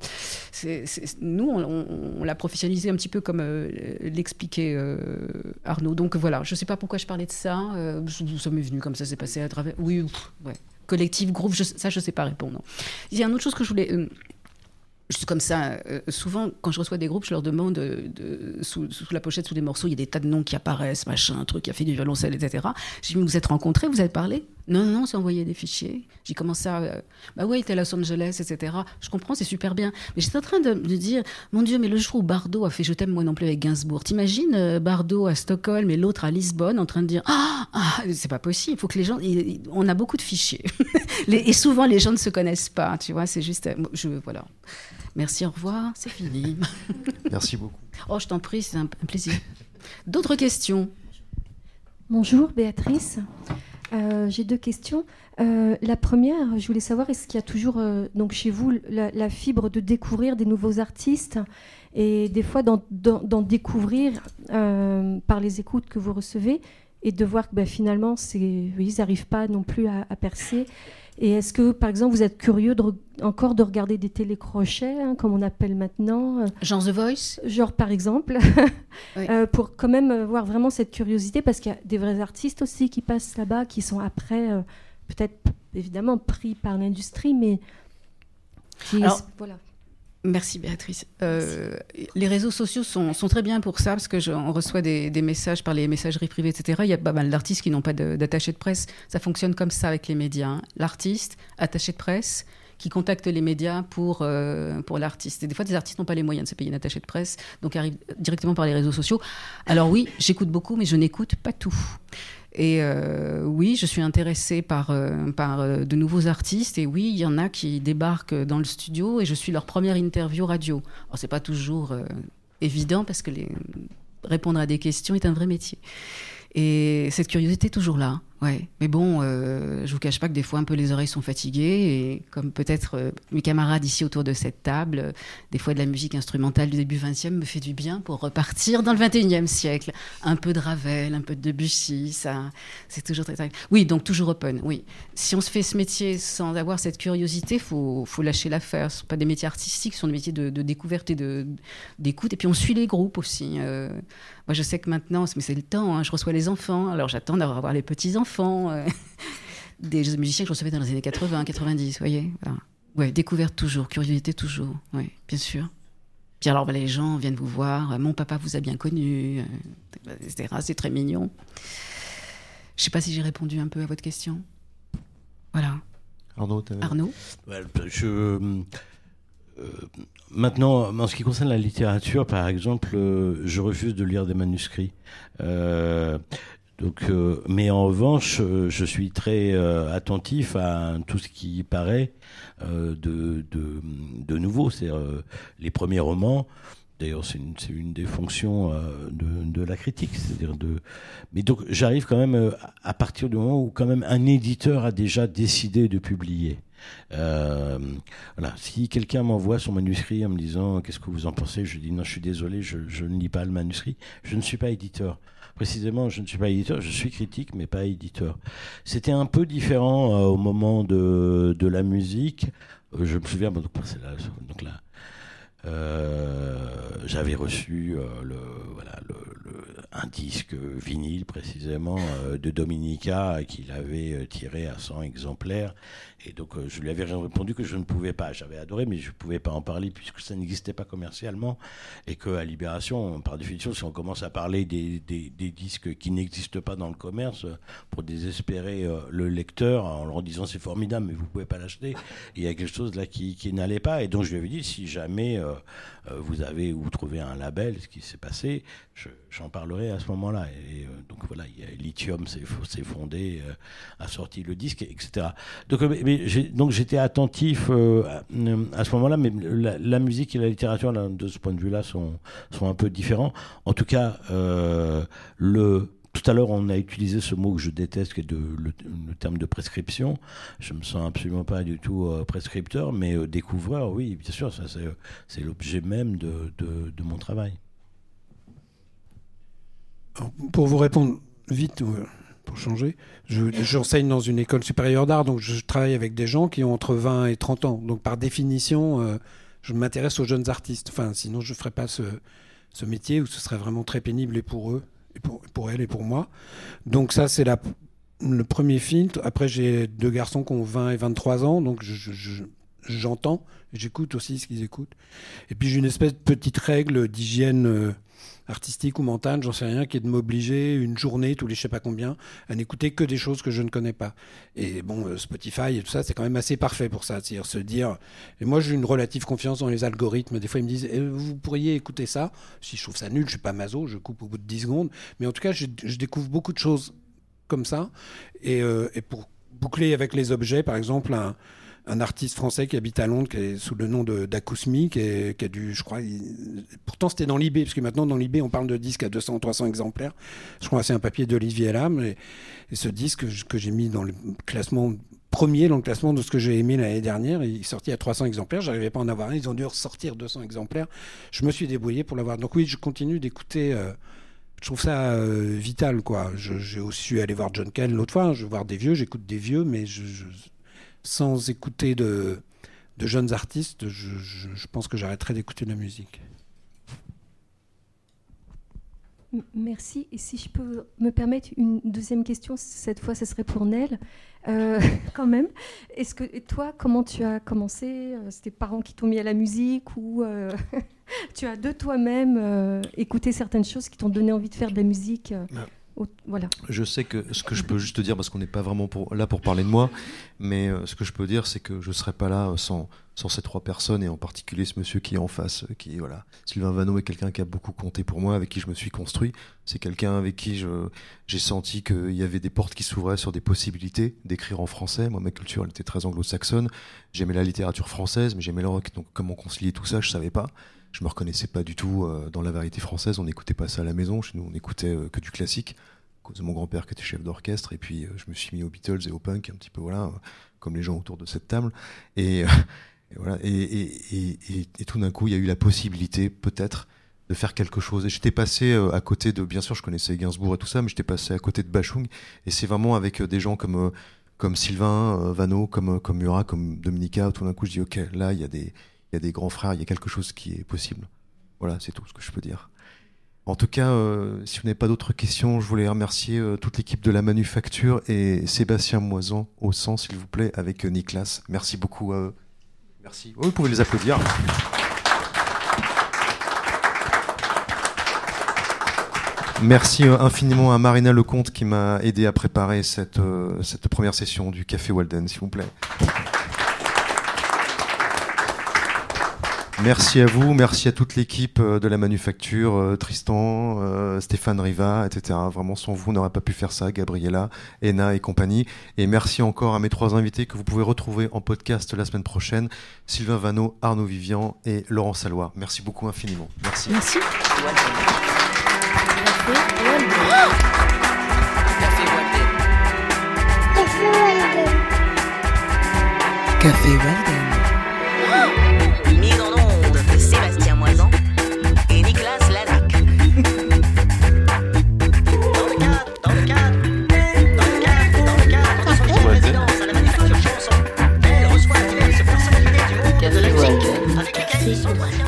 Nous, on, on- l'a professionnalisé un petit peu comme euh, l'expliquait euh, Donc voilà, je ne sais pas pourquoi je parlais de ça. euh, je- ça m'est venu comme ça, c'est passé à travers. Oui, pff, ouais. Collectif, groupe, je- ça, je ne sais pas répondre. Il y a une autre chose que je voulais. euh, je suis comme ça. euh, souvent, quand je reçois des groupes, je leur demande euh, sous, la pochette, sous les morceaux, il y a des tas de noms qui apparaissent, machin, un truc qui a fait du violoncelle, etc. J'ai dit, mais vous êtes rencontrés, vous avez parlé? Non, non, non, c'est envoyé des fichiers. J'ai commencé à. euh, bah ouais, il était à Los Angeles, etc. Je comprends, c'est super bien. Mais j'étais en train de me dire, mon Dieu, mais le jour où Bardot a fait Je t'aime moi non plus avec Gainsbourg, t'imagines euh, Bardot à Stockholm et l'autre à Lisbonne en train de dire Ah, ah, c'est pas possible, il faut que les gens. on a beaucoup de fichiers. Les- et souvent, les gens ne se connaissent pas, tu vois, c'est juste. euh, Je, voilà. Merci, au revoir, c'est fini. Merci beaucoup. Oh, je t'en prie, c'est un, un plaisir. D'autres questions? Bonjour Béatrice. Euh, J'ai deux questions. Euh, la première, je voulais savoir, est-ce qu'il y a toujours euh, donc chez vous la, fibre de découvrir des nouveaux artistes et des fois d'en- découvrir par les écoutes que vous recevez et de voir que ben, finalement, ils n'arrivent pas non plus à percer. Et est-ce que, par exemple, vous êtes curieux de re- encore de regarder des télécrochets, hein, comme on appelle maintenant euh, Genre The Voice? Genre, par exemple, Oui. euh, pour quand même euh, voir vraiment cette curiosité, parce qu'il y a des vrais artistes aussi qui passent là-bas, qui sont après, euh, peut-être évidemment pris par l'industrie, mais qui. Alors, voilà. Merci Béatrice. Euh, les réseaux sociaux sont, sont très bien pour ça parce que je- on reçoit des, des messages par les messageries privées, etc. Il y a pas mal d'artistes qui n'ont pas d'attaché de, presse. Ça fonctionne comme ça avec les médias. hein. L'artiste, attaché de presse, qui contacte les médias pour, euh, pour l'artiste. Et des fois, des artistes n'ont pas les moyens de se payer une attachée de presse, donc arrivent directement par les réseaux sociaux. Alors oui, j'écoute beaucoup, mais je n'écoute pas tout. Et euh, oui, je suis intéressée par, euh, par euh, de nouveaux artistes. Et oui, il y en a qui débarquent dans le studio et je suis leur première interview radio. Alors, c'est pas toujours évident parce que répondre à des questions est un vrai métier. Et cette curiosité est toujours là. Ouais, mais bon, euh, je vous cache pas que des fois un peu les oreilles sont fatiguées et comme peut-être euh, mes camarades ici autour de cette table, euh, des fois de la musique instrumentale du début 20e me fait du bien pour repartir dans le 21e siècle. Un peu de Ravel, un peu de Debussy, ça, c'est toujours très. Oui, donc toujours open. Oui, si on se fait ce métier sans avoir cette curiosité, faut faut lâcher l'affaire. Ce sont pas des métiers artistiques, ce sont des métiers de, de découverte et de d'écoute. Et puis on suit les groupes aussi. Euh, moi, je sais que maintenant, mais c'est le temps, hein, je reçois les enfants, alors j'attends d'avoir les petits-enfants. Euh, des musiciens que je recevais dans les années 80, 90, vous voyez. Voilà. Ouais, découverte toujours, curiosité toujours, oui, bien sûr. Puis alors, bah, les gens viennent vous voir, euh, mon papa vous a bien connu, euh, etc. C'est très mignon. Je sais pas si j'ai répondu un peu à votre question. Voilà. Arnaud, Arnaud Ouais, je, euh, maintenant, en ce qui concerne la littérature, par exemple, euh, je refuse de lire des manuscrits. Euh, donc, euh, mais en revanche, euh, je suis très euh, attentif à tout ce qui paraît de, nouveau. C'est les premiers romans. D'ailleurs, c'est une, des fonctions de, la critique, c'est-à-dire de. Mais donc, j'arrive quand même à partir du moment où quand même un éditeur a déjà décidé de publier. Voilà. Si quelqu'un m'envoie son manuscrit en me disant qu'est-ce que vous en pensez, je dis non, je suis désolé, je ne lis pas le manuscrit. Je ne suis pas éditeur. Précisément, je ne suis pas éditeur, je suis critique, mais pas éditeur. C'était un peu différent euh, au moment de, de la musique. Euh, je me souviens, bon, donc, là, donc là, euh, j'avais reçu le, voilà, le, un disque vinyle précisément de Dominica qu'il avait tiré à 100 exemplaires. Et donc euh, je lui avais répondu que je ne pouvais pas. J'avais adoré, mais je ne pouvais pas en parler puisque ça n'existait pas commercialement. Et qu'à Libération, par définition, si on commence à parler des, des, disques qui n'existent pas dans le commerce, pour désespérer euh, le lecteur en leur disant c'est formidable, mais vous pouvez pas l'acheter, il y a quelque chose là qui, qui n'allait pas. Et donc je lui avais dit si jamais euh, vous avez ou trouvé un label, ce qui s'est passé, je- j'en parlerai à ce moment-là. Euh, donc voilà, Lithium s'est fondé, euh, a sorti le disque, etc. Donc, euh, j'étais attentif euh, à, euh, ce moment-là, mais la, musique et la littérature, de ce point de vue-là, sont, un peu différents. En tout cas, euh, le tout à l'heure, on a utilisé ce mot que je déteste, qui est le, terme de prescription. Je me sens absolument pas du tout euh, prescripteur, mais euh, découvreur, oui, bien sûr, c'est, l'objet même de, mon travail. Pour vous répondre vite, euh, pour changer, je- j'enseigne dans une école supérieure d'art, donc je travaille avec des gens qui ont entre 20 et 30 ans. Donc par définition, je m'intéresse aux jeunes artistes. Enfin, sinon je ne ferais pas ce, ce métier où ce serait vraiment très pénible et pour eux, pour, elles et pour moi. Donc ça, c'est la, le premier filtre. Après, j'ai deux garçons qui ont 20 et 23 ans, donc je- je- je- j'entends, j'écoute aussi ce qu'ils écoutent. Et puis j'ai une espèce de petite règle d'hygiène euh, artistique ou mentale, j'en sais rien, qui est de m'obliger une journée, tous les je sais pas combien, à n'écouter que des choses que je ne connais pas. Et bon, euh, Spotify et tout ça, c'est quand même assez parfait pour ça. C'est-à-dire se dire. Et moi, j'ai une relative confiance dans les algorithmes. Des fois, ils me disent, Eh, vous pourriez écouter ça? Si je trouve ça nul, je suis pas maso, je coupe au bout de 10 secondes. Mais en tout cas, je, je découvre beaucoup de choses comme ça. Et, euh, et pour boucler avec les objets, par exemple, un, un artiste français qui habite à Londres, qui est sous le nom d'Akousmi, qui, qui a dû, je crois, pourtant c'était dans l'IB, parce que maintenant dans l'IB on parle de disques à 200 300 exemplaires. Je crois que c'est un papier d'Olivier Lam, et, ce disque que j'ai mis dans le classement premier dans le classement de ce que j'ai aimé l'année dernière, il est sorti à 300 exemplaires, j'arrivais pas à en avoir un, ils ont dû ressortir 200 exemplaires. Je me suis débrouillé pour l'avoir. Donc oui, je continue d'écouter. euh, je trouve ça euh, vital, quoi. J'ai aussi allé voir John Cale l'autre fois. hein. Je vais voir des vieux, j'écoute des vieux, mais je, je- sans écouter de, de jeunes artistes, je, je- je pense que j'arrêterai d'écouter de la musique. Merci. Et si je peux me permettre une deuxième question, cette fois, ce serait pour Nel, Euh, quand même. Est-ce que et toi, comment tu as commencé Euh, C'est tes parents qui t'ont mis à la musique ou euh, tu as de toi-même euh, écouté certaines choses qui t'ont donné envie de faire de la musique euh, Voilà. Je sais que ce que je peux juste dire, parce qu'on n'est pas vraiment là pour parler de moi, mais euh, ce que je peux dire, c'est que je ne serais pas là euh, sans, ces trois personnes, et en particulier ce monsieur qui est en face, euh, qui voilà, Sylvain Vano est quelqu'un qui a beaucoup compté pour moi, avec qui je me suis construit. C'est quelqu'un avec qui j'ai senti qu'il y avait des portes qui s'ouvraient sur des possibilités d'écrire en français. Moi, ma culture, était très anglo-saxonne. J'aimais la littérature française, mais j'aimais le rock. Donc, comment concilier tout ça, je savais pas. Je me reconnaissais pas du tout euh, dans la variété française. On n'écoutait pas ça à la maison. Chez nous, on écoutait euh, que du classique. cause de mon grand-père qui était chef d'orchestre, et puis je me suis mis aux Beatles et au punk, un petit peu, voilà, comme les gens autour de cette table. Et, et voilà, et, et, et tout d'un coup, il y a eu la possibilité, peut-être, de faire quelque chose. Et j'étais passé à côté de, bien sûr, je connaissais Gainsbourg et tout ça, mais j'étais passé à côté de Bachung. Et c'est vraiment avec des gens comme comme Sylvain, Vano, comme comme Murat, comme Dominica. Tout d'un coup, je dis ok, là, il y a des il y a des grands frères, il y a quelque chose qui est possible. Voilà, c'est tout ce que je peux dire. En tout cas, euh, si vous n'avez pas d'autres questions, je voulais remercier euh, toute l'équipe de la Manufacture et Sébastien Moisan au sang, s'il vous plaît, avec euh, Nicolas. Merci beaucoup à eux. Merci. Oh, vous pouvez les applaudir. Merci infiniment à Marina Lecomte qui m'a aidé à préparer cette, cette première session du Café Walden, s'il vous plaît. Merci à vous, merci à toute l'équipe euh, de la manufacture, euh, Tristan, euh, Stéphane Riva, etc. Vraiment, sans vous, on n'aurait pas pu faire ça, Gabriella, Ena et compagnie. Et merci encore à mes trois invités que vous pouvez retrouver en podcast la semaine prochaine, Sylvain Vanneau, Arnaud Vivian et Laurent Salois. Merci beaucoup infiniment. Merci. Merci. Café Walden. This one.